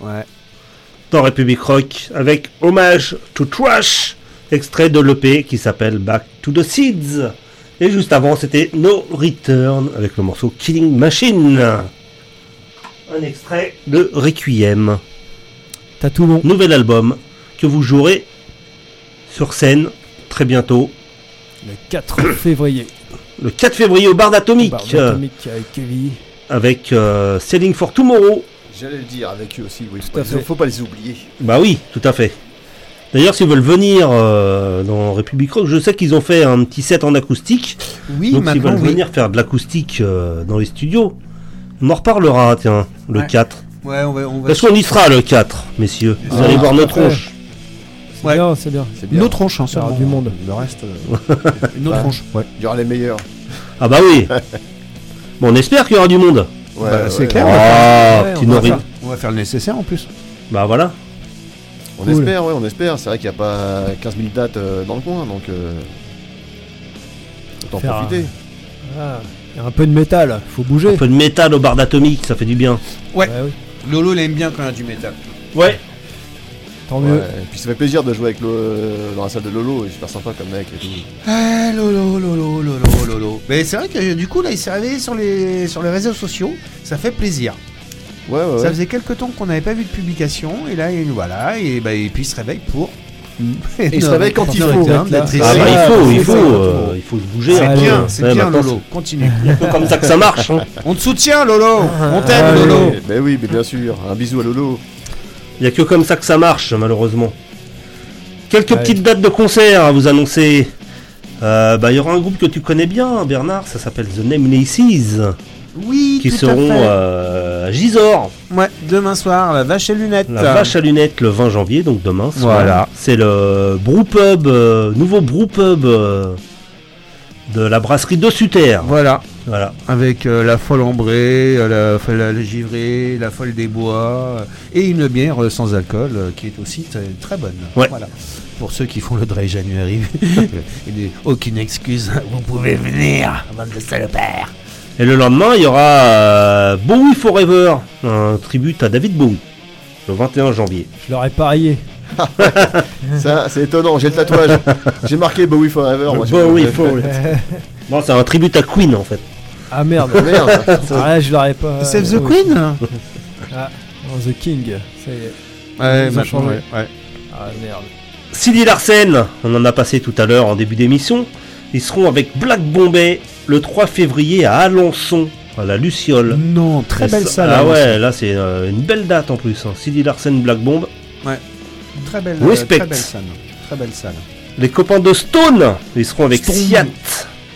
Ouais. dans République Rock avec Hommage to Trash, extrait de l'EP qui s'appelle Back to the Seeds. Et juste avant, c'était No Return avec le morceau Killing Machine. Un extrait de Requiem, T'as tout bon. nouvel album que vous jouerez sur scène très bientôt, Le 4 (coughs) février. le 4 février au Bar d'Atomique, avec euh, Selling for Tomorrow. J'allais le dire avec eux aussi, oui. Tout à Faut, fait. faut pas les oublier. Bah oui, tout à fait. D'ailleurs, s'ils veulent venir euh, dans République Rock, je sais qu'ils ont fait un petit set en acoustique. Oui, Donc s'ils veulent oui. venir faire de l'acoustique euh, dans les studios, on en reparlera, tiens, le Ouais. 4. Ouais, on va. On va Parce qu'on y sera le 4, messieurs. Vous Ah, allez voir tout à notre fait. tronche. C'est Ouais. bien, c'est bien. C'est bien. Une autre tronche, hein, Il y aura seulement. du monde. Le reste. euh, (laughs) Une autre Ouais. tronche, ouais. Il y aura les meilleurs. Ah bah oui. (laughs) bon, on espère qu'il y aura du monde. Ouais, Bah, c'est clair. Ah, on va faire. On va faire le nécessaire en plus. Bah voilà. On Cool. espère, ouais, on espère. C'est vrai qu'il n'y a pas 15 000 dates euh, dans le coin, donc. Euh... Autant Faire profiter. Ah, Il y a un peu de métal, faut Un bouger. peu de métal au bar d'atomique, ça fait du bien. Ouais. oui. Lolo, il aime bien quand il y a du métal. Ouais. Tant Ouais. Et puis ça fait plaisir de jouer avec le... dans la salle de Lolo, il est super sympa comme mec et tout. Eh, Lolo, Lolo, Lolo, Lolo. Mais c'est vrai que euh, du coup, là, il s'est réveillé sur les, sur les réseaux sociaux. Ça fait plaisir. Ouais, ouais, Ça ouais. faisait quelques temps qu'on n'avait pas vu de publication. Et là, il- voilà. Et, bah, et puis, il se réveille pour. (laughs) Et il se réveille quand il faut. Ah bah c'est il faut, il faut, euh, il faut se bouger. C'est peu. bien, c'est Ouais, bien, Lolo. Continue. C'est (laughs) un peu comme ça que ça marche. hein. On te soutient, Lolo. On t'aime, Allez. Lolo. Mais, mais oui, mais bien sûr. Un bisou à Lolo. Il n'y a que comme ça que ça marche, malheureusement. Quelques Ouais. petites dates de concert à vous annoncer. Euh, bah, Il y aura un groupe que tu connais bien, Bernard, ça s'appelle The Namelesses, Oui, qui tout à seront fait. euh, à Gisors, Ouais, demain soir, la vache et lunettes. la vache à lunettes, le 20 janvier, donc demain. soir. Voilà. C'est le brewpub, euh, nouveau euh, de la brasserie de Sutter. Voilà, Voilà. avec euh, la folle ambrée, euh, la, folle- la givrée, la folle des bois, euh, et une bière sans alcool euh, qui est aussi très, très bonne. Ouais. Voilà. Pour ceux qui font le dry January, (laughs) aucune excuse, vous pouvez venir, bande de salopards. Et le lendemain, il y aura euh, Bowie Forever, un tribute à David Bowie, le 21 janvier. Je leur ai parié. (laughs) Ça, c'est étonnant, j'ai le tatouage. j'ai marqué Bowie Forever. moi, Bowie Forever. (laughs) Non, c'est un tribute à Queen en fait. Ah merde. Ah, Merde. (laughs) Ah là, je leur ai pas. Save the oh, Queen (laughs) non, The King. Ça y est. Ouais, Ils ont changé. ouais, ouais. Ah merde. Cindy Larsen, on en a passé tout à l'heure en début d'émission. Ils seront avec Black Bombay le 3 février à Alençon, à la Luciole. Non, très belle salle. Ah ouais, là c'est euh, une belle date en plus. Hein. Cindy Larsen, Black Bomb. aussi. Très belle, Respect. très belle salle. Très belle salle. Les copains de Stone, ils seront avec Stone. Siat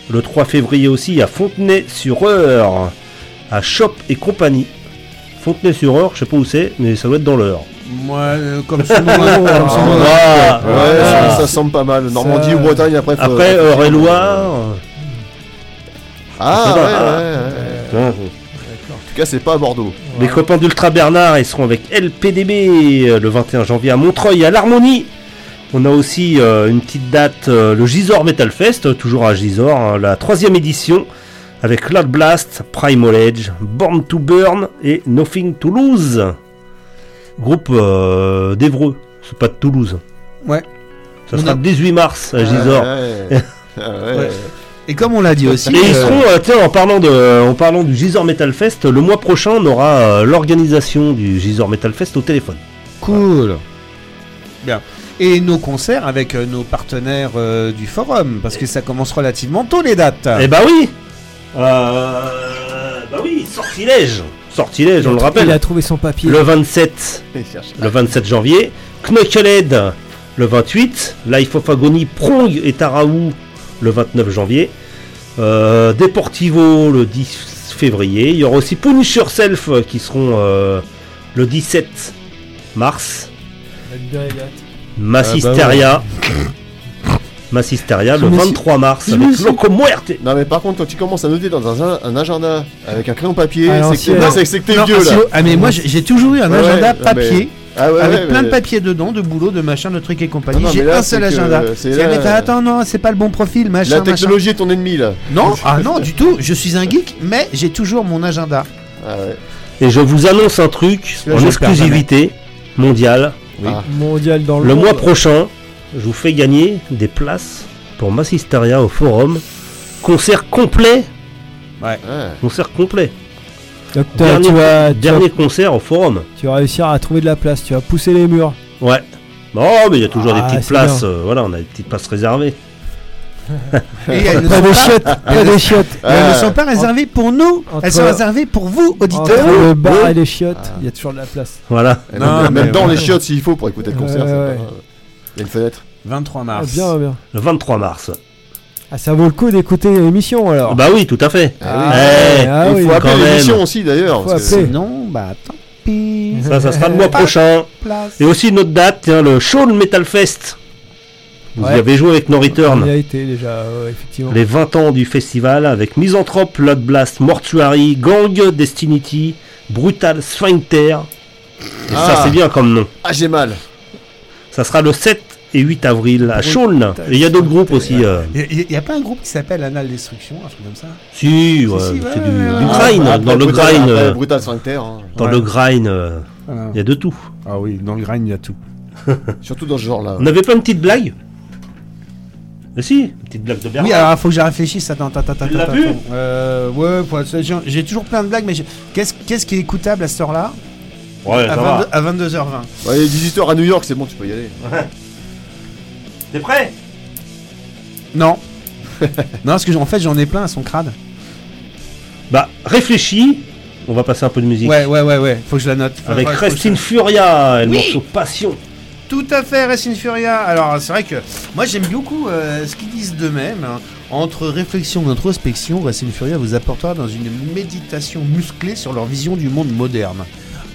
le 3 février aussi à Fontenay-sur-Eure, à Shop et compagnie. Fontenay-sur-Eure, je sais pas où c'est, mais ça doit être dans l'Eure. Moi, euh, comme son nom, (laughs) comme son nom, Ah, Ouais, ah. ça, ça semble pas mal. Normandie Ça- ou Bretagne, après. faut- Après, faut- Eure-et-Loire. Ah, Je sais ouais, pas. ouais, ouais. euh, En tout cas, c'est pas à Bordeaux. Les copains d'Ultra Bernard, ils seront avec LPDB euh, le 21 janvier à Montreuil à l'Harmonie. On a aussi euh, une petite date, euh, le Gisors Metal Fest, toujours à Gisors, hein, la troisième édition, avec Cloud Blast, Primal Edge, Born to Burn et Nothing to Lose. Groupe euh, d'Evreux, c'est pas de Toulouse. Ouais. Ça On sera a- le 18 mars à Gisors. Ouais. (laughs) Ah ouais. Ouais. Et comme on l'a dit aussi, Et ils seront, euh, tiens, en parlant, de, en parlant du Gisors Metal Fest, le mois prochain, on aura euh, l'organisation du Gisors Metal Fest au téléphone. cool. Bien. Et nos concerts avec euh, nos partenaires euh, du forum, parce que ça commence relativement tôt les dates. Eh bah oui euh, Bah oui, sortilège Sortilège, on le Il rappelle. a trouvé son papier. Le 27, Il cherche. le 27 janvier. Knucklehead le 28. Life of Agony, Prong et Taraou le 29 janvier. Euh, Deportivo le 10 février. Il y aura aussi Punish Yourself qui seront euh, le 17 mars. Massisteria. Massisteria le Mais si- 23 mars avec Loco Muerte. Non, mais par contre, quand tu commences à noter dans un, un agenda avec un crayon papier, À c'est que t'es- c'est c'est que t'es Non, vieux ah, là. ah, mais moi j'ai j'ai toujours eu un Ouais, agenda ouais, mais- papier Ah ouais, avec ouais, plein mais- de papiers dedans, de boulot, de machin, de trucs et compagnie. Ah non, j'ai là, un seul c'est que- agenda. c'est Si là- elle est, attends, non, c'est pas le bon profil, machin, La machin. technologie est ton ennemi là. Non, (laughs) ah non, du tout. Je suis un geek, mais j'ai toujours mon agenda. Ah ouais. Et je vous annonce un truc Celui-là, en je le perds exclusivité mondiale. Ah. Mondial dans le, Le monde. mois prochain, je vous fais gagner des places pour Massisteria au Forum. Concert complet. Ouais. Concert complet. Donc, Dernier, tu, vas, tu, vas, dernier concert au Forum. tu vas réussir à trouver de la place. Tu vas pousser les murs. Ouais. Non, mais il y a toujours Ah, des petites c'est places. euh, voilà, on a des petites places réservées. Et elles ne Pas sont chiottes. Pas chiottes. elles ne sont pas réservées pour nous, Entre- elles sont réservées pour vous, Entre auditeurs. le bar et les chiottes, il y a toujours de la place. Voilà. Et Non, même, dans ouais. les chiottes s'il faut pour écouter le concert. Ouais, c'est ouais. pas- Il y a une fenêtre. 23 Ah, mars. bien, bien. Le 23 mars. Ah, ça vaut le coup d'écouter l'émission alors. Bah oui, tout à fait. Ah oui. Eh, Ah il faut appeler l'émission aussi d'ailleurs. Sinon, bah tant pis. Ça, ça sera le mois prochain. Place. Et aussi une autre date, le Show Metal Fest. Vous y avez joué avec No Il Return. y a été déjà, ouais, effectivement. Les 20 ans du festival avec Misanthrope, Blood Blast, Mortuary, Gang, Destinity, Brutal Sphincter. Et Ah. ça, c'est bien comme nom. Ah, j'ai mal. Ça sera le 7 et 8 avril à Chaulnes. Et il y a d'autres groupes aussi. euh, Il n'y a, pas un groupe qui s'appelle Anal Destruction, un truc comme ça? Si, ouais, si, c'est ouais, du, ouais, du ouais. grind. Après, dans le Brutal- grind, après, euh, Brutal Sphincter. hein. dans Ouais. le grind, euh, Voilà. il y a de tout. Ah oui, dans le grind, il y a tout. Surtout dans ce genre-là. On n'avait pas une petite blague Mais si, une petite blague de Bernard. Oui, alors il faut que je réfléchisse. Attends, attends, attends. Tu l'as attends, vu attends. Euh, ouais, j'ai toujours plein de blagues, mais qu'est-ce qu'est-ce qui est écoutable à cette heure-là? Ouais, à, ça 22 va. à 22h20. Ouais, il est 18h à New York, c'est bon, tu peux y aller. T'es prêt? Non. (laughs) non, parce que en fait, j'en ai plein à son crade. Bah, réfléchis. On va passer un peu de musique. Ouais, ouais, ouais, ouais. Faut que je la note. Faut- Avec je- Restin Furia et le Oui. morceau Passion. Tout à fait, Racine Furia. Alors, c'est vrai que moi j'aime beaucoup euh, ce qu'ils disent d'eux-mêmes. hein. Entre réflexion et introspection, Racine Furia vous apportera dans une méditation musclée sur leur vision du monde moderne.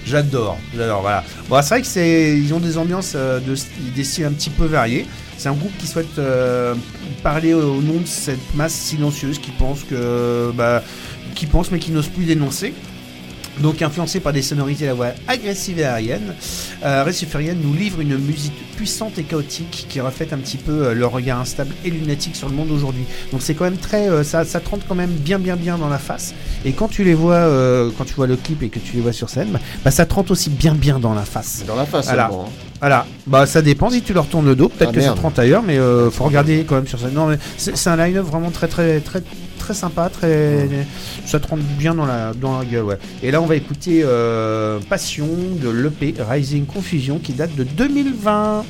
J'adore, j'adore, voilà. Bon, c'est vrai que c'est, ils ont des ambiances, euh, de, des styles un petit peu variés. C'est un groupe qui souhaite euh, parler au nom de cette masse silencieuse qui pense que, bah, qui pense mais qui n'ose plus dénoncer. Donc influencé par des sonorités à la voix agressive et aérienne, euh, nous livre une musique puissante et chaotique qui reflète un petit peu euh, leur regard instable et lunatique sur le monde aujourd'hui. Donc c'est quand même très, euh, ça, ça te rentre quand même bien bien bien dans la face. Et quand tu les vois, euh, quand tu vois le clip et que tu les vois sur scène, bah, ça te rentre aussi bien bien dans la face. Dans la face Voilà. seulement. hein. Voilà, bah ça dépend si tu leur tournes le dos, peut-être Ah, que ça merde. te rentre ailleurs, mais euh, faut regarder quand même sur scène. Non mais c'est c'est un line-up vraiment très très très très sympa, très ça te rentre bien dans la dans la gueule, ouais. Et là on va écouter euh, Passion de l'EP Rising Confusion qui date de 2020.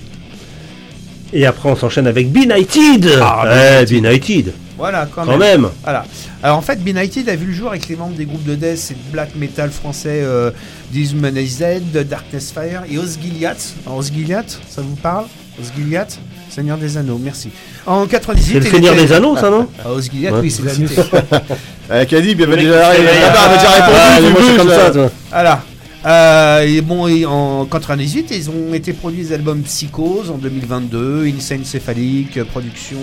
Et après, on s'enchaîne avec Benighted. Ah, ouais, Benighted. Benighted. Voilà, quand, Quand même. même. Voilà. Alors en fait, Benighted a vu le jour avec les membres des groupes de death et de black metal français euh, Dishumanized, Darkness Fire et Osgiliath. Alors, Osgiliath, ça vous parle? Osgiliath? Seigneur des Anneaux, merci. En 98, C'est le il Seigneur était- des Anneaux, ça, non Ah, Osgiliath, Ouais. oui, c'est la (laughs) Le mec déjà qui se réveille. Ah, bah, répondu. Ah. Voilà. Euh, et bon, en 98, ils ont été produits les albums Psychose en 2022, Insane Céphalique, Production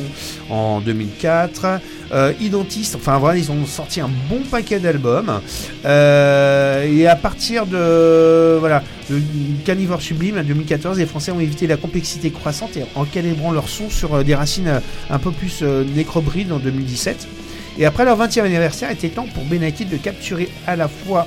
en 2004, euh, Identiste, enfin voilà, ils ont sorti un bon paquet d'albums. Euh, et à partir de voilà, Carnivore Sublime en 2014, les Français ont évité la complexité croissante en calibrant leur son sur euh, des racines euh, un peu plus euh, nécrobrides en 2017. Et après leur 20e anniversaire, il était temps pour Benighted de capturer à la fois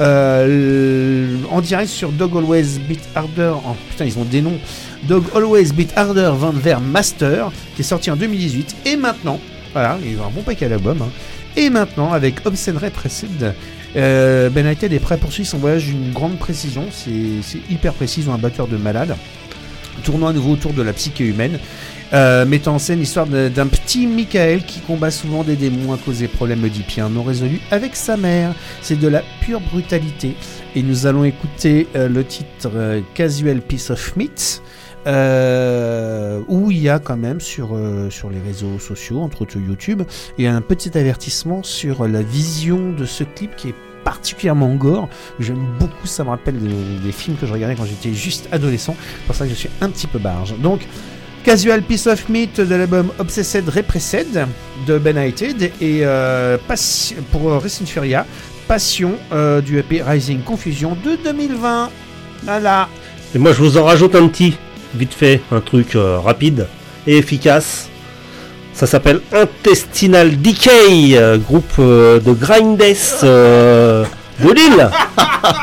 euh, en direct sur Dog Always Beat Harder. Oh, putain, ils ont des noms. Dog Always Beat Harder Van Ver Master, qui est sorti en 2018. Et maintenant, voilà, ils ont un bon paquet d'albums. hein. Et maintenant, avec Obscene Repressed, euh, Ben est prêt à poursuivre son voyage d'une grande précision. C'est hyper précis, ils ont un batteur de malade. Tournant à nouveau autour de la psyché humaine. Euh, mettant en scène l'histoire d'un petit Michael qui combat souvent des démons à cause des problèmes oedipiens non résolus avec sa mère. C'est de la pure brutalité. Et nous allons écouter euh, le titre euh, Casual Piece of Meat. euh, où il y a quand même sur, sur les réseaux sociaux, entre autres YouTube, il y a un petit avertissement sur la vision de ce clip qui est particulièrement gore. J'aime beaucoup, ça me rappelle des, des films que je regardais quand j'étais juste adolescent. C'est pour ça que je suis un petit peu barge. Donc, Casual Piece of Meat de l'album Obsessed Repressed de Ben United et euh, pour euh, Racing Furia, Passion euh, du EP Rising Confusion de 2020. Voilà. Et moi, je vous en rajoute un petit, vite fait, un truc euh, rapide et efficace. Ça s'appelle Intestinal Decay, groupe euh, de Grindess euh, de Lille. (laughs)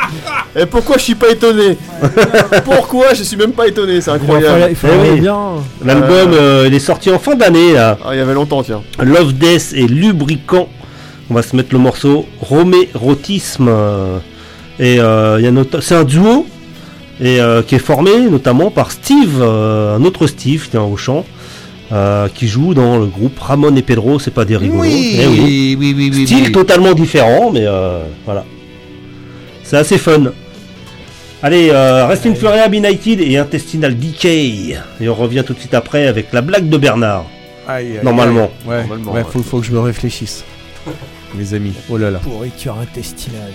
Et pourquoi je suis pas étonné (laughs) Pourquoi je suis même pas étonné C'est Il incroyable. il Eh oui. bien. L'album, euh, il est sorti en fin d'année là. Ah, il y avait longtemps, tiens. Love Death et Lubricant. On va se mettre le morceau Romérotisme. euh, Et euh, il y a notre- c'est un duo et, euh, qui est formé notamment par Steve, euh, un autre Steve qui est au chant, euh, qui joue dans le groupe Ramon et Pedro. C'est pas des rigolos. Oui, Eh oui. oui, oui, oui, oui, Style oui. totalement différent, mais euh, voilà. C'est assez fun. Allez, euh, Rest in Fury United et Intestinal Decay. Et on revient tout de suite après avec la blague de Bernard. Aïe, aïe, Normalement. aïe. Ouais, Normalement, ouais, ouais. faut, faut que je me réfléchisse. (laughs) Mes amis, oh là là. Pourriture intestinale.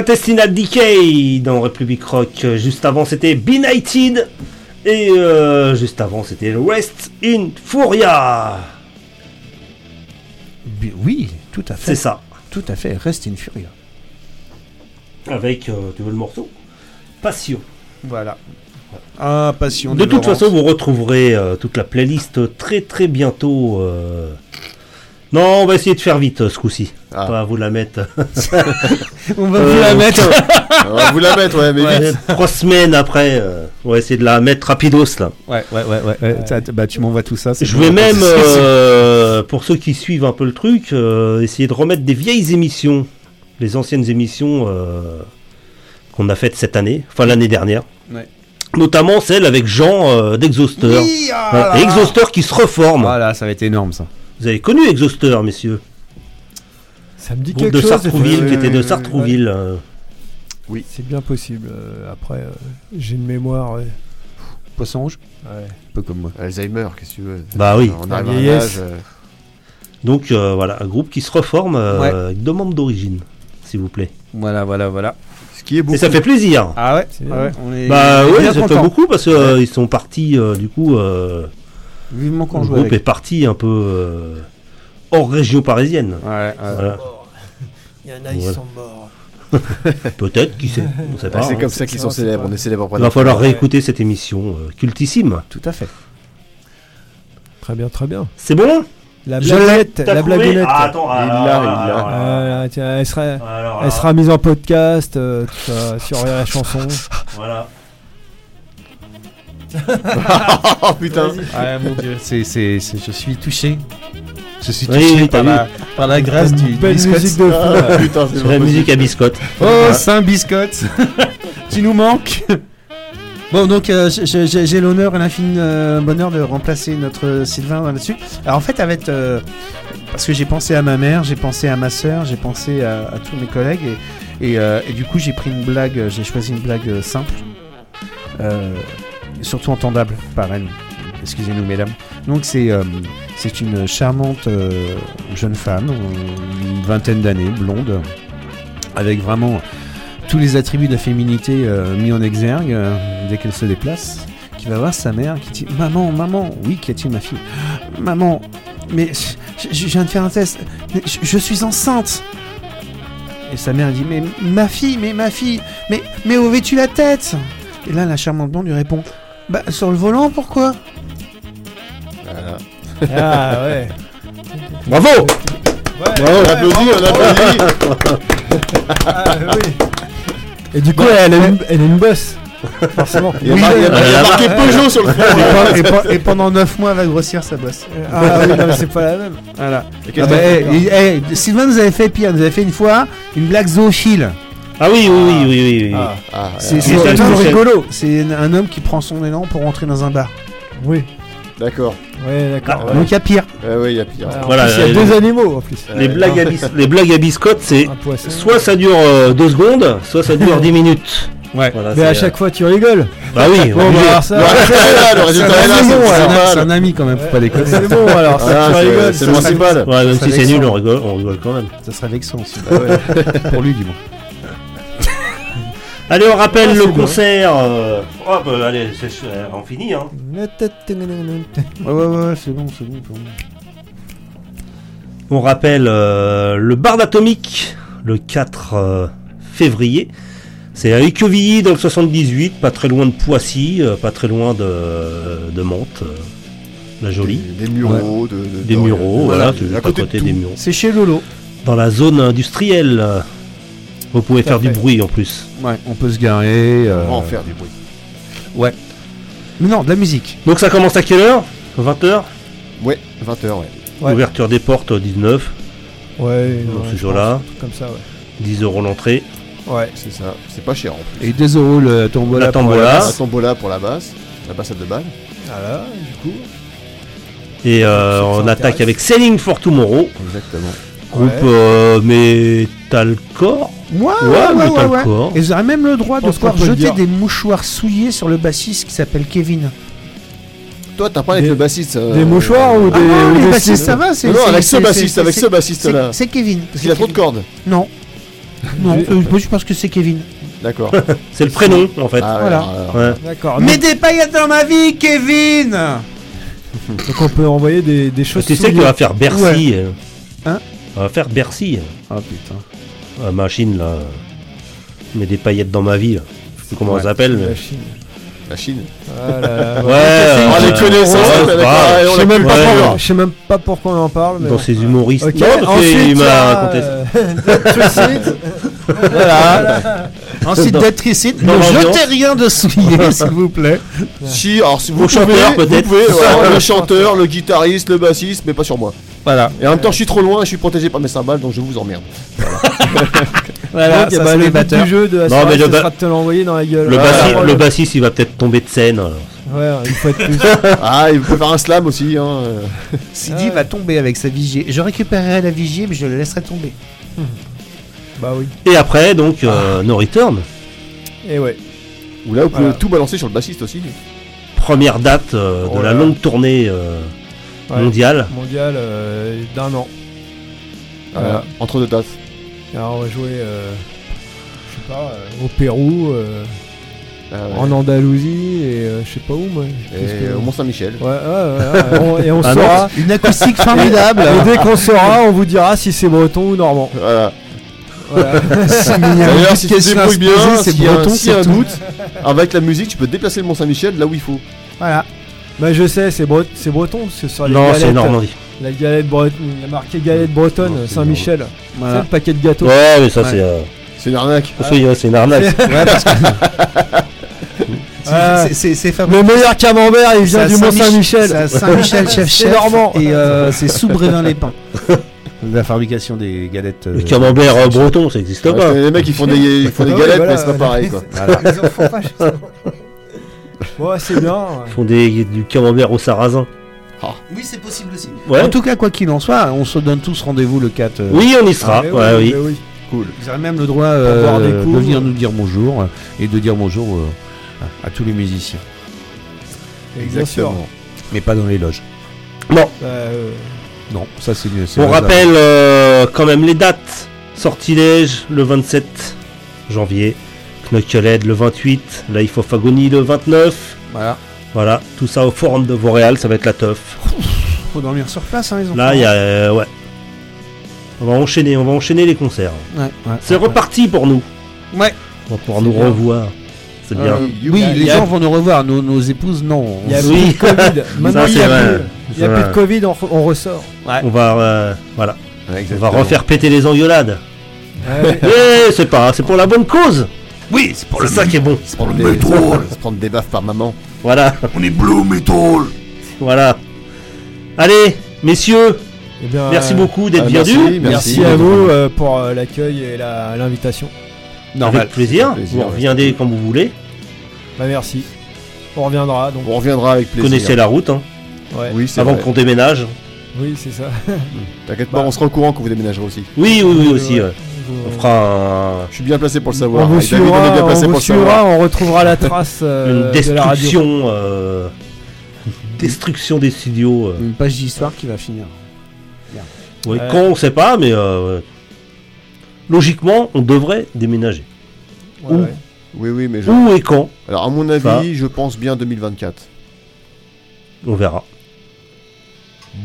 Intestinal Decay dans Republic Rock. Juste avant, c'était Benighted. Et euh, juste avant, c'était Rest in Furia. Oui, tout à fait. C'est ça. Tout à fait. Rest in Furia. Avec, euh, tu veux le morceau? Passion. Voilà. Ah, passion. De toute façon, vous retrouverez euh, toute la playlist très très bientôt. Euh. Non, on va essayer de faire vite euh, ce coup-ci. Ah. Pas vous la mettre. (laughs) on va Euh, vous la mettre. (laughs) On va vous la mettre, ouais, mais vite. Trois semaines après, euh, on va essayer de la mettre rapidos là. Ouais, ouais, ouais, ouais. ouais. Ça, t- bah, tu m'envoies tout ça. Je vais même, euh, pour ceux qui suivent un peu le truc, euh, essayer de remettre des vieilles émissions, les anciennes émissions euh, qu'on a faites cette année, enfin l'année dernière. Ouais. Notamment celle avec Jean euh, d'Exhauster. Oui, ah. Exhauster qui se reforme. Voilà, ça va être énorme ça. Vous avez connu Exhauster, messieurs Ça me dit Groupe quelque de chose. Sartrouville, qui était de Ouais, Sartrouville. euh. ouais. C'est bien possible. euh, après, euh, j'ai une mémoire. ouais. Poisson rouge Ouais. Un peu comme moi. Alzheimer, qu'est-ce que tu veux? Bah oui. On La arrive à un vieillesse. âge. euh, Donc euh, voilà, un groupe qui se reforme euh, Ouais. avec deux membres d'origine, s'il vous plaît. Voilà, voilà, voilà. Ce qui est beaucoup. Et ça fait plaisir. Ah ouais, ouais, on est Bah oui, ça fait beaucoup parce qu'ils sont partis, euh, du coup, euh, Vivement qu'on le joue groupe avec. est parti un peu euh, hors région parisienne. Ouais, ouais. Voilà. Il y en a, ils Voilà. sont morts. (laughs) Peut-être, qui sait, on sait Ah, pas. c'est hein. comme ça qu'ils sont célèbres. On est célèbres Il va falloir réécouter cette émission euh, cultissime. Tout à fait. Très bien, très bien. C'est bon? La Je blagounette, l'ai. T'as la. Ah, attends, Il ah, l'a, ah, il ah, l'a. elle sera, alors, elle sera mise en podcast, euh, tout ça, sur la chanson. (laughs) Voilà. (laughs) Oh putain. Ah mon dieu, c'est, c'est, je suis touché. Je suis touché oui, par, la, par la grâce du, Belle biscotte. musique de. Ah, putain, c'est la musique à biscotte. Oh, Saint Biscotte (laughs) Tu nous manques Bon, donc euh, j'ai, l'honneur et l'infini euh, bonheur de remplacer notre Sylvain là-dessus. Alors en fait, avec. euh, parce que j'ai pensé à ma mère, j'ai pensé à ma soeur, j'ai pensé à, à tous mes collègues et, et, euh, et du coup j'ai pris une blague, j'ai choisi une blague simple, euh, surtout entendable par elle. Excusez-nous mesdames. Donc c'est euh, une charmante euh, jeune femme, une vingtaine d'années, blonde, avec vraiment tous les attributs de la féminité euh, mis en exergue dès qu'elle se déplace, qui va voir sa mère qui dit Maman, maman, oui, qu'y a-t-il, ma fille Maman, mais je, viens de faire un test, je, suis enceinte Et sa mère dit Mais ma fille, mais ma fille, mais, mais où avais-tu la tête? Et là, la charmante blonde lui répond Bah, sur le volant, pourquoi Voilà. Ah ouais. Bravo on applaudit, on applaudit. Ah, oui. Et du coup, elle, a une, elle a une bosse. Forcément. Il y a mar- il y a mar- il y a marqué Peugeot sur le et, front. et pe- et pendant 9 mois, elle va grossir sa bosse. Ah oui, non, mais c'est pas la même. Voilà. Ah bah, eh, eh, Sylvain nous avait fait pire, nous avait fait une fois une blague zoophile. Ah oui, oui, oui, oui, oui. oui. Ah, Ah, C'est euh, Michel. rigolo. C'est un un homme qui prend son élan pour rentrer dans un bar. oui. D'accord. Ouais, d'accord. ouais. Donc il y a pire. Ouais, ouais, il y a pire. Ouais, en Voilà, plus, il y a euh, deux animaux en plus. Les, blagues à bis- les blagues à biscotte, c'est Un poisson. soit ça dure 2 secondes, soit ça dure (laughs) 10 minutes. Ouais. Voilà, Mais c'est, à euh, chaque fois, tu rigoles. Bah oui, Bon, obligé. bah, alors ça. Le résultat est là, le C'est résultat un, est là, ami, c'est un- normal. c'est un ami quand même, faut pas déconner. C'est bon alors, ça, Ah, tu c'est- rigoles. C'est le principal. Ouais, même Ça si c'est nul, on rigole, on rigole quand même. Ça serait vexant aussi. (laughs) pour lui du moins. Allez, on rappelle Ah, le concert. euh, Hop, allez, c'est, euh, on finit. Hein. Ouais, ouais, ouais, c'est bon, c'est bon. c'est bon. On rappelle euh, le bar d'Atomique le 4 euh, février. C'est à Équevilly dans le 78, pas très loin de Poissy, euh, pas très loin de, de Mantes, euh, la jolie. Des, des mureaux, de, de- Des de- mureaux, voilà, à côté, côté de des mureaux. C'est chez Lolo. Dans la zone industrielle, euh, vous pouvez faire du bruit en plus. Ouais, on peut se garer. euh, On va en faire du bruit. Mais non, de la musique. Donc ça commence à quelle heure? 20h Ouais, 20h, ouais. Ouais. Ouverture des portes 19, Ouais, dans ouais, ce jour-là. Comme ça, ouais. 10 euros l'entrée. Ouais. C'est ça. C'est pas cher en plus. Et 2 euros le tombola. La pour tombola. la- La tombola pour la basse, la basse à deux balles. Voilà, du coup. Et euh, on attaque avec Selling for Tomorrow, Exactement. groupe Ouais. euh, metalcore. Ouais, Ouais, ouais, ouais, ouais. Et vous aurez même le droit de pouvoir qu'on jeter dire. des mouchoirs souillés sur le bassiste qui s'appelle Kevin. Toi, t'as pas avec Des- le bassiste. euh, Des mouchoirs ou des. Ah non, ou les des bassistes, slips ça va, c'est. Non, non, avec ce bassiste, avec c'est- ce bassiste-là. c'est- Kevin. Parce qu'il a trop de cordes. Non. Non, euh, moi je pense que c'est Kevin. D'accord. (laughs) C'est le prénom en fait. Ah, ouais, Voilà. Ouais. D'accord. Mets des paillettes dans ma vie, Kevin (laughs) Donc on peut envoyer des, des choses. Tu sais qu'il va faire Bercy. Hein On va faire Bercy. Oh putain. La machine là. Met des paillettes dans ma vie. là. Je sais plus comment Ouais. elle s'appelle. Mais- Chine. La Chine. Ah là là, (laughs) Ouais, euh, Ah, les ouais, Je on sais même, pas pourquoi- ouais. je sais même pas pourquoi on en parle. Mais dans ses humoristes. Ok, Non, parce ensuite, il m'a raconté ça. euh. (laughs) Voilà. Ensuite d'être ne jetez rien de souillé, (laughs) s'il vous plaît. Si, alors si vous Au pouvez, chanteur, vous peut-être. pouvez, le chanteur, le guitariste, le bassiste, mais pas sur moi. Voilà. Et en même temps, je suis trop loin, je suis protégé par mes cymbales, donc je vous emmerde. Voilà, (laughs) Donc, ça, bah, le but du jeu de la Non, soirée, mais le ce ba- sera de te l'envoyer dans la gueule. Le, bassi- bassiste il va peut-être tomber de scène. alors. Ouais, il faut être plus. (laughs) Ah, il peut faire un slam aussi. Hein. Sidi Ouais. va tomber avec sa vigie. Je récupérerai la vigie, mais je le laisserai tomber. bah oui. Et après, donc, euh, No Return. Et ouais. Ou là, vous pouvez Voilà. tout balancer sur le bassiste aussi. Première date euh, de Oh la longue tournée euh, Ouais. mondiale. Mondial euh, d'un an. Voilà, entre deux dates. Alors on va jouer, euh, je sais pas, euh, au Pérou, euh, Ah, ouais. en Andalousie et euh, je sais pas où moi. Qu'est-ce Et que- au Mont-Saint-Michel. Ouais, ouais, ouais, ouais, on- et on Ah non. saura. Une acoustique formidable. Et dès qu'on saura, on vous dira si c'est breton ou normand. Voilà. Voilà. (laughs) D'ailleurs, si tu te débrouilles bien, c'est breton, a un surtout. doute, avec la musique, tu peux déplacer le Mont-Saint-Michel là où il faut. Voilà. Bah je sais, c'est bre- c'est breton, parce que sur les Non, galettes, c'est Normandie. La galette bretonne, il y a marqué galette bretonne, Saint-Michel. C'est le paquet de gâteaux. Ouais, mais ça, Ouais. c'est. euh, C'est une arnaque. c'est une arnaque. (laughs) Ouais, parce que. (laughs) Ah. C'est-. Le meilleur camembert, il vient du Mont Saint-Mich- Saint-Michel. Saint-Michel, (laughs) chef C'est chef. normand. Et euh, c'est sous Brévin-les-Pins. La fabrication des galettes. euh, Le camembert euh, breton, ça existe Ouais, pas. les mecs ils font des, ils font des galettes, voilà, mais c'est pas pareil quoi. Ils en font pas, justement. Ouais, c'est bien. Ils font des, du camembert au sarrasin. Oui, c'est possible aussi. Ouais. En tout cas, quoi qu'il en soit, on se donne tous rendez-vous le 4. euh, Oui, on y sera. Ah, mais ouais, oui. mais oui. Cool. Vous aurez même le droit euh, de venir nous dire bonjour euh, et de dire bonjour euh, à, tous les musiciens. Sûr. Mais pas dans les loges. Bon, euh, Non, ça c'est mieux. on rappelle euh, quand même les dates. Sortilège le 27 janvier. Knucklehead le 28. Life of Agony le 29. Voilà. Voilà, tout ça au forum de Vauréal, ça va être la teuf. Faut dormir sur place, hein, les enfants. Là, il y a. euh, ouais. On va enchaîner, on va enchaîner les concerts. Ouais, ouais, C'est ouais. reparti pour nous. Ouais. On va pouvoir nous bien. revoir. C'est bien. Euh, You- oui, les y a- gens vont nous revoir. Nos, nos épouses, non. Il y a Oui. plus de Covid. (laughs) Maintenant, Ça, il y a vrai. plus, il y a C'est plus vrai. de Covid, on, re- on ressort. On va, euh, voilà, Ouais, on va refaire péter les engueulades. Ouais. Eh, c'est pas, c'est pour la bonne cause. Oui, c'est pour C'est ça qui est bon. Se prendre des, se prendre des baffes par maman. Voilà, On est blue metal. voilà. Allez, messieurs, Eh bien, merci euh, beaucoup d'être merci, venus. Merci, à vous euh, pour euh, l'accueil et la- l'invitation. normal. Avec plaisir. Vous reviendrez quand vous voulez. Bah, merci. On reviendra donc. On reviendra avec Vous plaisir. connaissez la route, hein, Ouais. Oui, c'est avant qu'on déménage. Oui, c'est ça. (laughs) T'inquiète pas, Bah. on sera au courant quand vous déménagerez aussi. Oui, oui, oui aussi. Ouais. On Vous- fera un- Je suis bien placé pour le On savoir. vous Et David, on est suivra, bien placé on, pour vous suivra, on retrouvera la trace (laughs) euh, une de la radio. destruction, euh, destruction des studios. euh. Une page d'histoire qui va finir. Ouais. Quand on sait pas, mais euh, logiquement, on devrait déménager. Ouais, ouais. Oui, oui, mais je... Où et quand Alors, à mon avis, je pense bien 2024. On verra.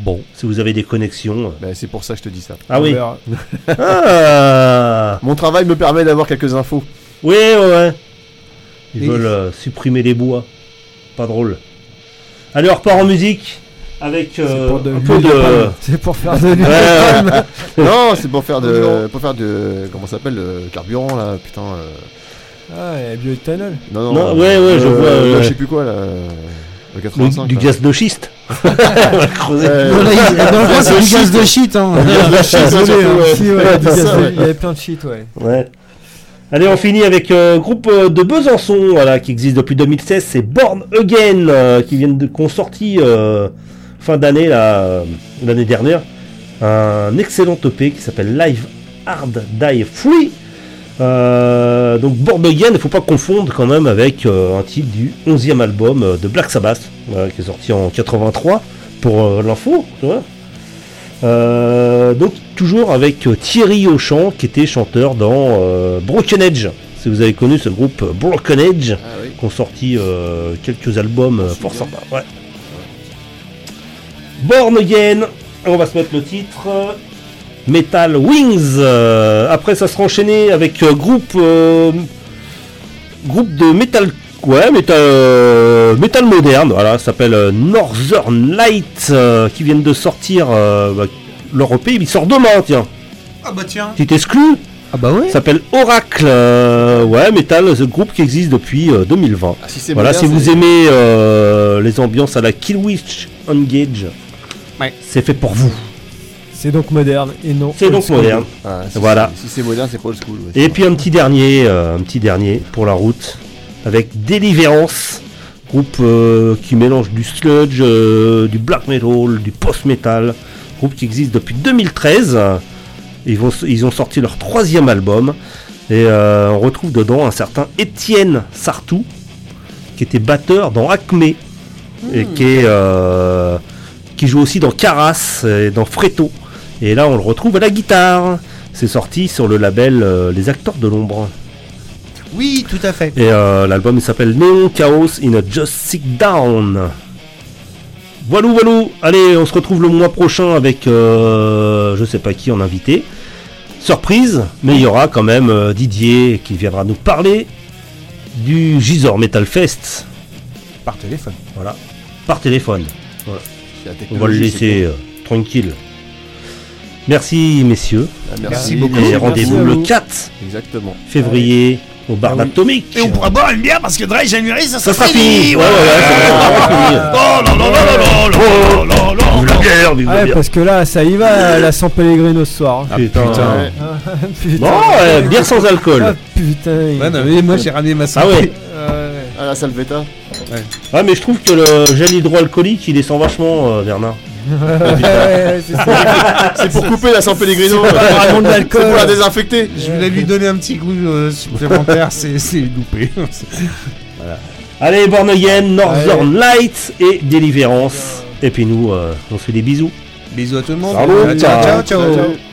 Bon, si vous avez des connexions. euh. Bah, c'est pour ça que je te dis ça. Ah On oui. verra. Ah Mon travail me permet d'avoir quelques infos. Oui, ouais, ouais. Ils Et- veulent euh, supprimer les bois. Pas drôle. Allez, on repart en musique avec euh, C'est pour de un peu de. C'est pour faire de Ouais, ouais. (laughs) non, c'est pour faire de, pour faire de, comment ça s'appelle, le carburant là, putain. euh, Ah, bioéthanol. Non, non. Non, ouais, ouais, je euh, vois. Je sais plus quoi là. Du, 85. du là. gaz de schiste. On va creuser. Ouais. Non, là, il- dans le fond, c'est du gaz de shit. Hein. Hein, du gaz de-. Il y avait plein de shit, ouais. Ouais. Allez, on finit avec euh, groupe euh, de Besançon, voilà, qui existe depuis 2016. C'est Born Again, euh, qui viennent de, qu'on sorti euh, fin d'année là, l'année dernière, un excellent EP qui s'appelle Live Hard Die Free. Euh, donc Born Again, il faut pas confondre quand même avec euh, un titre du 11e album euh, de Black Sabbath, qui est sorti en 83 pour l'info, donc toujours avec Thierry Auchan qui était chanteur dans Broken Edge. Si vous avez connu ce groupe Broken Edge, Ah oui. qui ont sorti quelques albums euh, fort sympas. Ouais. Born Again, on va se mettre le titre. Metal Wings. Euh, après, ça sera enchaîné avec euh, groupe euh, groupe de metal. Ouais, metal, euh, metal moderne, voilà, ça s'appelle Northern Light, euh, qui viennent de sortir euh, bah, leur EP, il sort demain, tiens, Ah bah tiens. tu t'exclus? Ah bah ouais Ça s'appelle Oracle, euh, ouais, metal, ce groupe qui existe depuis euh, 2020. Ah, si c'est Voilà, si vous aimez euh, les ambiances à la Killwitch Engage, Ouais. c'est fait pour vous. C'est donc moderne et non. C'est donc school. moderne. Ah, si Voilà. Si c'est moderne, c'est pas old school. ouais. Et puis un petit dernier, euh, un petit dernier pour la route avec Deliverance, groupe euh, qui mélange du sludge, euh, du black metal, du post metal, groupe qui existe depuis 2013. Ils, vont, ils ont sorti leur troisième album et euh, on retrouve dedans un certain Étienne Sartou qui était batteur dans Acme et qui est euh, qui joue aussi dans Caras et dans Freto. Et là on le retrouve à la guitare. C'est sorti sur le label euh, Les Acteurs de l'Ombre. Oui, tout à fait. Et euh, l'album il s'appelle Neon Chaos in a Just Sit Down. Voilà, voilà. Allez, on se retrouve le mois prochain avec euh, je sais pas qui en invité. Surprise, mais il y aura quand même euh, Didier qui viendra nous parler du Gisor Metal Fest. Par téléphone. Voilà, par téléphone. On va le laisser tranquille. Merci messieurs. Ah, merci. merci, beaucoup. Et rendez-vous le 4 Exactement. février au bar ah, oui. Et on pourra boire une bière parce que Dry January ça, ça sera, fini. Ouais, ouais, ouais, la bière, du ah ouais, parce que là ça y va la San Pellegrino ce soir. Hein. Ah, putain. putain. Non, bière sans alcool. putain. moi j'ai ramené ma Ah ouais. Ah la salveta. Ouais. mais je trouve que le gel hydroalcoolique il descend vachement euh, Bernard. C'est pour couper la San Pellegrino. C'est pour la désinfecter. Je voulais lui donner un petit goût euh, supplémentaire, c'est loupé. Allez, Born Again, Northern Lights et Deliverance. Et puis nous, euh, on se fait des bisous. Bisous à tout le monde. Salut. ciao, ciao. Ciao, ciao.